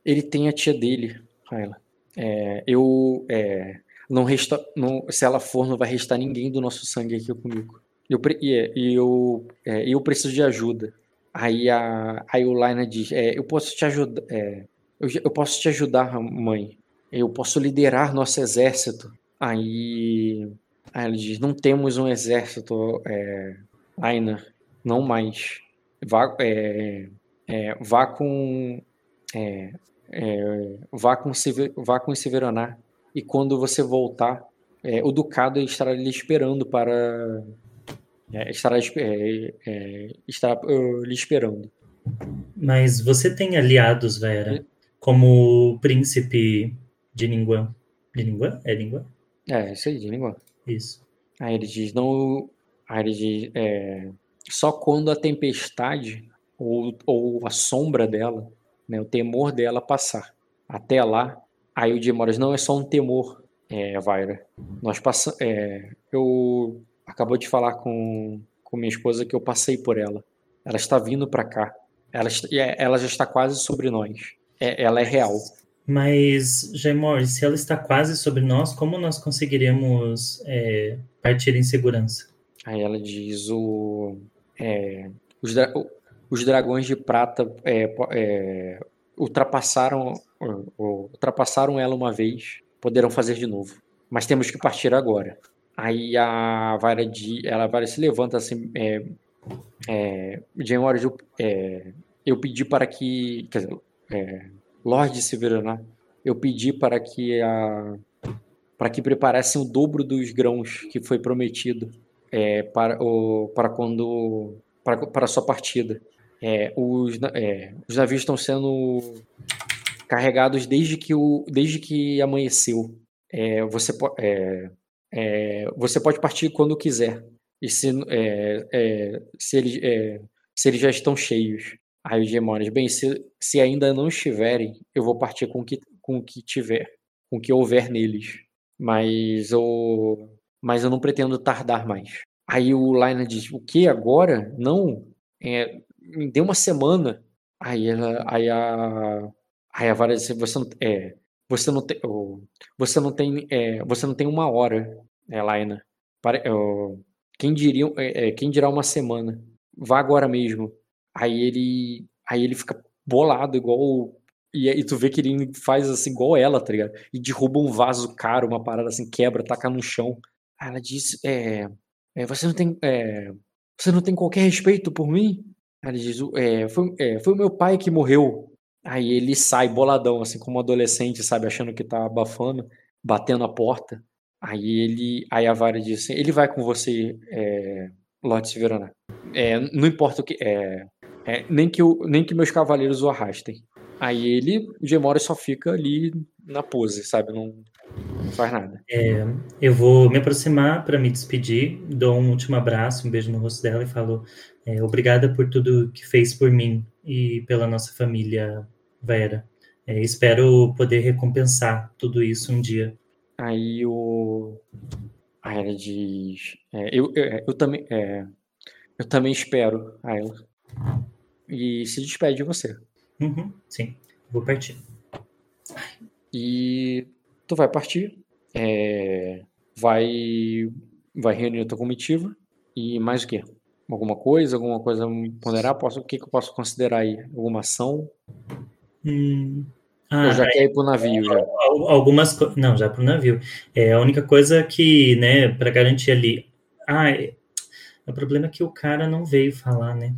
ele tem a tia dele, Raila. É, eu, é, não resta, não, se ela for, não vai restar ninguém do nosso sangue aqui comigo. Eu, e é, eu, é, eu preciso de ajuda. Aí a, aí o Laina diz, é, eu posso te ajudar, é, eu, eu posso te ajudar, mãe. Eu posso liderar nosso exército. Aí, aí ele diz, não temos um exército, é, Laina, não mais. Vá, é, é, vá com é, vá com vá com Severaná e quando você voltar é, o ducado estará lhe esperando para é, estará, é, é, estará uh, lhe esperando. Mas você tem aliados Vera como o príncipe de Ninguan de Ninguan? é Ninguan? é isso aí de Ninguan isso. Aí ele diz não aí ele diz é, só quando a tempestade ou, ou a sombra dela, né, o temor dela passar. Até lá, aí o Dimoras não é só um temor, é, Vaira. Nós passamos, é, eu acabou de falar com, com minha esposa que eu passei por ela. Ela está vindo para cá. Ela, é, ela já está quase sobre nós. É, ela é real. Mas, Jaimor, se ela está quase sobre nós, como nós conseguiríamos é, partir em segurança? Aí ela diz o, é, os, os dragões de prata é, é, ultrapassaram, ultrapassaram ela uma vez, poderão fazer de novo. Mas temos que partir agora. Aí a Vara de, ela Vara se levanta assim, é, é, eu, é, eu pedi para que, quer dizer, é, Lorde Severaná, eu pedi para que a para que preparassem o dobro dos grãos que foi prometido é, para, o, para quando para, para a sua partida. É, os, é, os navios estão sendo carregados desde que, o, desde que amanheceu. É, você, é, é, você pode partir quando quiser. E se, é, se, eles, se eles já estão cheios. Aí os demônios, bem, se, se ainda não estiverem, eu vou partir com que, com o que tiver, com o que houver neles. Mas eu, mas eu não pretendo tardar mais. Aí o Liner diz: O que agora? Não. É, me uma semana. Aí, ela, aí a, aí a vara disse, você não, é, você não tem, você não tem, é, você não tem uma hora, é, Laina. Para, é, quem diria, é, é, quem dirá uma semana? Vá agora mesmo. Aí ele, aí ele fica bolado igual e, e tu vê que ele faz assim igual ela, tá ligado? E derruba um vaso caro, uma parada assim, quebra, taca no chão. Aí ela diz, é, é você não tem, é, você não tem qualquer respeito por mim? Ele diz, é, foi, é, foi o meu pai que morreu. Aí ele sai boladão, assim, como um adolescente, sabe, achando que tá abafando, batendo a porta. Aí ele, aí a Vara diz assim, ele vai com você, é, Lorde Severana. É, não importa o que, é, é, nem, que o, nem que meus cavaleiros o arrastem. Aí ele, o Gemora só fica ali na pose, sabe, não, não faz nada. É, eu vou me aproximar para me despedir, dou um último abraço, um beijo no rosto dela e falo é, obrigada por tudo que fez por mim e pela nossa família Vera. É, espero poder recompensar tudo isso um dia. Aí o. A ela diz. É, eu, eu, é, eu, também. É, eu também espero, Ayla. E se despede de você. Uhum, sim, vou partir. E tu vai partir. É, vai. Vai reunir a tua comitiva. E mais o quê? Alguma coisa, alguma coisa ponderar? Posso, o que, que eu posso considerar aí? Alguma ação? Hum. Ah, Ou já é, quer ir pro navio? Já? Algumas coisas. Não, já pro navio. É a única coisa que, né, para garantir ali. Ah, é... o problema é que o cara não veio falar, né?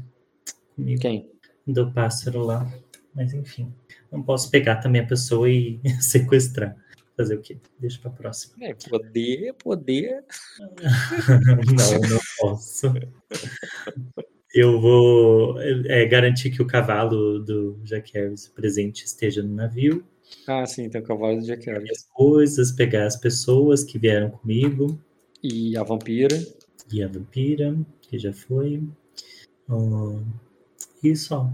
Comigo. Quem? Do pássaro lá. Mas enfim. Não posso pegar também a pessoa e sequestrar. Fazer o quê? Deixa pra próxima. É, poder, poder. não, não posso. Eu vou é, garantir que o cavalo do Jack Harris presente esteja no navio. Ah, sim, tem o cavalo do Jack Harris. As coisas, pegar as pessoas que vieram comigo. E a vampira. E a vampira, que já foi. Oh, e só.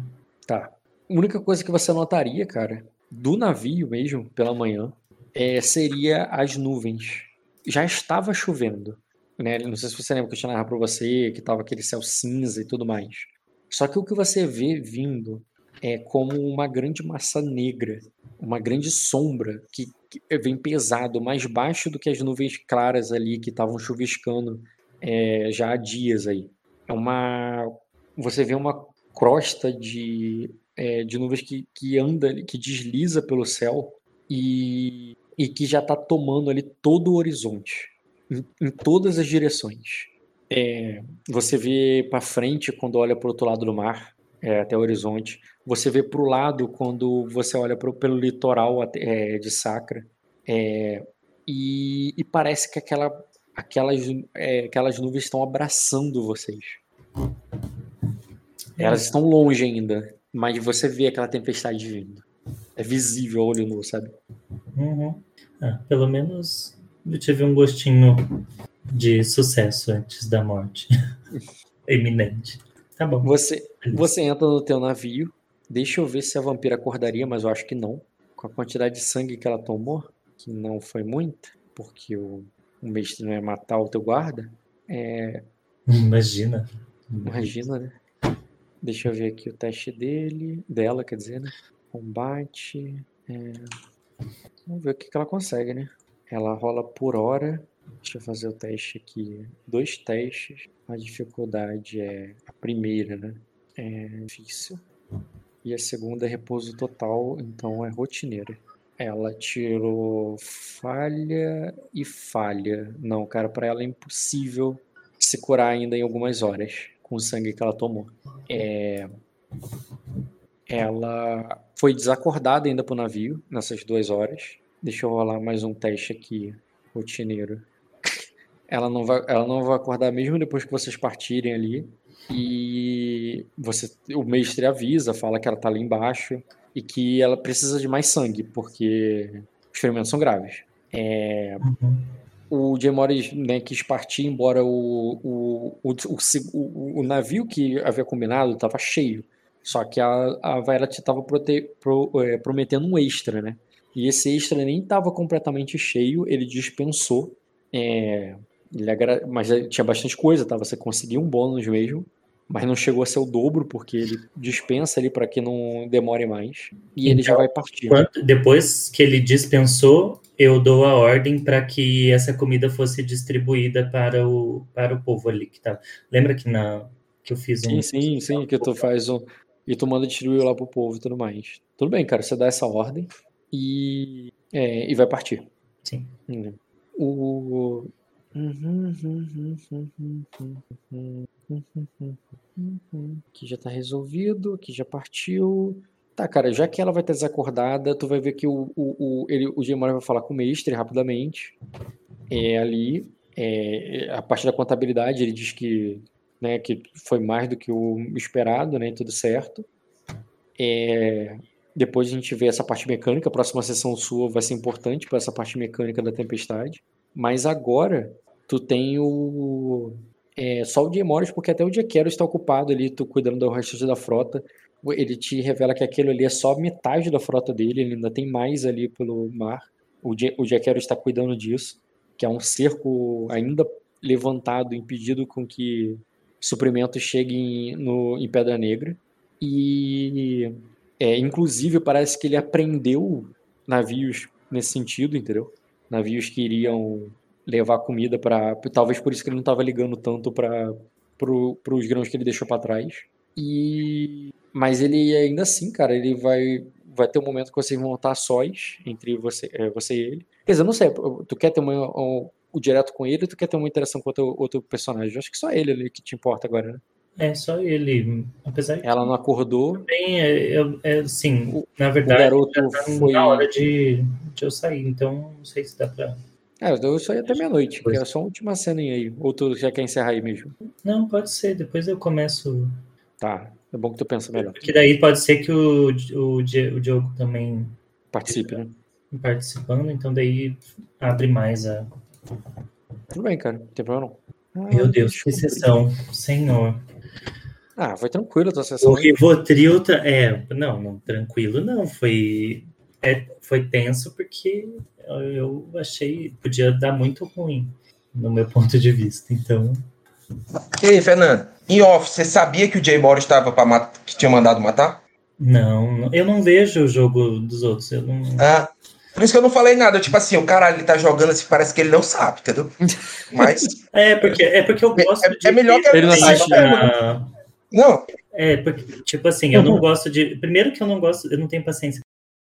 Tá. A única coisa que você notaria, cara, do navio mesmo, pela manhã, é, seria as nuvens. Já estava chovendo. Né? Não sei se você lembra que eu tinha narrado para você, que estava aquele céu cinza e tudo mais. Só que o que você vê vindo é como uma grande massa negra, uma grande sombra que, que vem pesado, mais baixo do que as nuvens claras ali que estavam chuviscando é, já há dias aí. É uma, você vê uma crosta de, é, de nuvens que, que anda, que desliza pelo céu e, e que já está tomando ali todo o horizonte, em, em todas as direções. É, você vê para frente quando olha para o outro lado do mar, é, até o horizonte. Você vê para o lado quando você olha pro, pelo litoral é, de Sacra. É, e, e, parece que aquela, aquelas, é, aquelas nuvens estão abraçando vocês. Elas estão longe ainda, mas você vê aquela tempestade vindo. É visível olho nu, sabe? Uhum. Ah, pelo menos eu tive um gostinho de sucesso antes da morte. Eminente. Tá bom. Você, você entra no teu navio. Deixa eu ver se a vampira acordaria, mas eu acho que não. Com a quantidade de sangue que ela tomou, que não foi muita, porque o, o mestre não ia matar o teu guarda. É... Imagina. Imagina, né? Deixa eu ver aqui o teste dele, dela, quer dizer, né? Combate. É... Vamos ver o que, que ela consegue, né? Ela rola por hora. Deixa eu fazer o teste aqui. Dois testes. A dificuldade é a primeira, né? É difícil. E a segunda é repouso total, então é rotineira. Ela tirou falha e falha. Não, cara, para ela é impossível se curar ainda em algumas horas com o sangue que ela tomou. É... Ela foi desacordada ainda pro navio nessas duas horas. Deixa eu rolar mais um teste aqui, rotineiro. Ela não vai, ela não vai acordar mesmo depois que vocês partirem ali. E você, o mestre avisa, fala que ela tá ali embaixo e que ela precisa de mais sangue, porque os ferimentos são graves. É, Uhum. o Jay Morris né, quis partir, embora o, o, o, o, o navio que havia combinado estava cheio. Só que a, a Violet estava pro, é, prometendo um extra, né? E esse extra nem estava completamente cheio, ele dispensou. É, ele agra... Mas tinha bastante coisa, tá? Você conseguiu um bônus mesmo, mas não chegou a ser o dobro, porque ele dispensa ali para que não demore mais. E ele já Então, vai partir. Quanto- depois que ele dispensou, eu dou a ordem para que essa comida fosse distribuída para o, para o povo ali que tá. Lembra que na que eu fiz um Sim, sim, sim, que tu faz um. E tu manda distribuir lá pro povo e tudo mais. Tudo bem, cara, você dá essa ordem e, é, e vai partir. Sim. Hum. O. Que já tá resolvido, que já partiu. Tá, cara, já que ela vai estar desacordada, tu vai ver que o, o, o, ele, o Gemora vai falar com o mestre rapidamente. É ali. É, a parte da contabilidade, ele diz que, né, que foi mais do que o esperado, né? Tudo certo. É, depois a gente vê essa parte mecânica. A próxima sessão sua vai ser importante para essa parte mecânica da tempestade. Mas agora tu tem o. É, só o Jay Morris, porque até o Jaquero está ocupado ali, tu cuidando do resto da frota. Ele te revela que aquilo ali é só metade da frota dele, ele ainda tem mais ali pelo mar. O, Ja- o Jaquero está cuidando disso, que é um cerco ainda levantado, impedido com que suprimentos cheguem no, em Pedra Negra. E, é, inclusive, parece que ele aprendeu navios nesse sentido, entendeu? Navios que iriam levar comida para. Talvez por isso que ele não estava ligando tanto para pro, os grãos que ele deixou para trás. E mas ele ainda assim, cara, ele vai vai ter um momento que vocês vão estar sós entre você, é, você e ele. Quer dizer, eu não sei, tu quer ter uma, um, o direto com ele tu quer ter uma interação com outro, outro personagem? Eu acho que só ele ali que te importa agora, né? É só ele, apesar de Ela não acordou, também é, é, é, assim, O- na o verdade garoto já tá foi. na hora de, de eu sair, então não sei se dá pra. É, eu ia até meia-noite, que é só a última cena aí. Ou tu já quer encerrar aí mesmo? Não, pode ser, depois eu começo. Tá, é bom que tu pensa melhor. Porque daí pode ser que o, o, o Diogo também Participe, né? participando, então daí abre mais a. Tudo bem, cara, não tem problema não. Meu Ah, Deus, que sessão, senhor. Ah, foi tranquilo a tua sessão. O. Rivotril, tá- é, não, não, tranquilo não, foi é, foi tenso porque eu achei podia dar muito ruim no meu ponto de vista. Então, E aí, Fernando? Em off, você sabia que o Jay Morris estava para matar, que tinha mandado matar? não, eu não vejo o jogo dos outros. Eu não, Ah, por isso que eu não falei nada. Tipo assim, o caralho, ele tá jogando assim, parece que ele não sabe, entendeu? Mas, é porque é porque eu gosto é, de é melhor que Ele não deixar- Não, É, porque, tipo assim, eu não gosto de. Primeiro que eu não gosto, eu não tenho paciência